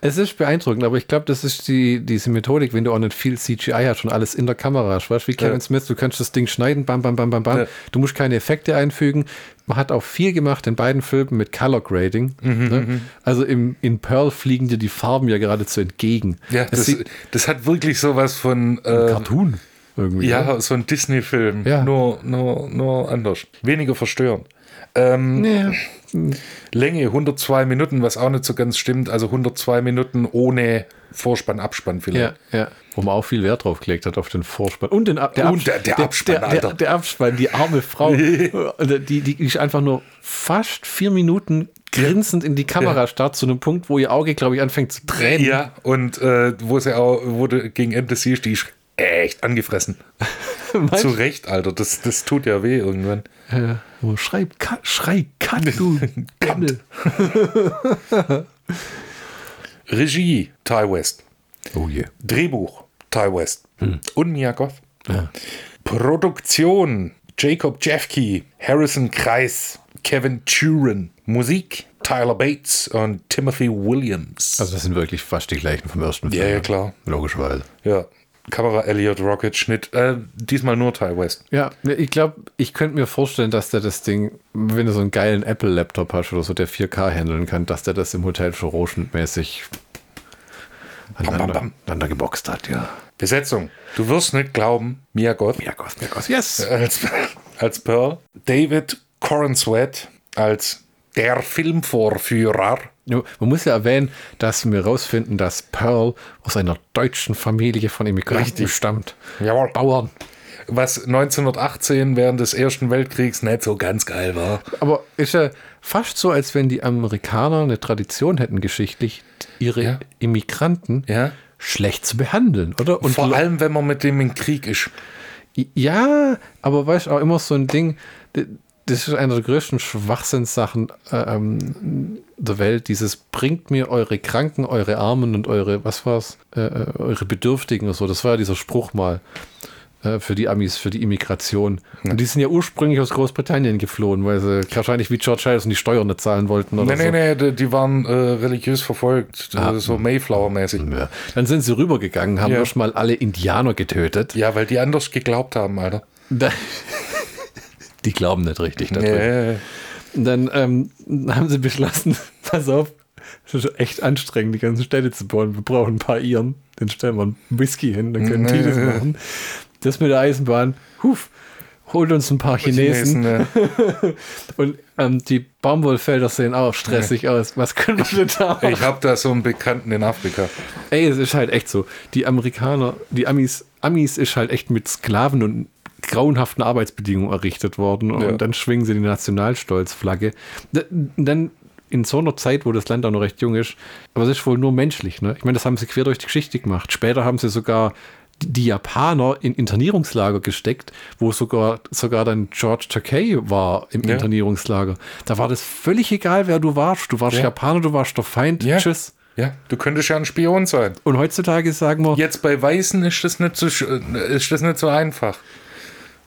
Es ist beeindruckend, aber ich glaube, das ist die, diese Methodik, wenn du auch nicht viel CGI hast und alles in der Kamera hast. Weißt du, wie Kevin ja. Smith, du kannst das Ding schneiden, bam, bam, bam, bam, bam. Ja. Du musst keine Effekte einfügen. Man hat auch viel gemacht in beiden Filmen mit Color Grading. Mhm, ne? Mhm. Also im, in Pearl fliegen dir die Farben ja geradezu entgegen. Ja, das, das, das hat wirklich sowas von äh, Cartoon. Irgendwie, ja, ja, so ein Disney-Film. Ja. Nur, nur, nur anders. Weniger verstörend. Ähm, ja. Länge 102 Minuten, was auch nicht so ganz stimmt. Also 102 Minuten ohne Vorspann, Abspann vielleicht. Ja, ja. Wo man auch viel Wert drauf gelegt hat auf den Vorspann. Und den der, Und der, der Abspann, der, der, der, Abspann, die arme Frau. *laughs* die, die ist einfach nur fast vier Minuten grinsend in die Kamera ja. starrt, zu einem Punkt, wo ihr Auge, glaube ich, anfängt zu tränen. Ja, und äh, wo sie auch, wo du gegen Ende siehst, die ist echt angefressen. *laughs* Zu Recht, Alter. Das, das tut ja weh irgendwann. Ja. Oh, schrei, cut, schrei, cut, du *laughs* Pimmel. *laughs* Regie, Ty West. Oh yeah. Drehbuch, Ty West. Hm. Und Goth. Ja. Produktion, Jacob Jeffkey, Harrison Kreis, Kevin Turin. Musik, Tyler Bates und Timothy Williams. Also das sind wirklich fast die gleichen vom ersten Film. Ja, ja, klar. Logischerweise. Ja. Kamera Elliot Rocket Schnitt. Äh, diesmal nur Ty West. Ja, ne, ich glaube, ich könnte mir vorstellen, dass der das Ding, wenn du so einen geilen Apple-Laptop hast oder so, der 4K handeln kann, dass der das im Hotel schon rohschnittmäßig aneinander, geboxt hat, ja. Besetzung. Du wirst nicht glauben, Mia Goth. Mia Goth, Mia Goth, yes. Als, als Pearl. David Cornsweat als der Filmvorführer. Man muss ja erwähnen, dass wir herausfinden, dass Pearl aus einer deutschen Familie von Immigranten Richtig. stammt. Jawohl. Bauern. Was 1918 während des Ersten Weltkriegs nicht so ganz geil war. Aber ist ja fast so, als wenn die Amerikaner eine Tradition hätten, geschichtlich ihre ja. Immigranten ja. schlecht zu behandeln, oder? Und Vor allem, wenn man mit dem in Krieg ist. Ja, aber weißt du, auch immer so ein Ding das ist eine der größten Schwachsinnssachen äh, ähm, der Welt. Dieses bringt mir eure Kranken, eure Armen und eure, was war's, äh, äh, eure Bedürftigen und so. Das war ja dieser Spruch mal äh, für die Amis, für die Immigration. Ja. Und die sind ja ursprünglich aus Großbritannien geflohen, weil sie wahrscheinlich wie George Harrison die Steuern nicht zahlen wollten. Oder nee, nee, so. nee, die waren äh, religiös verfolgt, ah, so Mayflower-mäßig. Ja. Dann sind sie rübergegangen, haben ja. erstmal alle Indianer getötet. Ja, weil die anders geglaubt haben, Alter. Da *laughs* die glauben nicht richtig nee. Und dann ähm, haben sie beschlossen, *laughs* pass auf, das ist echt anstrengend, die ganzen Städte zu bauen. Wir brauchen ein paar Iren. Dann stellen wir einen Whisky hin, dann können nee. die das machen. Das mit der Eisenbahn, huf, holt uns ein paar Chinesen. Chinesen ja. *laughs* Und ähm, die Baumwollfelder sehen auch stressig ja. aus. Was können wir denn da *laughs* Ich habe da so einen Bekannten in Afrika. Ey, es ist halt echt so. Die Amerikaner, die Amis, Amis ist halt echt mit Sklaven und grauenhaften Arbeitsbedingungen errichtet worden und ja. dann schwingen sie die Nationalstolzflagge. Dann in so einer Zeit, wo das Land auch noch recht jung ist, aber es ist wohl nur menschlich. Ne? Ich meine, das haben sie quer durch die Geschichte gemacht. Später haben sie sogar die Japaner in Internierungslager gesteckt, wo sogar, sogar dann George Takei war im ja. Internierungslager. Da war das völlig egal, wer du warst. Du warst ja. Japaner, du warst der Feind. Ja. Tschüss. Ja, du könntest ja ein Spion sein. Und heutzutage sagen wir. Jetzt bei Weißen ist das nicht so, ist das nicht so einfach.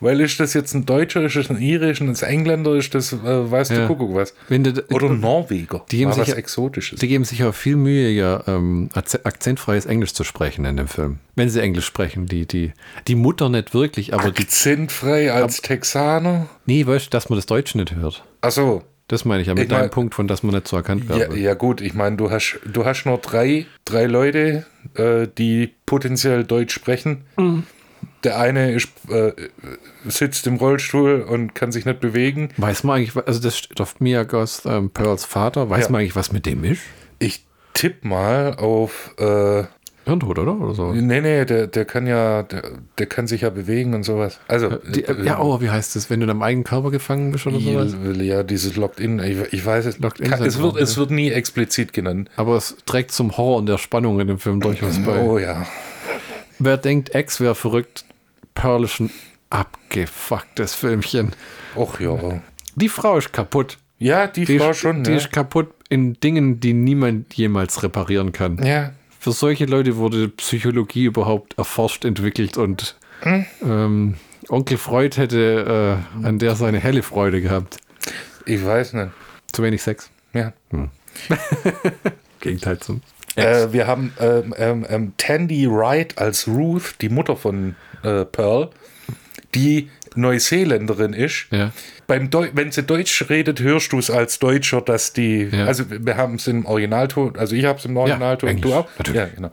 Weil ist das jetzt ein Deutscher, ist das ein Irisch, ein Engländer, ist das, äh, weißt ja. du, Kuckuck was. Du, Oder ein Norweger. Die geben, sich, was Exotisches. die geben sich auch viel Mühe, ja, ähm, akzentfreies Englisch zu sprechen in dem Film. Wenn sie Englisch sprechen, die, die, die Mutter nicht wirklich, aber Akzentfrei die, als ab, Texaner? Nee, weißt du, dass man das Deutsche nicht hört. Ach so. Das meine ich ja mit ich deinem mein, Punkt, von dass man nicht so erkannt wird. Ja, ja, gut, ich meine, du hast, du hast nur drei, drei Leute, äh, die potenziell Deutsch sprechen. Mhm. Der eine ist, äh, sitzt im Rollstuhl und kann sich nicht bewegen. Weiß man eigentlich, also das steht auf Mia Goth, ähm, Pearls Vater, weiß ja. man eigentlich, was mit dem ist? Ich tippe mal auf äh, Hirntod, oder? oder so? Nee, nee, der, der kann ja, der, der kann sich ja bewegen und sowas. Also, Die, äh, ja, oh, wie heißt das, wenn du in deinem eigenen Körper gefangen bist oder sowas? Ja, dieses Locked-In, ich, ich weiß es, Locked kann, es, wird, es wird nie explizit genannt. Aber es trägt zum Horror und der Spannung in dem Film durchaus bei. Oh ja. Wer denkt, Ex wäre verrückt, Pearl ist ein abgefucktes Filmchen. Och ja. Die Frau ist kaputt. Ja, die, die Frau ist, schon. Die ja. ist kaputt in Dingen, die niemand jemals reparieren kann. Ja. Für solche Leute wurde Psychologie überhaupt erforscht, entwickelt und hm? ähm, Onkel Freud hätte äh, an der seine helle Freude gehabt. Ich weiß nicht. Zu wenig Sex. Ja. Hm. *laughs* Gegenteil zum. Äh, wir haben ähm, ähm, ähm, Tandy Wright als Ruth, die Mutter von äh, Pearl, die Neuseeländerin ist. Ja. Beim wenn sie Deutsch redet, hörst du es als Deutscher, dass die, ja. also wir haben es im Originalton, also ich habe es im Originalton, ja, du auch? Natürlich. Ja, genau.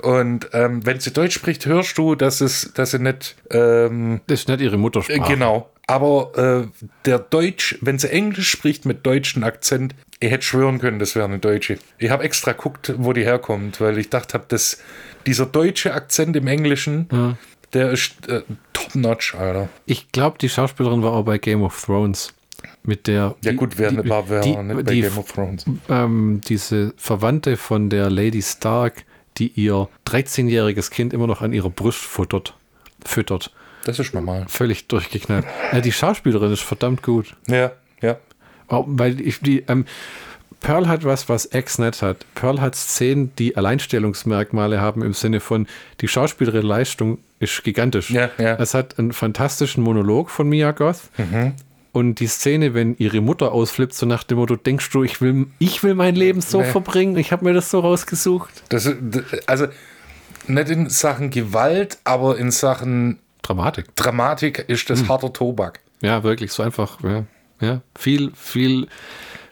Und ähm, wenn sie Deutsch spricht, hörst du, dass es, dass sie nicht. Ähm, das ist nicht ihre Muttersprache. Genau. Aber äh, der Deutsch, wenn sie Englisch spricht mit deutschem Akzent, ich hätte schwören können, das wäre eine Deutsche. Ich habe extra geguckt, wo die herkommt, weil ich dachte dass dieser deutsche Akzent im Englischen, ja. Der ist äh, top-notch, Alter. Ich glaube, die Schauspielerin war auch bei Game of Thrones. Mit der. Ja, gut, wer die, war, wer die, nicht bei die, Game of Thrones. Ähm, diese Verwandte von der Lady Stark, die ihr 13-jähriges Kind immer noch an ihrer Brust futtert. Füttert. Das ist normal. Völlig durchgeknallt. Ja, die Schauspielerin ist verdammt gut. Ja, ja. Weil ich die, ähm, Pearl hat was, was X nicht hat. Pearl hat Szenen, die Alleinstellungsmerkmale haben im Sinne von, die schauspielerische Leistung ist gigantisch. Ja, ja. Es hat einen fantastischen Monolog von Mia Goth. Mhm. Und die Szene, wenn ihre Mutter ausflippt, so nach dem Motto, denkst du, ich will, ich will mein Leben so nee. verbringen, ich habe mir das so rausgesucht. Das, also nicht in Sachen Gewalt, aber in Sachen Dramatik. Dramatik ist das hm. harter Tobak. Ja, wirklich, so einfach. Ja, ja. Viel, viel,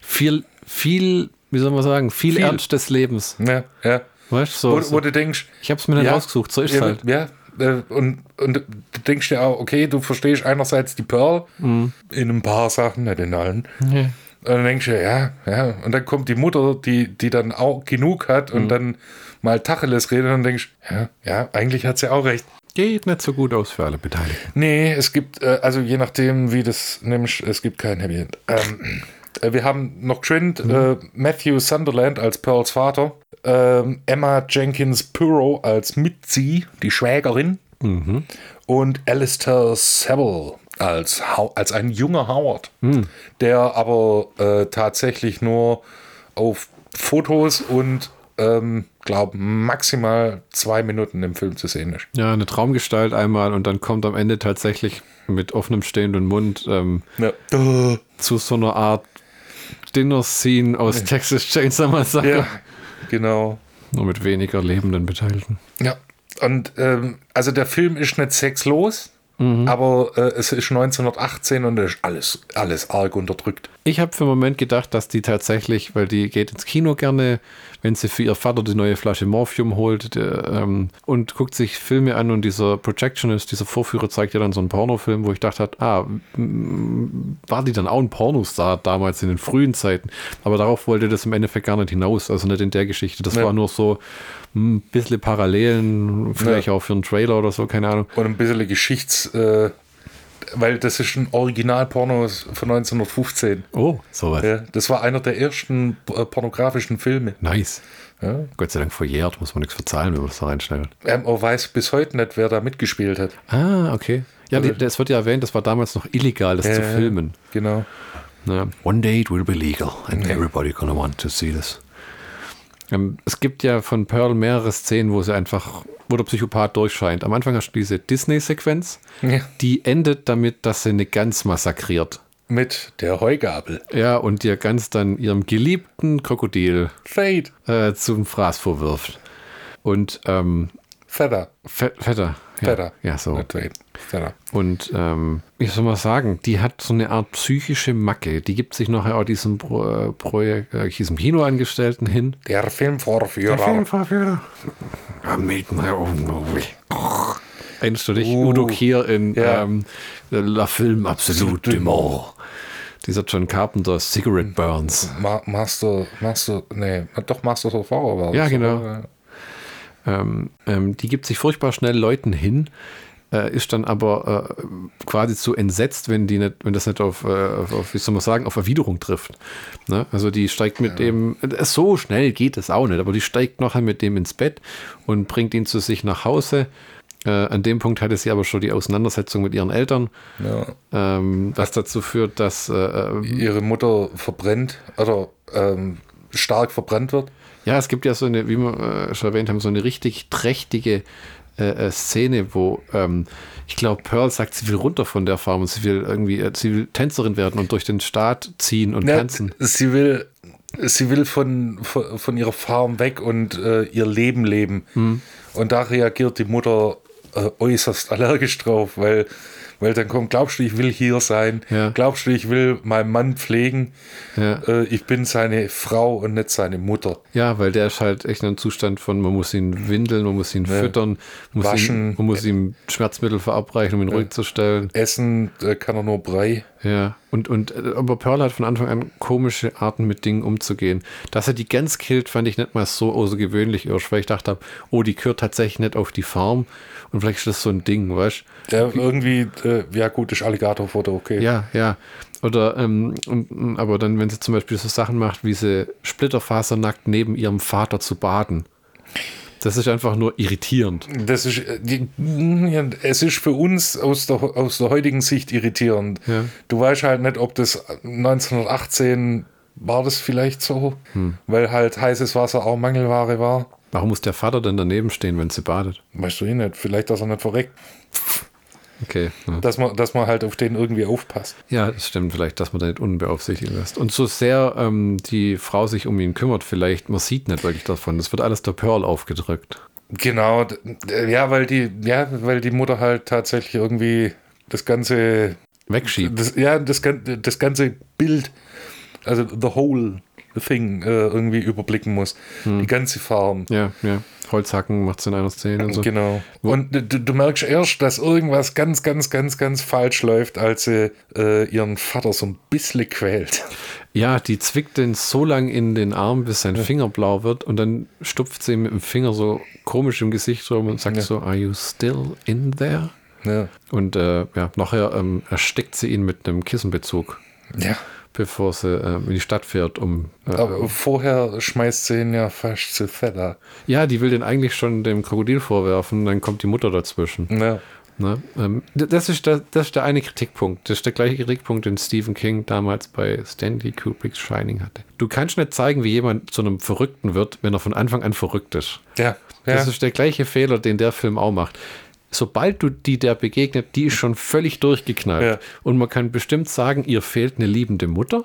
viel, viel, wie soll man sagen, viel, viel. Ernst des Lebens. Ja, ja. Weißt so, wo, so. wo du denkst, ich habe es mir nicht ja, rausgesucht, so ist es ja, halt. Ja, äh, und, und du denkst dir auch, okay, du verstehst einerseits die Pearl mhm. in ein paar Sachen, nicht in allen. Ja. Und dann denkst du, ja, ja. Und dann kommt die Mutter, die, die dann auch genug hat und mhm. dann mal Tacheles redet und denkst, ja, ja, eigentlich hat sie auch recht. Geht nicht so gut aus für alle Beteiligten. Nee, es gibt, äh, also je nachdem, wie das nimmst, es gibt kein Happy End. Ähm, äh, wir haben noch geschwind mhm. äh, Matthew Sunderland als Pearls Vater, ähm, Emma Jenkins Puro als Mitzi, die Schwägerin, mhm. und Alistair Seville als, als ein junger Howard, mhm. der aber äh, tatsächlich nur auf Fotos und ähm, glaube maximal zwei Minuten im Film zu sehen ist. Ja, eine Traumgestalt einmal und dann kommt am Ende tatsächlich mit offenem stehenden Mund ähm, ja. zu so einer Art Dinner-Scene aus Texas Chainsaw Massacre. Ja, genau. Nur mit weniger lebenden Beteiligten. Ja, und ähm, also der Film ist nicht sexlos, Mhm. Aber äh, es ist 1918 und ist alles, alles arg unterdrückt. Ich habe für einen Moment gedacht, dass die tatsächlich, weil die geht ins Kino gerne, wenn sie für ihr Vater die neue Flasche Morphium holt der, ähm, und guckt sich Filme an und dieser Projectionist, dieser Vorführer zeigt ja dann so einen Pornofilm, wo ich dachte, ah, war die dann auch ein Pornostar damals in den frühen Zeiten? Aber darauf wollte das im Endeffekt gar nicht hinaus, also nicht in der Geschichte. Das ja. war nur so, ein bisschen Parallelen, vielleicht ja. auch für einen Trailer oder so, keine Ahnung. Und ein bisschen Geschichts, äh, weil das ist ein Original-Porno von 1915. Oh, sowas. Ja, das war einer der ersten äh, pornografischen Filme. Nice. Ja. Gott sei Dank verjährt, muss man nichts verzahlen, wenn man das da reinstellen. Ähm, man weiß bis heute nicht, wer da mitgespielt hat. Ah, okay. Ja, also, das wird ja erwähnt, das war damals noch illegal, das äh, zu filmen. Genau. Ja. One day it will be legal and everybody gonna want to see this. Ähm, es gibt ja von Pearl mehrere Szenen, wo sie einfach, wo der Psychopath durchscheint. Am Anfang hast du diese Disney-Sequenz, ja. die endet damit, dass sie eine Gans massakriert. Mit der Heugabel. Ja, und ihr ganz dann ihrem geliebten Krokodil Fade äh, zum Fraß vorwirft. Und ähm, Feather. Feather. Feather. Ja, so. Not. Feather. Und ähm, ich soll mal sagen, die hat so eine Art psychische Macke. Die gibt sich nachher auch diesem Pro Projekt, äh, diesem Kinoangestellten hin. Der Filmvorführer. Der Filmvorführer. Made my own movie. Erinnerst du dich? Uh, Udo Kier in ja. ähm, La Film Absolute de Mort. Dieser John Carpenter Cigarette Burns. Ma Master, Master, nee, doch Master of Horror war Ja, genau. Ähm, ähm, die gibt sich furchtbar schnell Leuten hin, äh, ist dann aber äh, quasi zu entsetzt, wenn die nicht, wenn das nicht auf, äh, auf wie soll man sagen, auf Erwiderung trifft. Ne? Also die steigt mit ja. dem, äh, so schnell geht es auch nicht, aber die steigt nachher mit dem ins Bett und bringt ihn zu sich nach Hause. Äh, an dem Punkt hatte sie aber schon die Auseinandersetzung mit ihren Eltern, ja. ähm, was dazu führt, dass äh, äh, ihre Mutter verbrennt oder ähm, stark verbrannt wird. Ja, es gibt ja so eine, wie wir schon erwähnt haben, so eine richtig trächtige äh, äh, Szene, wo ähm, ich glaube, Pearl sagt, sie will runter von der Farm und sie will irgendwie, äh, sie will Tänzerin werden und durch den Staat ziehen und ja, tanzen. Sie will, sie will von, von, von ihrer Farm weg und äh, ihr Leben leben. Hm. Und da reagiert die Mutter äh, äußerst allergisch drauf, weil weil dann kommt, glaubst du, ich will hier sein? Ja. Glaubst du, ich will meinen Mann pflegen? Ja. Äh, ich bin seine Frau und nicht seine Mutter. Ja, weil der ist halt echt in einem Zustand von, man muss ihn windeln, man muss ihn ja. füttern, muss waschen. Ihn, man muss ihm Schmerzmittel verabreichen, um ihn ruhig zu stellen. Essen äh, kann er nur Brei. Ja, und, und äh, aber Pearl hat von Anfang an komische Arten mit Dingen umzugehen. Dass er die Gans killt, fand ich nicht mal so außergewöhnlich irsch, weil ich dachte, oh, die gehört tatsächlich nicht auf die Farm und vielleicht ist das so ein Ding, weißt du? Ja, irgendwie, äh, ja gut, ist Alligatorfoto, okay. Ja, ja. Oder, ähm, und, aber dann, wenn sie zum Beispiel so Sachen macht, wie sie splitterfasernackt neben ihrem Vater zu baden. Das ist einfach nur irritierend. Das ist, äh, die, ja, es ist für uns aus der, aus der heutigen Sicht irritierend. Ja. Du weißt halt nicht, ob das 1918 war das vielleicht so, hm. weil halt heißes Wasser auch Mangelware war. Warum muss der Vater denn daneben stehen, wenn sie badet? Weißt du eh nicht. Vielleicht, dass er nicht verreckt. Okay. Ja. Dass, man, dass man halt auf den irgendwie aufpasst. Ja, das stimmt vielleicht, dass man da nicht unbeaufsichtigt lässt. Und so sehr ähm, die Frau sich um ihn kümmert, vielleicht, man sieht nicht wirklich davon. Das wird alles der Pearl aufgedrückt. Genau, ja, weil die, ja, weil die Mutter halt tatsächlich irgendwie das ganze wegschiebt. Das, ja, das, das ganze Bild, also the whole thing äh, irgendwie überblicken muss. Hm. Die ganze Farm. Ja, ja. Holzhacken macht es in einer Szene und so. Genau. Und du, du, merkst erst, dass irgendwas ganz, ganz, ganz, ganz falsch läuft, als sie äh, ihren Vater so ein bisschen quält. Ja, die zwickt den so lang in den Arm, bis sein ja. Finger blau wird und dann stupft sie mit dem Finger so komisch im Gesicht rum und sagt ja. so, are you still in there? Ja. Und äh, ja, nachher ähm, erstickt sie ihn mit einem Kissenbezug. Ja bevor sie äh, in die Stadt fährt, um. Äh, Aber vorher schmeißt sie ihn ja fast zu Feller. Ja, die will den eigentlich schon dem Krokodil vorwerfen, dann kommt die Mutter dazwischen. Ja. Ne? Ähm, das, ist der, das ist der eine Kritikpunkt. Das ist der gleiche Kritikpunkt, den Stephen King damals bei Stanley Kubricks Shining hatte. Du kannst nicht zeigen, wie jemand zu einem Verrückten wird, wenn er von Anfang an verrückt ist. Ja. ja. Das ist der gleiche Fehler, den der Film auch macht sobald du die der begegnet, die ist schon völlig durchgeknallt. Ja. Und man kann bestimmt sagen, ihr fehlt eine liebende Mutter.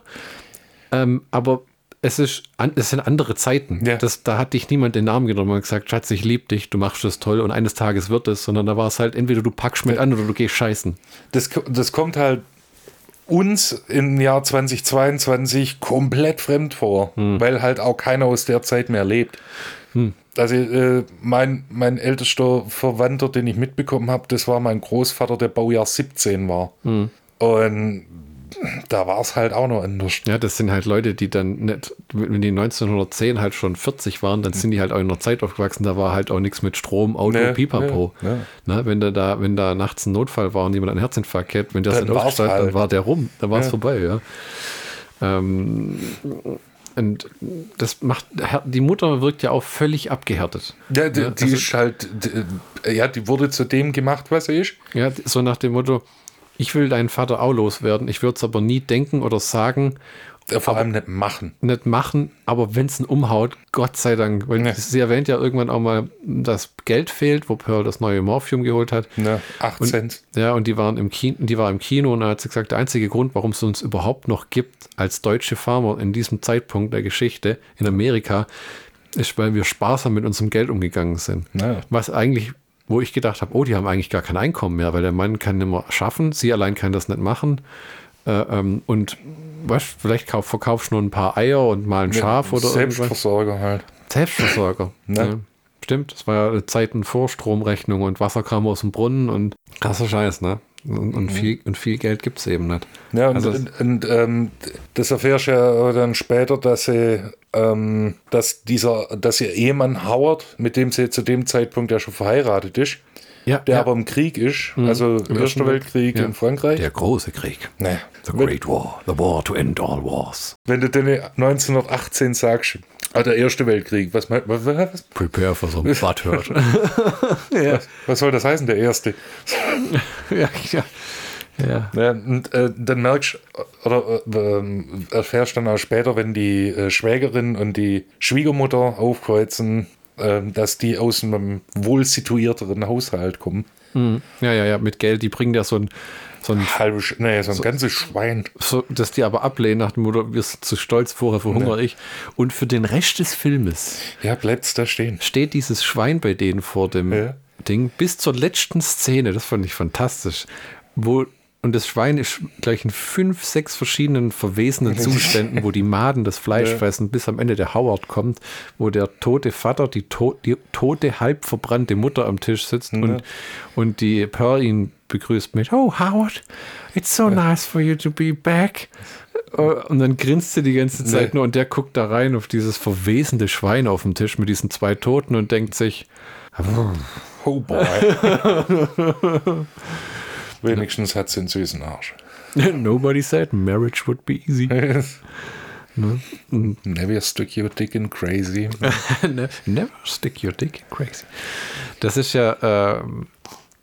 Ähm, aber es, ist, es sind andere Zeiten. Ja. Das, da hat dich niemand den Namen genommen und gesagt, Schatz, ich liebe dich, du machst das toll und eines Tages wird es, sondern da war es halt, entweder du packst mit ja. an oder du gehst scheißen. Das, das kommt halt uns im Jahr 2022 komplett fremd vor, hm. weil halt auch keiner aus der Zeit mehr lebt. Hm. Also äh, mein, mein ältester Verwandter, den ich mitbekommen habe, das war mein Großvater, der Baujahr 17 war. Hm. Und da war es halt auch noch anders. Ja, das sind halt Leute, die dann nicht, wenn die 1910 halt schon 40 waren, dann sind die halt auch in einer Zeit aufgewachsen, da war halt auch nichts mit Strom, Auto, nee, Pipapo. Nee, nee. Na, wenn, da, wenn da nachts ein Notfall war und jemand einen Herzinfarkt hat, wenn der dann, halt halt. dann war der rum, dann war es ja. vorbei, ja. Ähm, und das macht, die Mutter wirkt ja auch völlig abgehärtet. Ja, die, ja, die also, ist halt, die, ja, die wurde zu dem gemacht, was sie ist. Ja, so nach dem Motto, ich will deinen Vater auch loswerden, ich würde es aber nie denken oder sagen. Ja, vor allem nicht machen. Nicht machen, aber wenn es ihn umhaut, Gott sei Dank. Weil ja. sie erwähnt ja irgendwann auch mal, dass Geld fehlt, wo Pearl das neue Morphium geholt hat. Ja, 8 und, Cent. Ja, und die waren im Kino, die war im Kino und da hat sie gesagt, der einzige Grund, warum es uns überhaupt noch gibt als deutsche Farmer in diesem Zeitpunkt der Geschichte in Amerika, ist, weil wir sparsam mit unserem Geld umgegangen sind. Ja. Was eigentlich wo ich gedacht habe, oh, die haben eigentlich gar kein Einkommen mehr, weil der Mann kann nicht mehr schaffen, sie allein kann das nicht machen. Äh, ähm, und vielleicht kauf, verkaufst du nur ein paar Eier und mal ein Schaf ja, oder Selbstversorger irgendwas. halt. Selbstversorger. ja. *clears throat* ja. Stimmt, das war ja Zeiten vor Stromrechnung und Wasser kam aus dem Brunnen und krasser Scheiß, ne? Und, und, mhm. viel, und viel Geld gibt es eben nicht. Ja, und, also, und, und ähm, das erfährst du ja dann später, dass sie, ähm, dass dieser, dass ihr Ehemann Howard, mit dem sie zu dem Zeitpunkt ja schon verheiratet ist, ja, der ja. aber im Krieg ist, mhm. also Im Erster Weltkrieg ja. in Frankreich. Der große Krieg. Naja. The Great War. The War to end all wars. Wenn du denn 1918 sagst, ah, der Erste Weltkrieg, was was, was? Prepare for some butthurt. *laughs* ja. was, was soll das heißen, der Erste? *laughs* ja, ja. Ja. ja und äh, dann merkst oder äh, erfährst dann auch später, wenn die äh, Schwägerin und die Schwiegermutter aufkreuzen, ähm, dass die aus einem wohl situierteren Haushalt kommen. Mhm. Ja, ja, ja, mit Geld, die bringen ja so ein so ein, Halbe, nee, so ein so, ganzes Schwein. So, dass die aber ablehnen nach dem Motto, wir sind zu stolz, vorher verhungere nee. ich. Und für den Rest des Filmes ja, bleibt's da stehen. Steht dieses Schwein bei denen vor dem ja. Ding bis zur letzten Szene, das fand ich fantastisch, wo und das Schwein ist gleich in fünf, sechs verschiedenen verwesenen Zuständen, wo die Maden das Fleisch ja. fressen, bis am Ende der Howard kommt, wo der tote Vater, die, to die tote, halb verbrannte Mutter am Tisch sitzt ja. und, und die Pearl ihn begrüßt mit, oh Howard, it's so ja. nice for you to be back. Und dann grinst sie die ganze Zeit nur und der guckt da rein auf dieses verwesende Schwein auf dem Tisch mit diesen zwei Toten und denkt sich, oh boy. *laughs* Wenigstens hat sie einen süßen Arsch. *laughs* Nobody said marriage would be easy. *laughs* ne? Never stick your dick in crazy. *laughs* Ne, never stick your dick in crazy. Das ist ja, äh,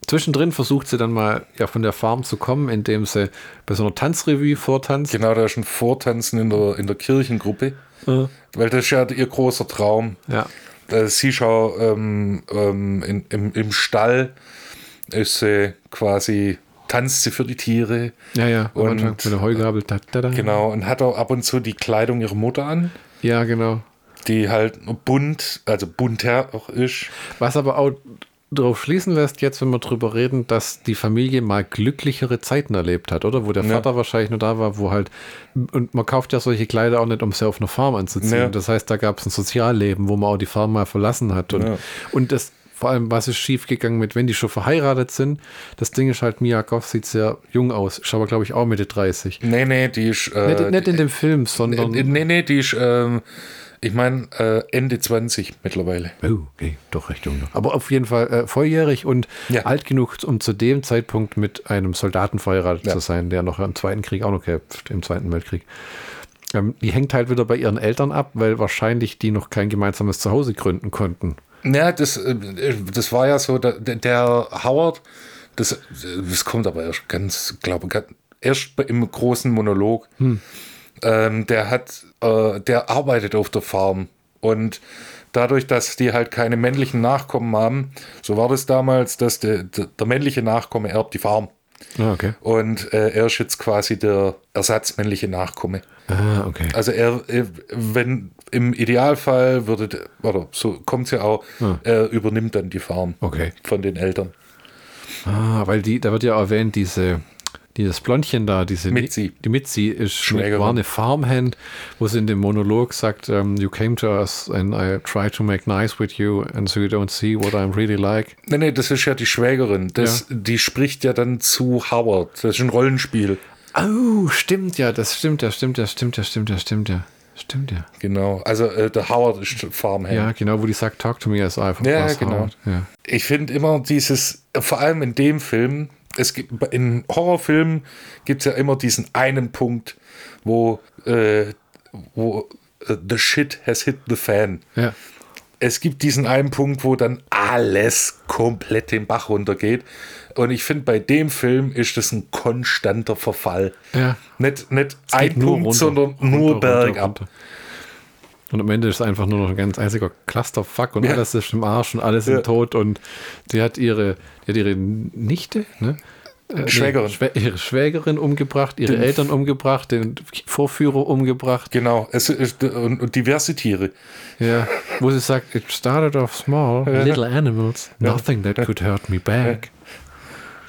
zwischendrin versucht sie dann mal ja, von der Farm zu kommen, indem sie bei so einer Tanzrevue vortanzt. Genau, da ist ein Vortanzen in der, in der Kirchengruppe. Mhm. Weil das ist ja ihr großer Traum. Ja. sie schau ähm, ähm, in, im, im Stall ist sie quasi tanzt sie für die Tiere. Ja, ja, und mit der Heugabel. Da, da, da. Genau, und hat auch ab und zu die Kleidung ihrer Mutter an. Ja, genau. die halt bunt, also bunter auch ist. Was aber auch darauf schließen lässt, jetzt, wenn wir drüber reden, dass die Familie mal glücklichere Zeiten erlebt hat, oder? Wo der Vater ja. wahrscheinlich nur da war, wo halt, und man kauft ja solche Kleider auch nicht, um sie auf einer Farm anzuziehen. Ja. Das heißt, da gab es ein Sozialleben, wo man auch die Farm mal verlassen hat. Und, ja. und das, vor allem, was ist schiefgegangen mit, wenn die schon verheiratet sind? Das Ding ist halt, Mia Goff sieht sehr jung aus. Ist aber, glaube ich, auch Mitte 30. Nee, nee, die ist. Äh, nicht, nicht, in dem Film, sondern. Nee, nee, die ist. Ähm ich meine, äh, Ende 20 mittlerweile. Oh, okay, doch recht jung. Aber auf jeden Fall äh, volljährig und ja. alt genug, um zu dem Zeitpunkt mit einem Soldaten verheiratet ja. zu sein, der noch im Zweiten Krieg auch noch kämpft, im Zweiten Weltkrieg. Ähm, die hängt halt wieder bei ihren Eltern ab, weil wahrscheinlich die noch kein gemeinsames Zuhause gründen konnten. Ja, das, äh, das war ja so, der, der Howard, das, das kommt aber erst ganz, glaube ich, erst im großen Monolog. Hm ähm, der hat, äh, der arbeitet auf der Farm und dadurch, dass die halt keine männlichen Nachkommen haben, so war das damals, dass der, der, der männliche Nachkomme erbt die Farm. Ah, okay. Und äh, er ist jetzt quasi der ersatzmännliche Nachkomme. Ah, okay. Also er, äh, wenn im Idealfall würde, oder so kommt es ja auch, ah. er übernimmt dann die Farm okay. von den Eltern. Ah, weil die, da wird ja erwähnt, diese, dieses Blondchen da, diese Mitzi. Die Mitzi ist war eine Farmhand, wo sie in dem Monolog sagt, um, you came to us and I try to make nice with you and so you don't see what I'm really like. Nee, nee, das ist ja die Schwägerin. Das, ja. Die spricht ja dann zu Howard. Das ist ein Rollenspiel. Oh, stimmt ja, das stimmt ja, stimmt ja, stimmt ja, stimmt ja, stimmt ja. Stimmt ja. Genau, also äh, der Howard ist Farmhand. Ja, genau, wo die sagt, talk to me as I Ja, genau. Ja. Ich finde immer dieses, vor allem in dem Film, es gibt in Horrorfilmen gibt es ja immer diesen einen Punkt, wo, äh, wo uh, the shit has hit the fan. Ja. Es gibt diesen einen Punkt, wo dann alles komplett den Bach runtergeht. Und ich finde, bei dem Film ist das ein konstanter Verfall. Ja. Nicht, nicht ein Punkt, runter, sondern runter, nur bergab. Und am Ende ist es einfach nur noch ein ganz einziger Clusterfuck und ja. alles ist im Arsch und alle sind ja. tot und sie hat ihre, die hat ihre Nichte, ne? Äh, Schwägerin. Schwä ihre Schwägerin umgebracht, ihre den Eltern umgebracht, den Vorführer umgebracht. Genau, es ist, und, und, diverse Tiere. Ja, wo sie sagt, it started off small, little animals, nothing that could hurt me back.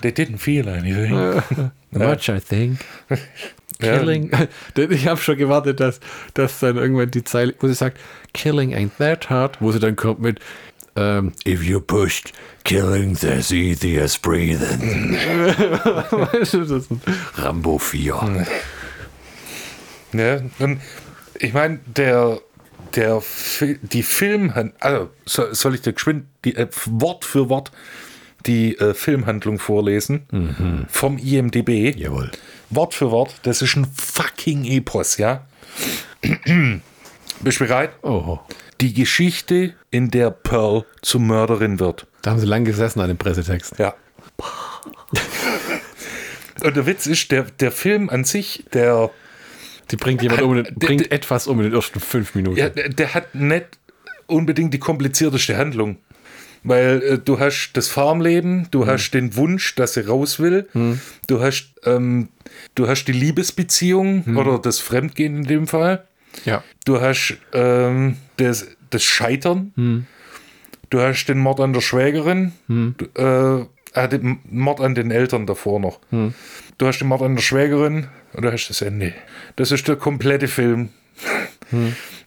They didn't feel anything. *laughs* Much, I think. *laughs* Killing. Ja. *laughs* Ich habe schon gewartet, dass, dass dann irgendwann die Zeile, wo sie sagt, Killing ain't that hard, wo sie dann kommt mit um, ähm, If you pushed, killing there's easy as breathing. das ist ein Rambo 4. Ja, und ich meine, der, der, die Film, also soll ich dir geschwind die, äh, Wort für Wort die äh, Filmhandlung vorlesen mhm. vom IMDB. Jawohl. Wort für Wort. Das ist ein fucking Epos, ja? *clears throat* Bist du bereit? Oh. Die Geschichte, in der Pearl zur Mörderin wird. Da haben sie lang gesessen an dem Pressetext. Ja. Und der Witz ist, der, der Film an sich, der. Die bringt jemand hat, um, den, bringt der, etwas um in den ersten fünf Minuten. Ja, der, der hat nicht unbedingt die komplizierteste Handlung. Weil äh, du hast das Farmleben, du hm. hast den Wunsch, dass sie raus will, hm. du hast ähm, du hast die Liebesbeziehung hm. oder das Fremdgehen in dem Fall. Ja. Du hast ähm, das, das Scheitern. Hm. Du hast den Mord an der Schwägerin. Hm. Du, äh, äh, den Mord an den Eltern davor noch. Hm. Du hast den Mord an der Schwägerin und du hast das Ende. Das ist der komplette Film.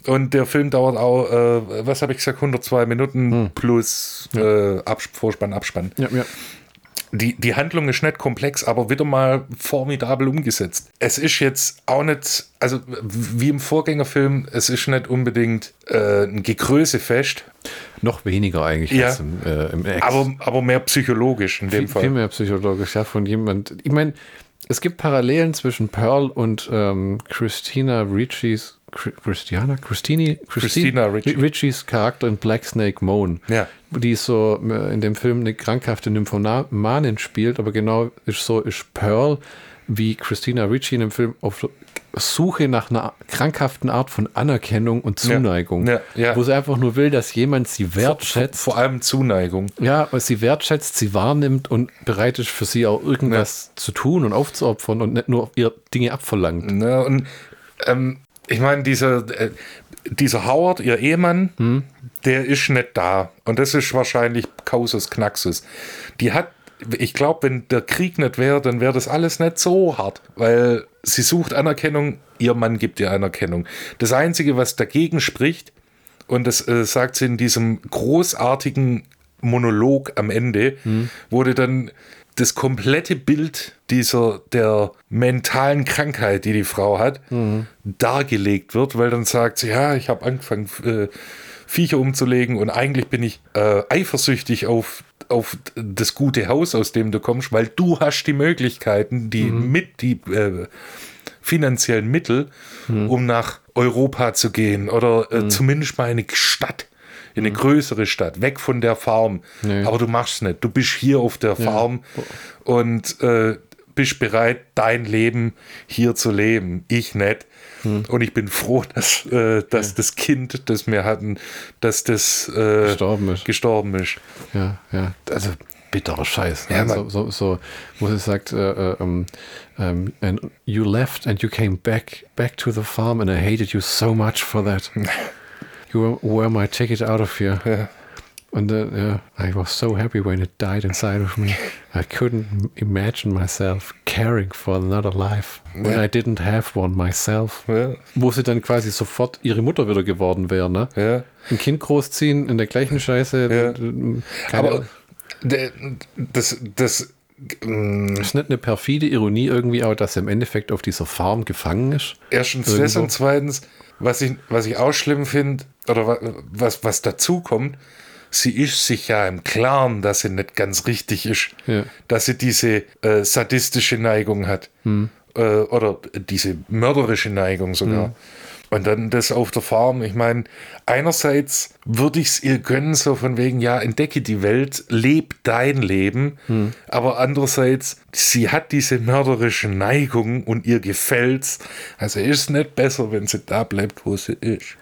Und der Film dauert auch, äh, was habe ich gesagt, 102 Minuten hm. plus ja. äh, Abs Vorspann, Abspann. Ja, ja. Die, die Handlung ist nicht komplex, aber wieder mal formidabel umgesetzt. Es ist jetzt auch nicht, also wie im Vorgängerfilm, es ist nicht unbedingt äh, ein Gegrößefest. Noch weniger eigentlich ja, als im, äh, im Ex. Aber, aber mehr psychologisch in dem viel, Fall. Viel mehr psychologisch, ja, von jemand. Ich meine, es gibt Parallelen zwischen Pearl und ähm, Christina Ricci's Christiana, Christini, Christina Ritchie. Ritchies Charakter in Black Snake Moan, ja. die so äh, in dem Film eine krankhafte Nymphomanin spielt, aber genau ist so ist Pearl wie Christina Ritchie in dem Film auf Suche nach einer krankhaften Art von Anerkennung und Zuneigung, ja, ja, wo sie einfach nur will, dass jemand sie wertschätzt. Vor, vor, allem Zuneigung. Ja, sie wertschätzt, sie wahrnimmt und bereit ist für sie auch irgendwas zu tun und aufzuopfern und nicht nur ihr Dinge abverlangt. Ja, und ähm, ich meine, dieser, äh, dieser Howard, ihr Ehemann, hm. der ist nicht da. Und das ist wahrscheinlich Kausus Knaxus. Die hat, ich glaube, wenn der Krieg nicht wäre, dann wäre das alles nicht so hart. Weil sie sucht Anerkennung, ihr Mann gibt ihr Anerkennung. Das Einzige, was dagegen spricht, und das äh, sagt sie in diesem großartigen Monolog am Ende, hm. wurde dann das komplette Bild dieser der mentalen Krankheit, die die Frau hat, mhm. dargelegt wird, weil dann sagt sie, ja, ich habe angefangen, äh, Viecher umzulegen und eigentlich bin ich äh, eifersüchtig auf, auf das gute Haus, aus dem du kommst, weil du hast die Möglichkeiten, die mhm. mit die äh, finanziellen Mittel, mhm. um nach Europa zu gehen oder äh, mhm. zumindest mal eine Stadt in eine mhm. größere Stadt, weg von der Farm. Nee. Aber du machst es nicht. Du bist hier auf der Farm ja. und äh, bist bereit, dein Leben hier zu leben. Ich nicht. Hm. Und ich bin froh, dass, äh, dass ja. das Kind, das wir hatten, dass das äh, gestorben, ist. gestorben ist. Ja, ja. Also bitterer Scheiß. Ne? Ja, so, so, so, wo sie sagt, uh, um, um, and you left and you came back back to the farm and I hated you so much for that. *laughs* you were my ticket out of here. Yeah. And uh, yeah, I was so happy when it died inside of me. I couldn't imagine myself caring for another life when ja. I didn't have one myself. Ja. Wo sie dann quasi sofort ihre Mutter wieder geworden wäre, ne? Ja. Ein Kind großziehen in der gleichen Scheiße. Ja. Aber das, das mm, ist nicht eine perfide Ironie irgendwie auch, dass er im Endeffekt auf dieser Farm gefangen ist? Erstens das und zweitens, was ich, was ich auch schlimm finde, oder was, was dazu kommt, sie ist sich ja im Klaren, dass sie nicht ganz richtig ist, ja. dass sie diese äh, sadistische Neigung hat hm. äh, oder diese mörderische Neigung sogar. Hm. Und dann das auf der Farm. Ich meine, einerseits würde ich es ihr gönnen, so von wegen, ja, entdecke die Welt, leb dein Leben. Hm. Aber andererseits, sie hat diese mörderische Neigung und ihr gefällt's. Also ist es nicht besser, wenn sie da bleibt, wo sie ist.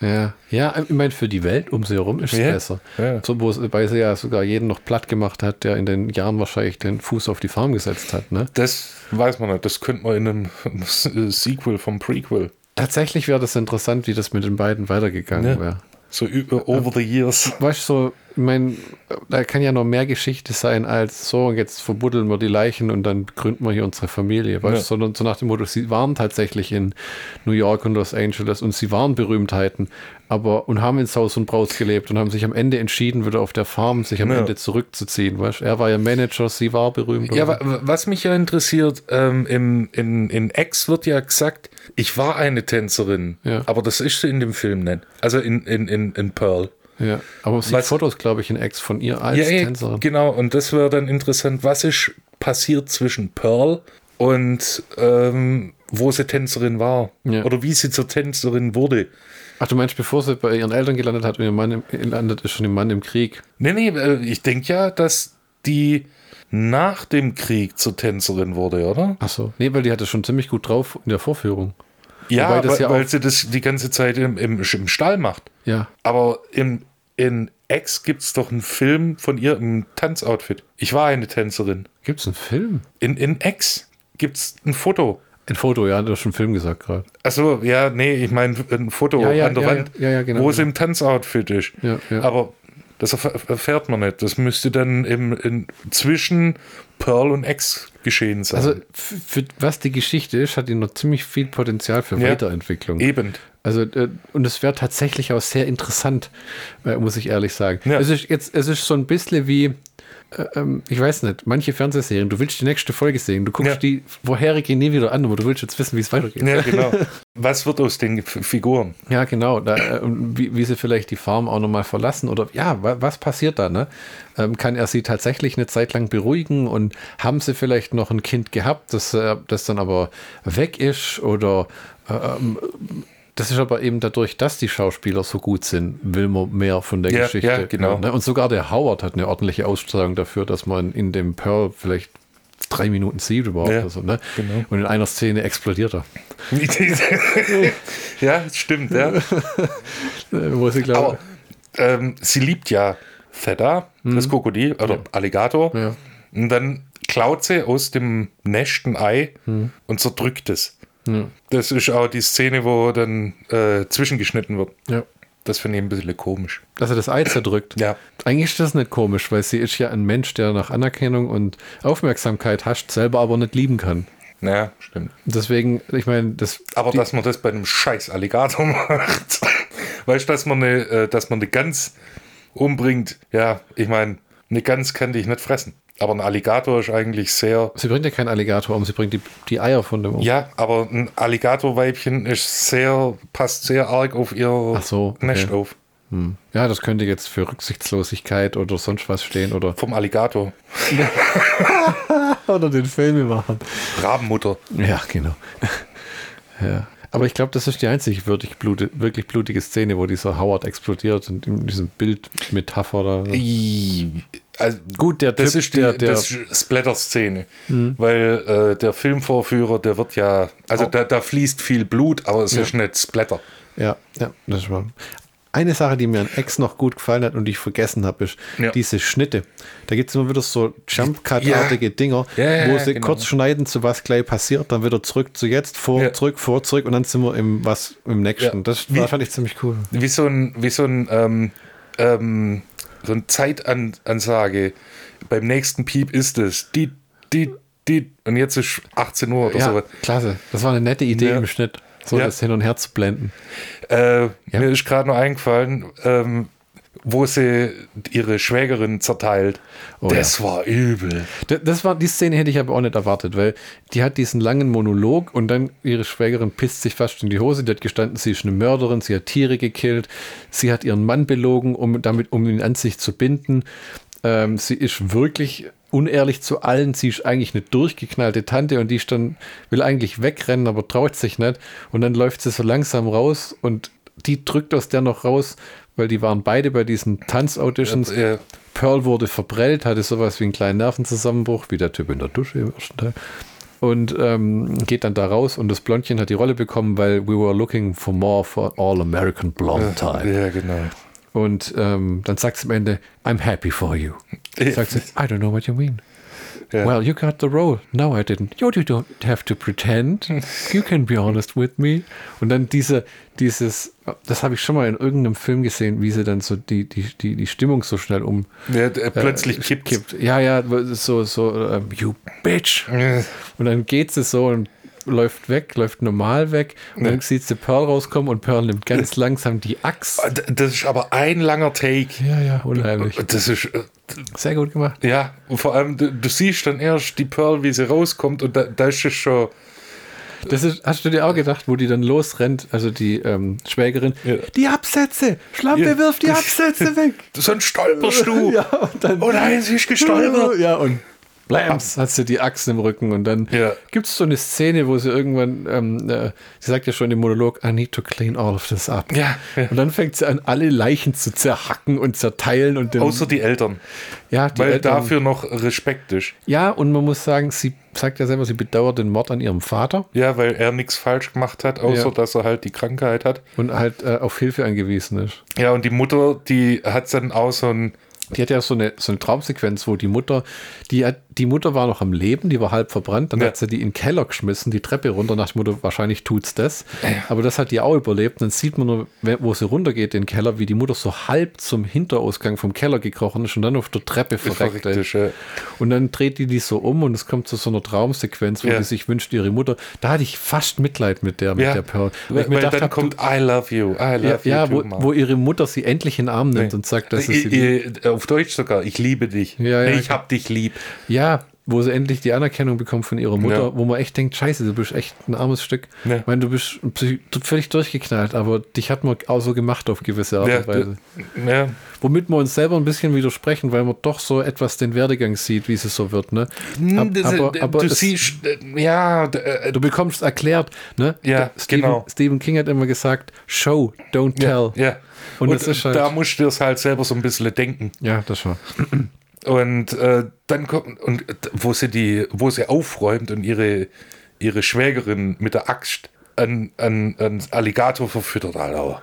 Ja, ja, ich meine, für die Welt um sie herum ist es ja, besser. Ja. So, wo es, weil sie ja sogar jeden noch platt gemacht hat, der in den Jahren wahrscheinlich den Fuß auf die Farm gesetzt hat. Ne? Das weiß man nicht. Das könnte man in einem *laughs* Sequel vom Prequel. Tatsächlich wäre das interessant, wie das mit den beiden weitergegangen ja. wäre. So over the years. Weißt du, so, ich meine, da kann ja noch mehr Geschichte sein als so, jetzt verbuddeln wir die Leichen und dann gründen wir hier unsere Familie. Weißt ja. sondern so nach dem Motto, sie waren tatsächlich in New York und Los Angeles und sie waren Berühmtheiten, aber und haben in Saus und Braus gelebt und haben sich am Ende entschieden, wieder auf der Farm sich am ja. Ende zurückzuziehen. Weißt? Er war ja Manager, sie war berühmt. Ja, was mich ja interessiert, ähm, im, in, in X wird ja gesagt, ich war eine Tänzerin, ja. aber das ist sie in dem Film nicht. Also in, in, in, in Pearl. Ja, aber es gibt Fotos, glaube ich, in Ex von ihr als ja, Tänzerin. Genau, und das wäre dann interessant, was ist passiert zwischen Pearl und ähm, wo sie Tänzerin war. Ja. Oder wie sie zur Tänzerin wurde. Ach, du meinst, bevor sie bei ihren Eltern gelandet hat und ihr Mann im, landet ist schon ihr Mann im Krieg? Nee, nee, äh, ich denke ja, dass die nach dem Krieg zur Tänzerin wurde, oder? Ach so. Nee, weil die hatte schon ziemlich gut drauf in der Vorführung. Ja, weil, ja weil sie das die ganze Zeit im, im, im Stall macht. Ja. Aber im, in X gibt es doch einen Film von ihr im Tanzoutfit. Ich war eine Tänzerin. Gibt es einen Film? In, in X gibt es ein Foto. Ein Foto, ja, du hast schon einen Film gesagt gerade. Achso, ja, nee, ich meine ein Foto ja, ja, an der ja, Wand, ja, genau, wo sie im Tanzoutfit ist. Aber das erfährt man nicht. Das müsste dann im, in, zwischen Pearl und X geschehen sein. Also für was die Geschichte ist, hat die noch ziemlich viel Potenzial für ja, Weiterentwicklung. Eben. Also äh, und es wäre tatsächlich auch sehr interessant, äh, muss ich ehrlich sagen. Ja. Es ist jetzt, es ist so ein bisschen wie ähm, ich weiß nicht, manche Fernsehserien, du willst die nächste Folge sehen, du guckst ja. die vorherige nie wieder an, aber du willst jetzt wissen, wie es weitergeht. Ja, genau. *laughs* Was wird aus den Figuren? Ja, genau. Da, äh, wie, wie, sie vielleicht die Farm auch nochmal verlassen oder ja, was passiert da? Ne? Ähm, kann er sie tatsächlich eine Zeit lang beruhigen und haben sie vielleicht noch ein Kind gehabt, das, äh, das dann aber weg ist oder ähm, das ist aber eben dadurch, dass die Schauspieler so gut sind, will man mehr von der ja, Geschichte. Ja, genau. Ne? Und sogar der Howard hat eine ordentliche Ausstrahlung dafür, dass man in dem Pearl vielleicht drei Minuten sieht überhaupt. Ja, so, ne? genau. Und in einer Szene explodiert er. *laughs* ja, stimmt, ja. *laughs* Wo sie, glaub, Aber ähm, sie liebt ja Fedda, mhm. das Krokodil, oder ja. Alligator. Und dann klaut sie aus dem Nest ein Ei mhm. und zerdrückt es. Ja. Das ist auch die Szene, wo dann äh, zwischengeschnitten wird. Ja. Das finde ich ein bisschen komisch. Dass er das Ei zerdrückt. Ja. Eigentlich ist das nicht komisch, weil sie ist ja ein Mensch, der nach Anerkennung und Aufmerksamkeit hascht, selber aber nicht lieben kann. Ja, stimmt. Deswegen, ich meine, das. Aber dass man das bei einem scheiß Alligator *laughs* macht. weißt du, dass man eine, äh, dass man eine Gans umbringt, ja, ich meine, eine Gans kann dich nicht fressen. Aber ein Alligator ist eigentlich sehr. Sie bringt ja keinen Alligator um, sie bringt die, die Eier von dem um. Ja, aber ein Alligatorweibchen ist sehr, passt sehr arg auf ihr so, okay. Nest auf. Hm. Ja, das könnte jetzt für Rücksichtslosigkeit oder sonst was stehen oder. Vom Alligator. *laughs* oder den Film machen. Rabenmutter. Ja, genau. *laughs* ja. Aber ich glaube, das ist die einzige wirklich, blute, wirklich blutige Szene, wo dieser Howard explodiert und in diesem Bildmetapher. Oder also, Gut, der das typ, ist die der, der Splatter-Szene, mhm. weil äh, der Filmvorführer, der wird ja, also oh. da, da fließt viel Blut, aber es ja. ist nicht Splatter. Ja, ja, das war. Eine Sache, die mir an Ex noch gut gefallen hat und die ich vergessen habe, ist ja. diese Schnitte. Da gibt es immer wieder so Jump-Cut-artige ja. Dinger, ja, wo sie genau. kurz schneiden, zu was gleich passiert, dann wieder zurück zu jetzt, vor, zurück, vor, zurück und dann sind wir im was im nächsten. Das wie, fand ich ziemlich cool. Wie so ein, wie so ein, ähm, ähm, so ein Zeitansage. Beim nächsten Piep ist es. Die, die, die. Und jetzt ist 18 Uhr oder ja, sowas. Klasse. Das war eine nette Idee im Schnitt so ja. das hin und her zu blenden. Äh, ja. Mir ist gerade noch eingefallen, ähm, wo sie ihre Schwägerin zerteilt. Oh, das ja. war übel. Das, das, war, die Szene hätte ich aber auch nicht erwartet, weil die hat diesen langen Monolog und dann ihre Schwägerin pisst sich fast in die Hose. Die hat gestanden, sie ist eine Mörderin, sie hat Tiere gekillt, sie hat ihren Mann belogen, um damit, um ihn an sich zu binden. Ähm, sie ist wirklich unehrlich zu allen. Sie ist eigentlich eine durchgeknallte Tante und die ist dann, will eigentlich wegrennen, aber traut sich nicht. Und dann läuft sie so langsam raus und die drückt aus der noch raus, weil die waren beide bei diesen Tanzauditions. Ja, ja. Pearl wurde verprellt, hatte sowas wie einen kleinen Nervenzusammenbruch, wie der Typ in der Dusche im ersten Teil. Und ähm, geht dann da raus und das Blondchen hat die Rolle bekommen, weil we were looking for more for All American Blonde Time. Ja, genau. Und ähm, dann sagt sie am Ende, I'm happy for you. Sagt sie, I don't know what you mean. Yeah. Well, you got the role. No, I didn't. You, you don't have to pretend. *laughs* You can be honest with me. Und dann diese, dieses, das habe ich schon mal in irgendeinem Film gesehen, wie sie dann so die, die, die, die Stimmung so schnell um. Ja, äh, plötzlich kippt. kippt. Ja, ja, so, so, uh, you bitch. *laughs* Und dann geht sie so und läuft weg, läuft normal weg und ja. dann sieht sie Pearl rauskommen und Pearl nimmt ganz *laughs* langsam die Axt. Das ist aber ein langer Take. Ja, ja, unheimlich. Das ist äh, sehr gut gemacht. Ja, und vor allem, du, du siehst dann erst die Pearl, wie sie rauskommt und da, da ist es schon. Das ist, hast du dir auch gedacht, wo die dann losrennt, also die ähm, Schwägerin, ja. die Absätze, Schlampe ja. wirft die Absätze *laughs* weg. Sonst stolperst du. *laughs* Ja, und dann, oh nein, sie ist gestolpert. *laughs* Ja, und Blams, hat sie die Axt im Rücken und dann ja. gibt es so eine Szene, wo sie irgendwann, ähm, äh, sie sagt ja schon im Monolog, I need to clean all of this up. Ja. Und dann fängt sie an, alle Leichen zu zerhacken und zerteilen und den, Außer die Eltern. Ja, die Weil Eltern, dafür noch Respekt ist. Ja, und man muss sagen, sie sagt ja selber, sie bedauert den Mord an ihrem Vater. Ja, weil er nichts falsch gemacht hat, außer ja. dass er halt die Krankheit hat. Und halt äh, auf Hilfe angewiesen ist. Ja, und die Mutter, die hat dann auch so ein die hat ja so eine, so eine Traumsequenz, wo die Mutter, die, hat, die Mutter war noch am Leben, die war halb verbrannt, dann ja. hat sie die in den Keller geschmissen, die Treppe runter, nach der Mutter, wahrscheinlich tut's das. Ja. Aber das hat die auch überlebt. Dann sieht man nur, wo sie runtergeht in den Keller, wie die Mutter so halb zum Hinterausgang vom Keller gekrochen ist und dann auf der Treppe verreckt ist. Ja. Und dann dreht die die so um und es kommt zu so einer Traumsequenz, wo die sich wünscht, ihre Mutter. Da hatte ich fast Mitleid mit der, mit der Pearl. Weil, weil dann hab, kommt I love you, I love you. Ja, wo, wo, ihre Mutter sie endlich in den Arm nimmt und sagt, dass sie sie auf Deutsch sogar, ich liebe dich. Ja, ja, ich hab dich lieb. Ja, wo sie endlich die Anerkennung bekommt von ihrer Mutter, ja. wo man echt denkt, scheiße, du bist echt ein armes Stück. Ja. Ich meine, du bist völlig durchgeknallt, aber dich hat man auch so gemacht auf gewisse Art ja, und Weise. Ja. Womit wir uns selber ein bisschen widersprechen, weil man doch so etwas den Werdegang sieht, wie es so wird. Ne? Hm, Ab, aber, aber du es, siehst, äh, ja. Äh, du bekommst erklärt. Ne? Ja, Stephen, genau. Stephen King hat immer gesagt, show, don't tell. Ja, Und, und halt, da musst du das halt selber so ein bisschen denken. Ja, das war. Und äh, dann kommt, und wo sie die, wo sie aufräumt und ihre, ihre Schwägerin mit der Axt an, an, an Alligator verfüttert, Alter.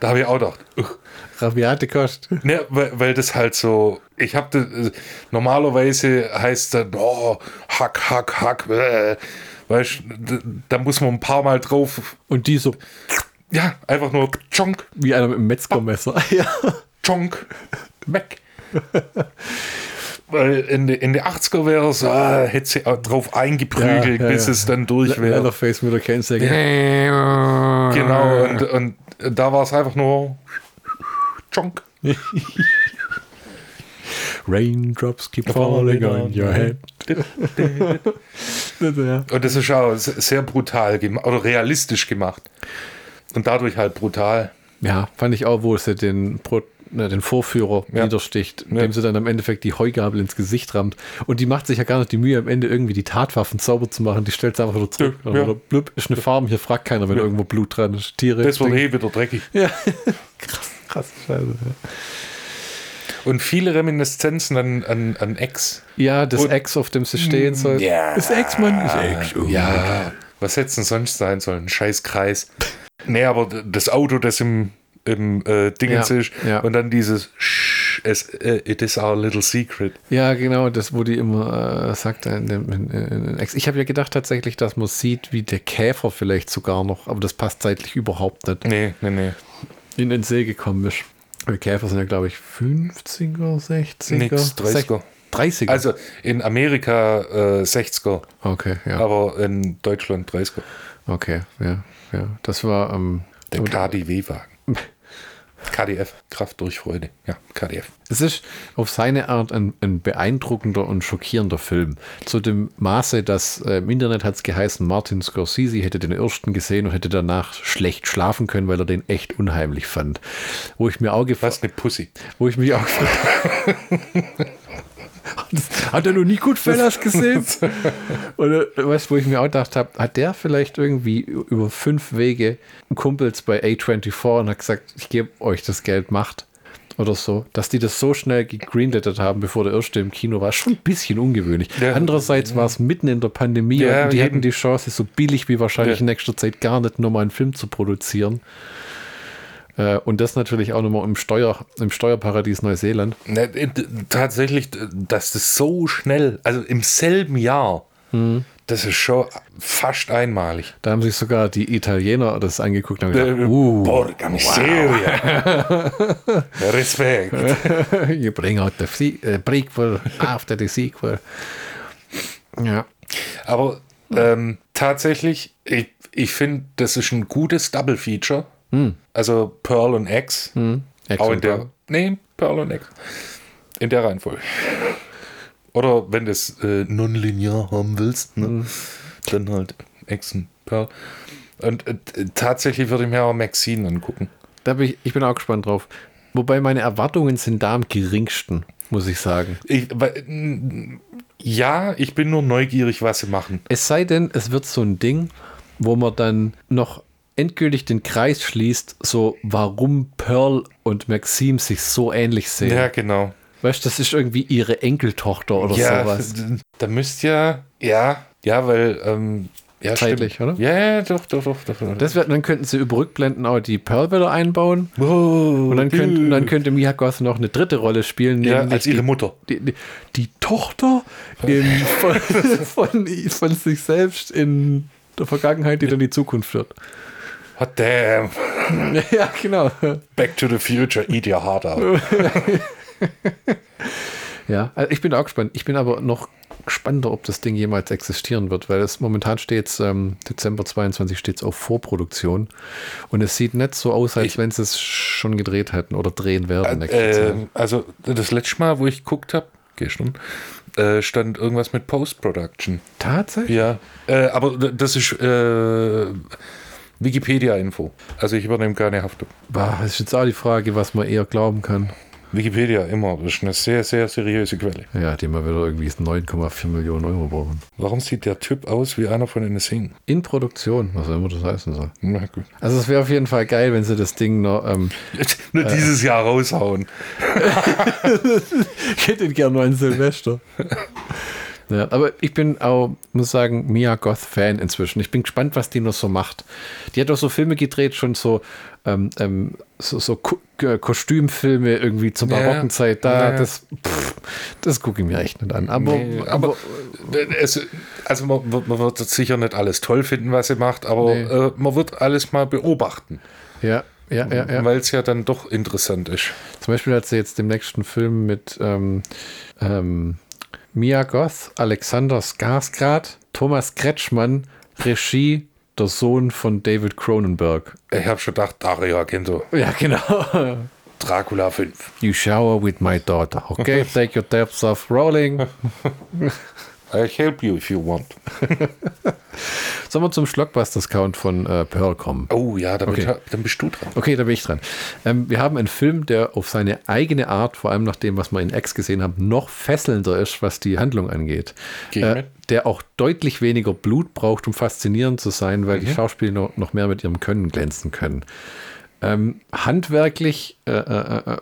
Da habe ich auch gedacht, ugh. rabiate Kost. Ne, weil, weil das halt so, ich habe normalerweise heißt dann, oh, hack, hack, hack, äh, Weißt da muss man ein paar Mal drauf. Und die so. Ja, einfach nur Chonk. Wie einer mit einem Metzgermesser. *laughs* ja. Chonk. Weg. *laughs* Weil in den in die 80er wäre es, ah, hätte sie drauf eingeprügelt, ja, ja, bis ja. es dann durch wäre. Leatherface mit der Kennzeichen. genau, und, und da war es einfach nur Chonk. *laughs* Raindrops keep falling on your head. *laughs* und das ist auch sehr brutal oder realistisch gemacht. Und dadurch halt brutal. Ja, fand ich auch, wo sie den, ne, den Vorführer ja. niedersticht, indem ja. sie dann am Endeffekt die Heugabel ins Gesicht rammt. Und die macht sich ja gar nicht die Mühe, am Ende irgendwie die Tatwaffen sauber zu machen. Die stellt sie einfach wieder zurück. Ja. Oder blub, ist eine Farm, hier fragt keiner, wenn irgendwo Blut dran ist. Tiere. Das wird eh wieder dreckig. Ja. *laughs* krass, krass, scheiße. Und viele Reminiszenzen an, an, an Ex. Ja, das und, Ex, auf dem sie stehen soll. Ja. Das Ex, Mann. Ex. Oh, ja. Was hätte es denn sonst sein sollen? Ein scheiß Kreis. Nee, aber das Auto, das im, im äh, Dingens ja, ja. und dann dieses es, uh, It is our little secret. Ja, genau, das, die immer äh, sagt. In dem, in, in, ich habe ja gedacht tatsächlich, dass man sieht, wie der Käfer vielleicht sogar noch, aber das passt zeitlich überhaupt nicht. Nee, nee, nee. In den See gekommen ist. Die Käfer sind ja, glaube ich, 50er, 60er. Nix, 30er. 30er. Also in Amerika äh, 60er. Okay, ja. Aber in Deutschland 30er. Okay, ja, ja. Das war ähm, der KDW-Wagen. *laughs* KDF, Kraft durch Freude. Ja, KDF. Es ist auf seine Art ein, ein beeindruckender und schockierender Film. Zu dem Maße, dass äh, im Internet hat es geheißen, Martin Scorsese hätte den ersten gesehen und hätte danach schlecht schlafen können, weil er den echt unheimlich fand. Wo ich mir auch gefragt Was eine Pussy. Wo ich mich auch gefragt *laughs* *laughs* hat er noch nie Goodfellas gesehen? *laughs* Oder weißt du, wo ich mir auch gedacht habe, hat der vielleicht irgendwie über fünf Wege Kumpels bei A24 und hat gesagt, ich gebe euch das Geld, macht oder so, dass die das so schnell gegreenlettet haben, bevor der erste im Kino war, schon ein bisschen ungewöhnlich. Ja. Andererseits war es mitten in der Pandemie ja, und die eben. hätten die Chance, so billig wie wahrscheinlich ja. in nächster Zeit gar nicht nochmal einen Film zu produzieren. Äh, und das natürlich auch nochmal im, Steuer, im Steuerparadies Neuseeland. Ne, tatsächlich, dass das so schnell, also im selben Jahr, hm. das ist schon fast einmalig. Da haben sich sogar die Italiener das angeguckt und gesagt, äh, uh, Porca miseria. Wow. *laughs* Respekt. *laughs* you bring out the uh, prequel after the sequel. Ja. Aber ähm, tatsächlich, ich, ich finde, das ist ein gutes Double Feature. Hm. Also Pearl und X. Hm. X auch in der. Pearl. Nee, Pearl und X. In der Reihenfolge. Oder wenn du es äh, nonlinear haben willst, ne? hm. dann halt X und Pearl. Und äh, tatsächlich würde ich mir auch Maxine angucken. Da bin ich, ich bin auch gespannt drauf. Wobei meine Erwartungen sind da am geringsten, muss ich sagen. Ich, ja, ich bin nur neugierig, was sie machen. Es sei denn, es wird so ein Ding, wo man dann noch endgültig den Kreis schließt, so warum Pearl und Maxime sich so ähnlich sehen. Ja, genau. Weißt du, das ist irgendwie ihre Enkeltochter oder ja, sowas. Da müsst ja, ja, ja, weil, ähm, ja, Zeitlich, stimmt. oder? Ja, ja, doch, doch, doch. doch, Das wär, dann könnten sie über Rückblenden auch die Pearl wieder einbauen. Oh, und dann, könnt, dann könnte Miyako noch eine dritte Rolle spielen. Ja, als ihre Mutter. Die, die, die Tochter in, *laughs* von, von, von, sich selbst in der Vergangenheit, die dann die Zukunft wird. Hot damn. *laughs* Ja, genau. Back to the future, eat your heart out. *laughs* ja, also ich bin auch gespannt. Ich bin aber noch gespannter, ob das Ding jemals existieren wird, weil es momentan steht ähm, Dezember 22 steht es auf Vorproduktion und es sieht nicht so aus, als wenn sie es schon gedreht hätten oder drehen werden. Äh, also das letzte Mal, wo ich geguckt habe, gestern, äh, stand irgendwas mit Post-Production. Tatsächlich? Ja, äh, aber das ist äh, Wikipedia-Info. Also ich übernehme keine Haftung. Bah, das ist jetzt auch die Frage, was man eher glauben kann. Wikipedia immer, das ist eine sehr, sehr seriöse Quelle. Ja, die mal wieder irgendwie 9,4 Millionen Euro brauchen. Warum sieht der Typ aus wie einer von den Sing? In Produktion, was auch immer das heißen soll. Na gut. Also es wäre auf jeden Fall geil, wenn sie das Ding noch... Ähm, *laughs* nur äh, dieses Jahr raushauen. *laughs* ich hätte ihn gerne nur ein Silvester. *laughs* Ja, aber ich bin auch, muss sagen, Mia Goth-Fan inzwischen. Ich bin gespannt, was die noch so macht. Die hat auch so Filme gedreht, schon so, ähm, ähm, so, so Ko äh, Kostümfilme irgendwie zur barocken Zeit. Da, ja. das, das gucke ich mir echt nicht an. Aber, nee, aber, aber es, also man, man, wird sicher nicht alles toll finden, was sie macht, aber nee. äh, man wird alles mal beobachten. Ja, ja, ja, ja. Weil es ja dann doch interessant ist. Zum Beispiel hat sie jetzt dem nächsten Film mit ähm, ähm, Mia Goth, Alexander Skarsgård, Thomas Kretschmann, Regie der Sohn von David Cronenberg. Ich habe schon gedacht, Dario Argento. Ja, genau. Dracula 5. You shower with my daughter. Okay, *laughs* take your depths off rolling. *laughs* I'll help you if you want. *laughs* Sollen wir zum Schlockbusters-Count von äh, Pearl kommen? Oh ja, damit, okay. dann bist du dran. Okay, da bin ich dran. Ähm, wir haben einen Film, der auf seine eigene Art, vor allem nach dem, was wir in X gesehen haben, noch fesselnder ist, was die Handlung angeht. Äh, der auch deutlich weniger Blut braucht, um faszinierend zu sein, weil mhm. die Schauspieler noch, noch mehr mit ihrem Können glänzen können. Ähm, handwerklich äh, äh, äh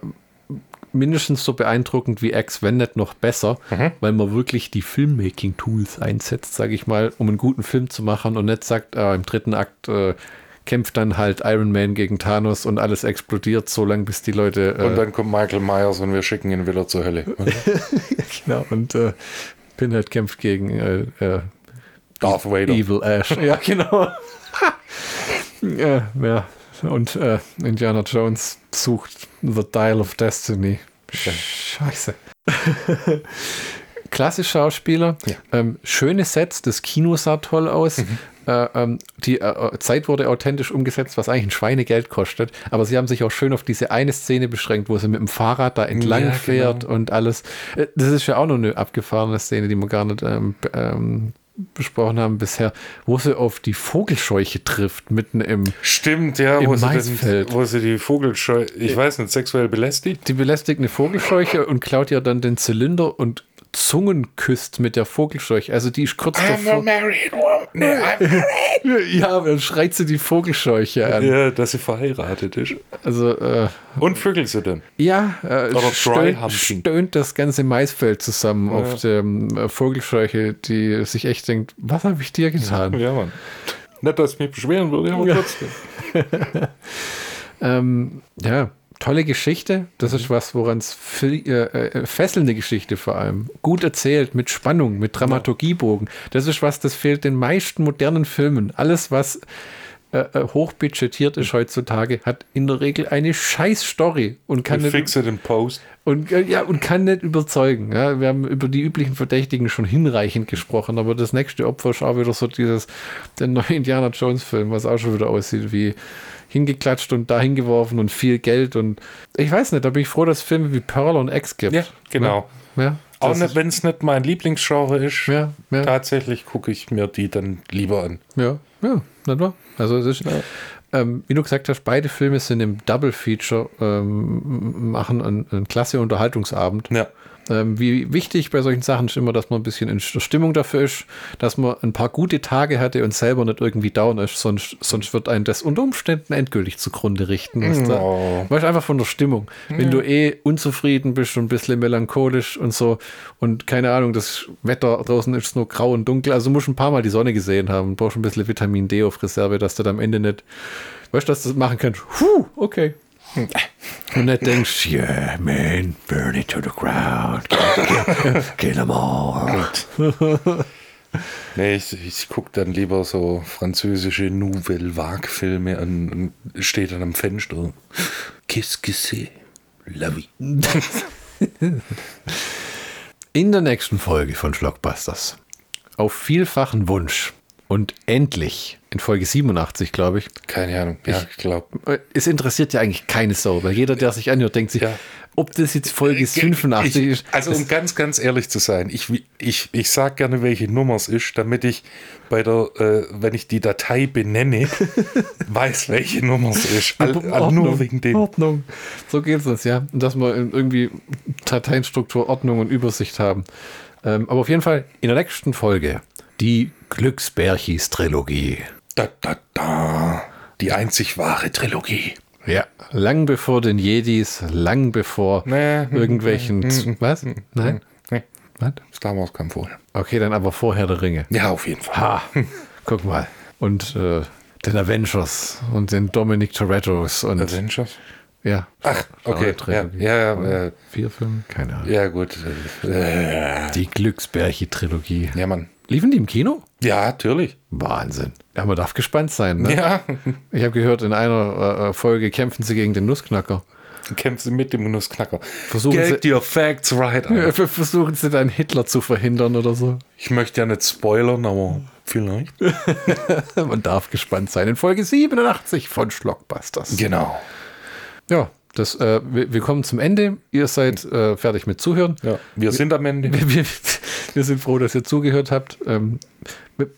mindestens so beeindruckend wie X, wenn nicht noch besser, mhm. weil man wirklich die Filmmaking-Tools einsetzt, sage ich mal, um einen guten Film zu machen und nicht sagt, äh, im dritten Akt äh, kämpft dann halt Iron Man gegen Thanos und alles explodiert, so lange bis die Leute. Äh, und dann kommt Michael Myers und wir schicken ihn wieder zur Hölle. *laughs* genau, und äh, Pinhead kämpft gegen äh, äh, Darth Vader. Evil Ash. ja, genau. *laughs* ja, ja. Und äh, Indiana Jones sucht The Dial of Destiny. Scheiße. *laughs* Klasse Schauspieler, ja. ähm, schöne Sets, das Kino sah toll aus. Mhm. Äh, ähm, die äh, Zeit wurde authentisch umgesetzt, was eigentlich ein Schweinegeld kostet. Aber sie haben sich auch schön auf diese eine Szene beschränkt, wo sie mit dem Fahrrad da entlang ja, fährt genau. und alles. Äh, das ist ja auch noch eine abgefahrene Szene, die man gar nicht ähm, ähm besprochen haben bisher, wo sie auf die Vogelscheuche trifft, mitten im Stimmt, ja, im wo, Maisfeld. Sie den, wo sie die Vogelscheuche, ich weiß nicht, sexuell belästigt. Die belästigt eine Vogelscheuche und klaut ja dann den Zylinder und Zungen küsst mit der Vogelscheuche. Also die ist kurz I'm davor. A married woman. I'm married. *laughs* ja, dann schreit sie die Vogelscheuche an. Ja, dass sie verheiratet ist. Also, äh, Und vögelt sie denn? Ja, äh, stöhnt, stöhnt das ganze Maisfeld zusammen ja. auf der äh, Vogelscheuche, die sich echt denkt, was habe ich dir getan? Ja, Mann. Nicht, dass ich mich beschweren würde, aber trotzdem. *laughs* ähm, ja, tolle Geschichte. Das ist was, woran es äh, äh, fesselnde Geschichte vor allem. Gut erzählt, mit Spannung, mit Dramaturgiebogen. Das ist was, das fehlt den meisten modernen Filmen. Alles, was äh, äh hochbudgetiert ist heutzutage, hat in der Regel eine scheiß Story und kann nicht, fix it in post. Und, ja, und kann nicht überzeugen. Ja, wir haben über die üblichen Verdächtigen schon hinreichend gesprochen, aber das nächste Opfer ist auch wieder so dieses, der neue Indiana Jones Film, was auch schon wieder aussieht wie hingeklatscht und dahin geworfen und viel Geld und ich weiß nicht, da bin ich froh, dass es Filme wie Pearl und X gibt. Ja, genau. Ne? Ja, auch wenn es nicht mein Lieblingsgenre ist, ja, ja. tatsächlich gucke ich mir die dann lieber an. Ja, ja, nicht wahr? Also es ist, ja. ähm, wie du gesagt hast, beide Filme sind im Double Feature, ähm, machen einen, einen klasse Unterhaltungsabend. Ja. Ähm, wie wichtig bei solchen Sachen ist immer, dass man ein bisschen in der Stimmung dafür ist, dass man ein paar gute Tage hatte und selber nicht irgendwie down ist, sonst, sonst wird einen das unter Umständen endgültig zugrunde richten. Weißt, oh. weißt einfach von der Stimmung. Ja. Wenn du eh unzufrieden bist und ein bisschen melancholisch und so und keine Ahnung, das Wetter draußen ist nur grau und dunkel, also musst du ein paar Mal die Sonne gesehen haben, brauchst ein bisschen Vitamin D auf Reserve, dass du dann am Ende nicht, weißt du, dass du das machen kannst. Puh, okay, *laughs* und dann denkst du, yeah, man, burn it to the ground. Kill, kill them all. *laughs* nee, ich, ich gucke dann lieber so französische Nouvelle Vague-Filme an und stehe dann am Fenster. Qu'est-ce que c'est? La vie. *laughs* In der nächsten Folge von Schlockbusters, auf vielfachen Wunsch und endlich in Folge 87, glaube ich. Keine Ahnung, ja, ich, ich glaube. Es interessiert ja eigentlich keine Sau, weil jeder, der sich anhört, denkt sich, ja. ob das jetzt Folge 85 ich, ist. Also, um ganz, ganz ehrlich zu sein, ich, ich, ich sage gerne, welche Nummer es ist, damit ich bei der, äh, wenn ich die Datei benenne, *laughs* weiß, welche Nummer es ist. All, all nur wegen dem. Ordnung. So geht es uns, ja. Und dass wir irgendwie Dateienstruktur, Ordnung und Übersicht haben. Ähm, aber auf jeden Fall in der nächsten Folge die Glücksbärchis-Trilogie. Da, da, da. Die einzig wahre Trilogie. Ja, lang bevor den Jedis, lang bevor nee, irgendwelchen. Nee, was? Nein? Nee. Was? Star Wars kam vorher. Okay, dann aber vorher der Ringe. Ja, auf jeden Fall. Ha, guck mal. Und äh, den Avengers und den Dominic Torettos und. Avengers? Ja. Ach, okay. Ja, ja, ja, Vier Filme? Keine Ahnung. Ja, gut. Äh, die Glücksbärche-Trilogie. Ja, Mann. Liefen die im Kino? Ja, natürlich. Wahnsinn. Ja, man darf gespannt sein. Ne? Ja. Ich habe gehört, in einer äh, Folge kämpfen sie gegen den Nussknacker. Kämpfen sie mit dem Nussknacker. Versuchen Get sie, your facts right. Ja, *laughs* versuchen sie dann Hitler zu verhindern oder so. Ich möchte ja nicht spoilern, aber vielleicht. *laughs* man darf gespannt sein. In Folge 87 von Schlockbusters. Genau. Ja, das, äh, wir, wir, kommen zum Ende. Ihr seid äh, fertig mit Zuhören. Ja, wir sind am Ende. Wir, wir, wir sind froh, dass ihr zugehört habt. Ähm,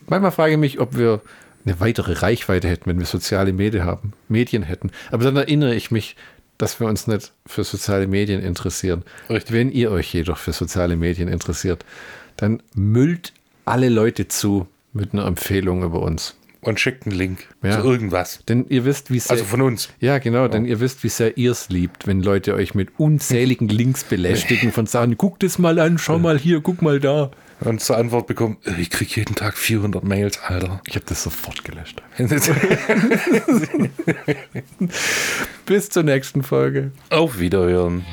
manchmal frage ich mich, ob wir eine weitere Reichweite hätten, wenn wir soziale Medien haben, Medien hätten. Aber dann erinnere ich mich, dass wir uns nicht für soziale Medien interessieren. Richtig. Wenn ihr euch jedoch für soziale Medien interessiert, dann müllt alle Leute zu mit einer Empfehlung über uns und schickt einen Link ja. zu irgendwas. Denn ihr wisst, wie sehr. Also von uns. Ja, genau, ja. denn ihr wisst, wie sehr ihr es liebt, wenn Leute euch mit unzähligen Links belästigen von Sachen, guck das mal an, schau mal hier, guck mal da. Und zur Antwort bekommt, äh, ich kriege jeden Tag 400 Mails, Alter. Ich habe das sofort gelöscht. *laughs* *laughs* Bis zur nächsten Folge. Auf Wiederhören.